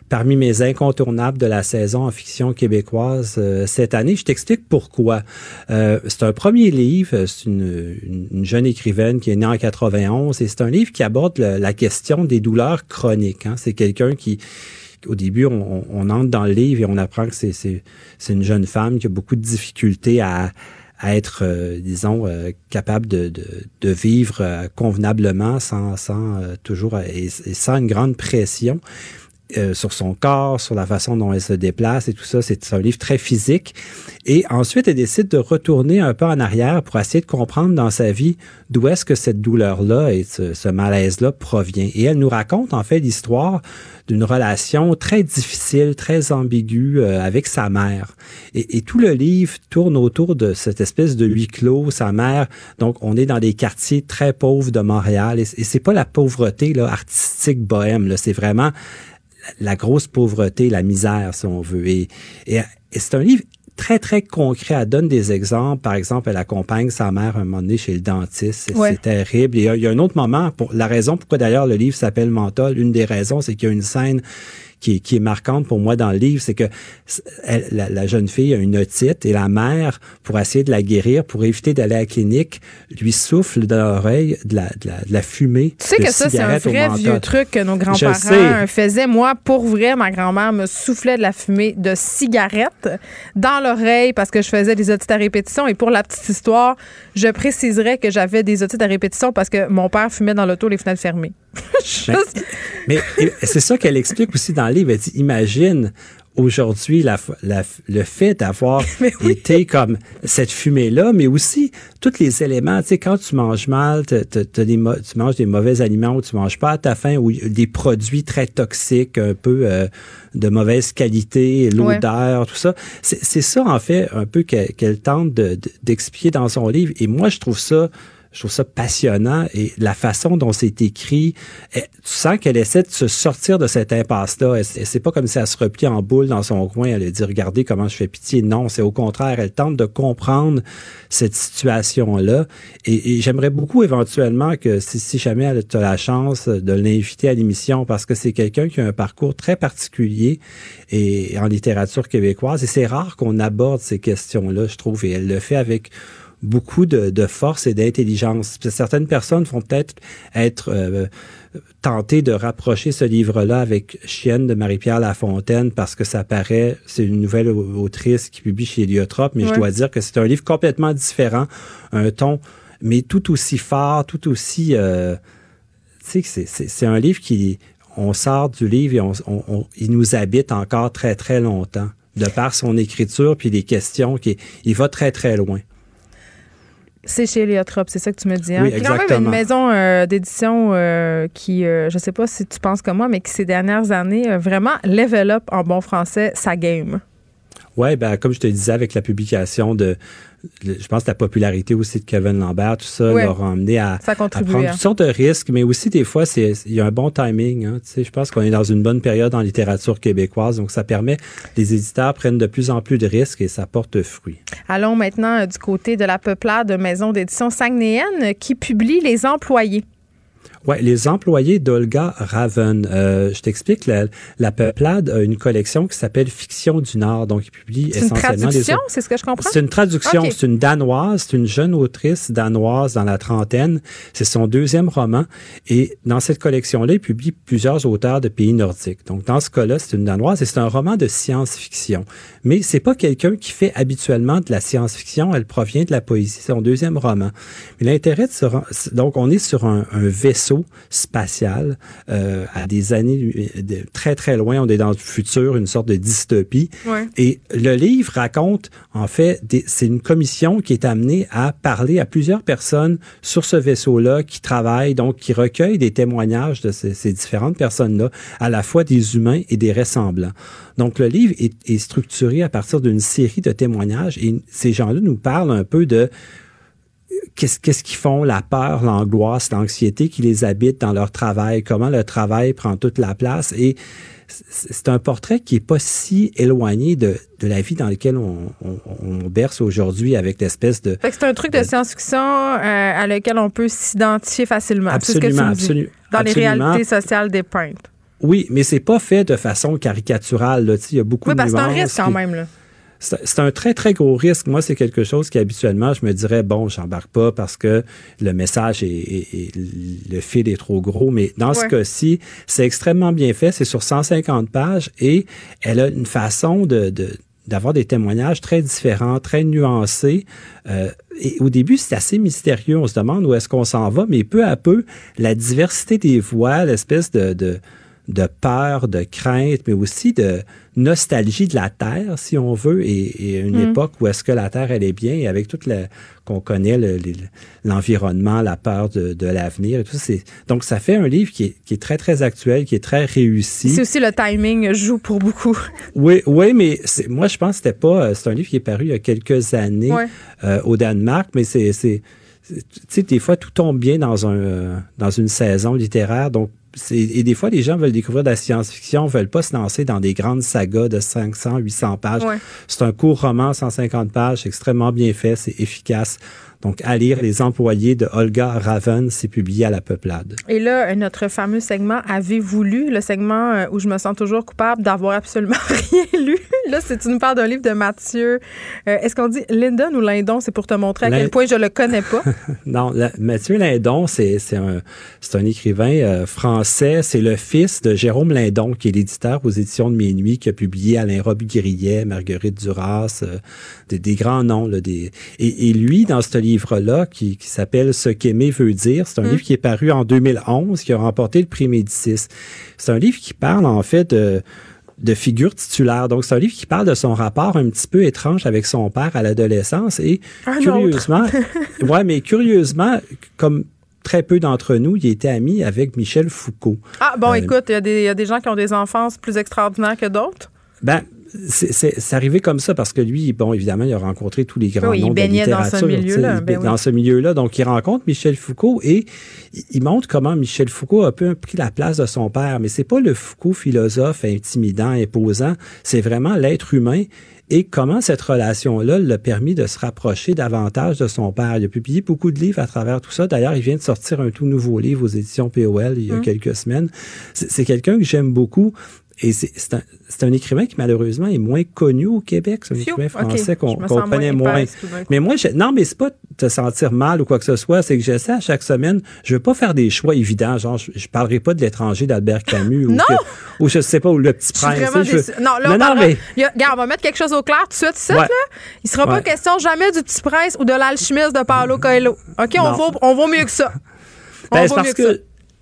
parmi mes incontournables de la saison en fiction québécoise euh, cette année. Je t'explique pourquoi. Euh, c'est un premier livre, c'est une, une- une jeune écrivaine qui est née en 91 et c'est un livre qui aborde la question des douleurs chroniques. hein. C'est quelqu'un qui au début, on, on- entre dans le livre et on apprend que c'est, une jeune femme qui a beaucoup de difficultés à, à être, euh, disons, euh, capable de, de, de vivre euh, convenablement sans, sans euh, toujours et, et sans une grande pression. Euh, sur son corps, sur la façon dont elle se déplace et tout ça. C'est un livre très physique. Et ensuite, elle décide de retourner un peu en arrière pour essayer de comprendre dans sa vie d'où est-ce que cette douleur-là et ce, malaise-là provient. Et elle nous raconte en fait l'histoire d'une relation très difficile, très ambiguë euh, avec sa mère. Et, et tout le livre tourne autour de cette espèce de huis clos, sa mère. Donc, on est dans des quartiers très pauvres de Montréal. Et, et c'est pas la pauvreté là, artistique bohème. Là, c'est vraiment la grosse pauvreté, la misère, si on veut. Et, et, et c'est un livre très, très concret. Elle donne des exemples. Par exemple, elle accompagne sa mère un moment donné chez le dentiste. C'est
Ouais.
terrible. Et il y, a, il y a un autre moment, pour la raison pourquoi d'ailleurs le livre s'appelle Menthol, une des raisons, c'est qu'il y a une scène qui, qui est marquante pour moi dans le livre, c'est que la, jeune fille a une otite et la mère, pour essayer de la guérir, pour éviter d'aller à la clinique, lui souffle dans l'oreille de la, de, la, fumée.
Tu sais que ça, c'est un vrai vieux truc que nos grands-parents faisaient. Moi, pour vrai, ma grand-mère me soufflait de la fumée de cigarette dans l'oreille parce que je faisais des otites à répétition. Et pour la petite histoire, je préciserais que j'avais des otites à répétition parce que mon père fumait dans l'auto les fenêtres fermées.
mais, c'est ça qu'elle explique aussi dans le livre. Elle dit, imagine aujourd'hui le fait d'avoir été comme cette fumée-là, mais aussi tous les éléments. Tu sais, quand tu manges mal, tu manges des mauvais aliments ou tu manges pas à ta faim ou des produits très toxiques, un peu euh, de mauvaise qualité, l'odeur, tout ça. C'est ça, en fait, un peu qu'elle tente d'expliquer dans son livre. Et moi, je trouve ça je trouve ça passionnant et la façon dont c'est écrit, eh, tu sens qu'elle essaie de se sortir de cette impasse-là. C'est pas comme si elle se replie en boule dans son coin, elle dit regardez comment je fais pitié. Non, c'est au contraire, elle tente de comprendre cette situation-là. Et, j'aimerais beaucoup éventuellement que si, si jamais elle a la chance de l'inviter à l'émission, parce que c'est quelqu'un qui a un parcours très particulier et en littérature québécoise. Et c'est rare qu'on aborde ces questions-là, je trouve. Et elle le fait avec beaucoup de, force et d'intelligence. Certaines personnes vont peut-être être, euh, tentées de rapprocher ce livre-là avec Chienne de Marie-Pierre Lafontaine parce que ça paraît, c'est une nouvelle autrice qui publie chez Liotrope, mais je dois dire que c'est un livre complètement différent, un ton, mais tout aussi fort, tout aussi... Euh, tu sais, c'est un livre qui... On sort du livre et on, il nous habite encore très, très longtemps de par son écriture puis les questions qui il va très très loin.
C'est chez Eliotrope, c'est ça que tu me dis. Hein?
Oui, exactement.
quand même une maison euh, d'édition euh, qui, euh, je sais pas si tu penses comme moi, mais qui ces dernières années vraiment level up en bon français sa game.
Oui, ben, comme je te disais, avec la publication de, je pense que la popularité aussi de Kevin Lambert, tout ça, leur a amené à, prendre toutes sortes de risques, mais aussi des fois, c'est il y a un bon timing. Hein, tu sais, je pense qu'on est dans une bonne période en littérature québécoise, donc ça permet, les éditeurs prennent de plus en plus de risques et ça porte fruit.
Allons maintenant euh, du côté de la peuplade maison d'édition Saguenéenne qui publie Les employés.
Ouais, les employés d'Olga Raven. Euh, je t'explique, la, la, Peuplade a une collection qui s'appelle Fiction du Nord, donc il publie essentiellement
une traduction, c'est ce que je comprends?
C'est une traduction, c'est une danoise, c'est une jeune autrice danoise dans la trentaine. C'est son deuxième roman et dans cette collection-là, il publie plusieurs auteurs de pays nordiques. Donc dans ce cas-là, c'est une danoise et c'est un roman de science-fiction. Mais c'est pas quelqu'un qui fait habituellement de la science-fiction, elle provient de la poésie. C'est son deuxième roman. Mais l'intérêt de ce donc on est sur un, un vaisseau spatial euh, à des années de, très très loin. On est dans le futur, une sorte de dystopie. Et le livre raconte en fait, c'est une commission qui est amenée à parler à plusieurs personnes sur ce vaisseau-là qui travaillent, donc qui recueillent des témoignages de ces, différentes personnes-là, à la fois des humains et des ressemblants. Donc le livre est, est structuré à partir d'une série de témoignages et ces gens-là nous parlent un peu de qu'est-ce qu'ils font, la peur, l'angoisse, l'anxiété qui les habite dans leur travail, comment le travail prend toute la place? Et c'est un portrait qui est pas si éloigné de, de la vie dans laquelle on, on, berce aujourd'hui avec l'espèce de.
c'est un truc de, science-fiction euh, à lequel on peut s'identifier facilement.
Absolument, absolument.
Dans les réalités sociales des peintres.
Oui, mais c'est pas fait de façon caricaturale. Là. Il y a beaucoup
oui,
de
Oui, c'est un risque quand même. Là
c'est un très, très gros risque. Moi, c'est quelque chose qui, habituellement, je me dirais, bon, j'embarque pas parce que le message est, le fil est trop gros. Mais dans ce cas-ci, c'est extrêmement bien fait. C'est sur 150 pages et elle a une façon de, d'avoir des témoignages très différents, très nuancés. Euh, et au début, c'est assez mystérieux. On se demande où est-ce qu'on s'en va, mais peu à peu, la diversité des voix, l'espèce de, de, de peur, de crainte, mais aussi de nostalgie de la Terre, si on veut, et, une mm. époque où est-ce que la Terre, elle est bien, et avec toute la qu'on connaît, l'environnement, la peur de, l'avenir et tout. Donc, ça fait un livre qui est, qui est, très, très actuel, qui est très réussi.
C'est aussi le timing joue pour beaucoup.
Oui, oui, mais moi, je pense que c'était pas... C'est un livre qui est paru il y a quelques années euh, au Danemark, mais c'est... Tu sais, des fois, tout tombe bien dans, un, euh, dans une saison littéraire. Donc, et des fois, les gens veulent découvrir de la science-fiction, veulent pas se lancer dans des grandes sagas de 500, 800 pages. C'est un court roman, 150 pages, extrêmement bien fait, c'est efficace. Donc, à lire Les employés de Olga Raven, c'est publié à La Peuplade.
Et là, notre fameux segment Avez-vous lu? Le segment euh, où je me sens toujours coupable d'avoir absolument rien lu. Là, c'est tu nous parles d'un livre de Mathieu. Euh, est-ce qu'on dit Lyndon ou Lindon? C'est pour te montrer à quel point je le connais pas?
non, Mathieu Lindon, c'est un, un écrivain euh, français. C'est le fils de Jérôme Lindon, qui est l'éditeur aux éditions de Minuit, qui a publié Alain Robe-Grillet, Marguerite Duras, des, grands noms. Là, des... Et, et lui, dans ce livre-là qui, qui s'appelle Ce qu'aimer veut dire. C'est un mm. livre qui est paru en 2011, qui a remporté le prix Médicis. C'est un livre qui parle en fait de de figure titulaire. Donc, c'est un livre qui parle de son rapport un petit peu étrange avec son père à l'adolescence et curieusement, ouais, mais curieusement, comme très peu d'entre nous, il était ami avec Michel Foucault.
Ah, bon, euh, écoute, il y, y, a des gens qui ont des enfances plus extraordinaires que d'autres.
Ben, c'est arrivé comme ça parce que lui, bon, évidemment, il a rencontré tous les grands noms de la littérature.
Dans ce milieu-là.
Ben dans ce milieu-là. Donc, il rencontre Michel Foucault et il montre comment Michel Foucault a un peu pris la place de son père. Mais c'est pas le Foucault philosophe intimidant, imposant. C'est vraiment l'être humain et comment cette relation-là l'a permis de se rapprocher davantage de son père. Il a publié beaucoup de livres à travers tout ça. D'ailleurs, il vient de sortir un tout nouveau livre aux éditions POL il y a hum. quelques semaines. C'est quelqu'un que j'aime beaucoup et c'est un, un, écrivain qui, malheureusement, est moins connu au Québec. C'est un écrivain français qu'on connaît moins. Mais moi, je, non, mais c'est pas te sentir mal ou quoi que ce soit. C'est que j'essaie à chaque semaine, je veux pas faire des choix évidents. Genre, je, je parlerai pas de l'étranger d'Albert Camus ou,
non!
ou je sais pas, ou le petit prince.
Non, là, on, mais... regarde, on va mettre quelque chose au clair tout de suite, là. Il sera pas question jamais du petit prince ou de l'alchimiste de Paolo Coelho. OK, on vaut, on vaut mieux que ça.
Ben, on vaut mieux que, que ça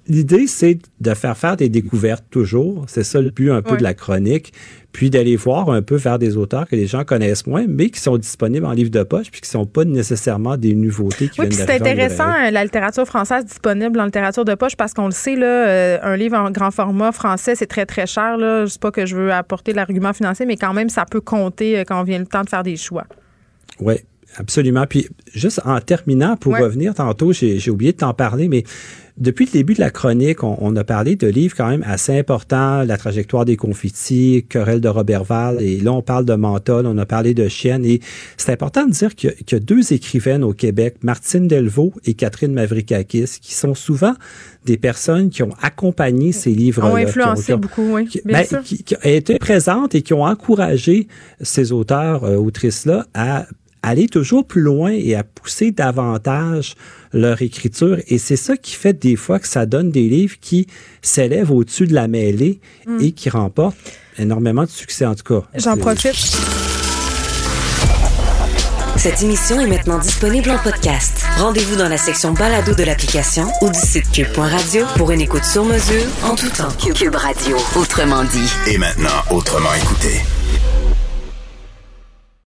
l'idée, c'est de faire faire des découvertes toujours. C'est ça le but un peu de la chronique. Puis d'aller voir un peu vers des auteurs que les gens connaissent moins, mais qui sont disponibles en livre de poche, puis qui ne sont pas nécessairement des nouveautés qui
oui,
viennent
c'est intéressant, la littérature française disponible en littérature de poche, parce qu'on le sait, là, euh, un livre en grand format français, c'est très, très cher. Là. Je sais pas que je veux apporter l'argument financier, mais quand même, ça peut compter euh, quand vient le temps de faire des choix.
Oui, absolument. Puis juste en terminant, pour revenir tantôt, j'ai oublié de t'en parler, mais depuis le début de la chronique, on, a parlé de livres quand même assez importants, La trajectoire des confettis, Querelle de Robertval, et là on parle de Menthol, on a parlé de Chienne, et c'est important de dire qu'il y, a deux écrivaines au Québec, Martine Delvaux et Catherine Mavrikakis, qui sont souvent des personnes qui ont accompagné ces livres-là.
Ont influencé beaucoup, oui, bien
ben, sûr. Qui, qui, ont été présentes et qui ont encouragé ces auteurs, euh, autrices-là à aller toujours plus loin et à pousser davantage leur écriture. Et c'est ça qui fait des fois que ça donne des livres qui s'élèvent au-dessus de la mêlée mm. et qui remportent énormément de succès, en tout cas.
J'en profite.
Cette émission est maintenant disponible en podcast. Rendez-vous dans la section balado de l'application ou du site cube.radio pour une écoute sur mesure en tout temps. Cube Radio, autrement dit.
Et maintenant, autrement écouté.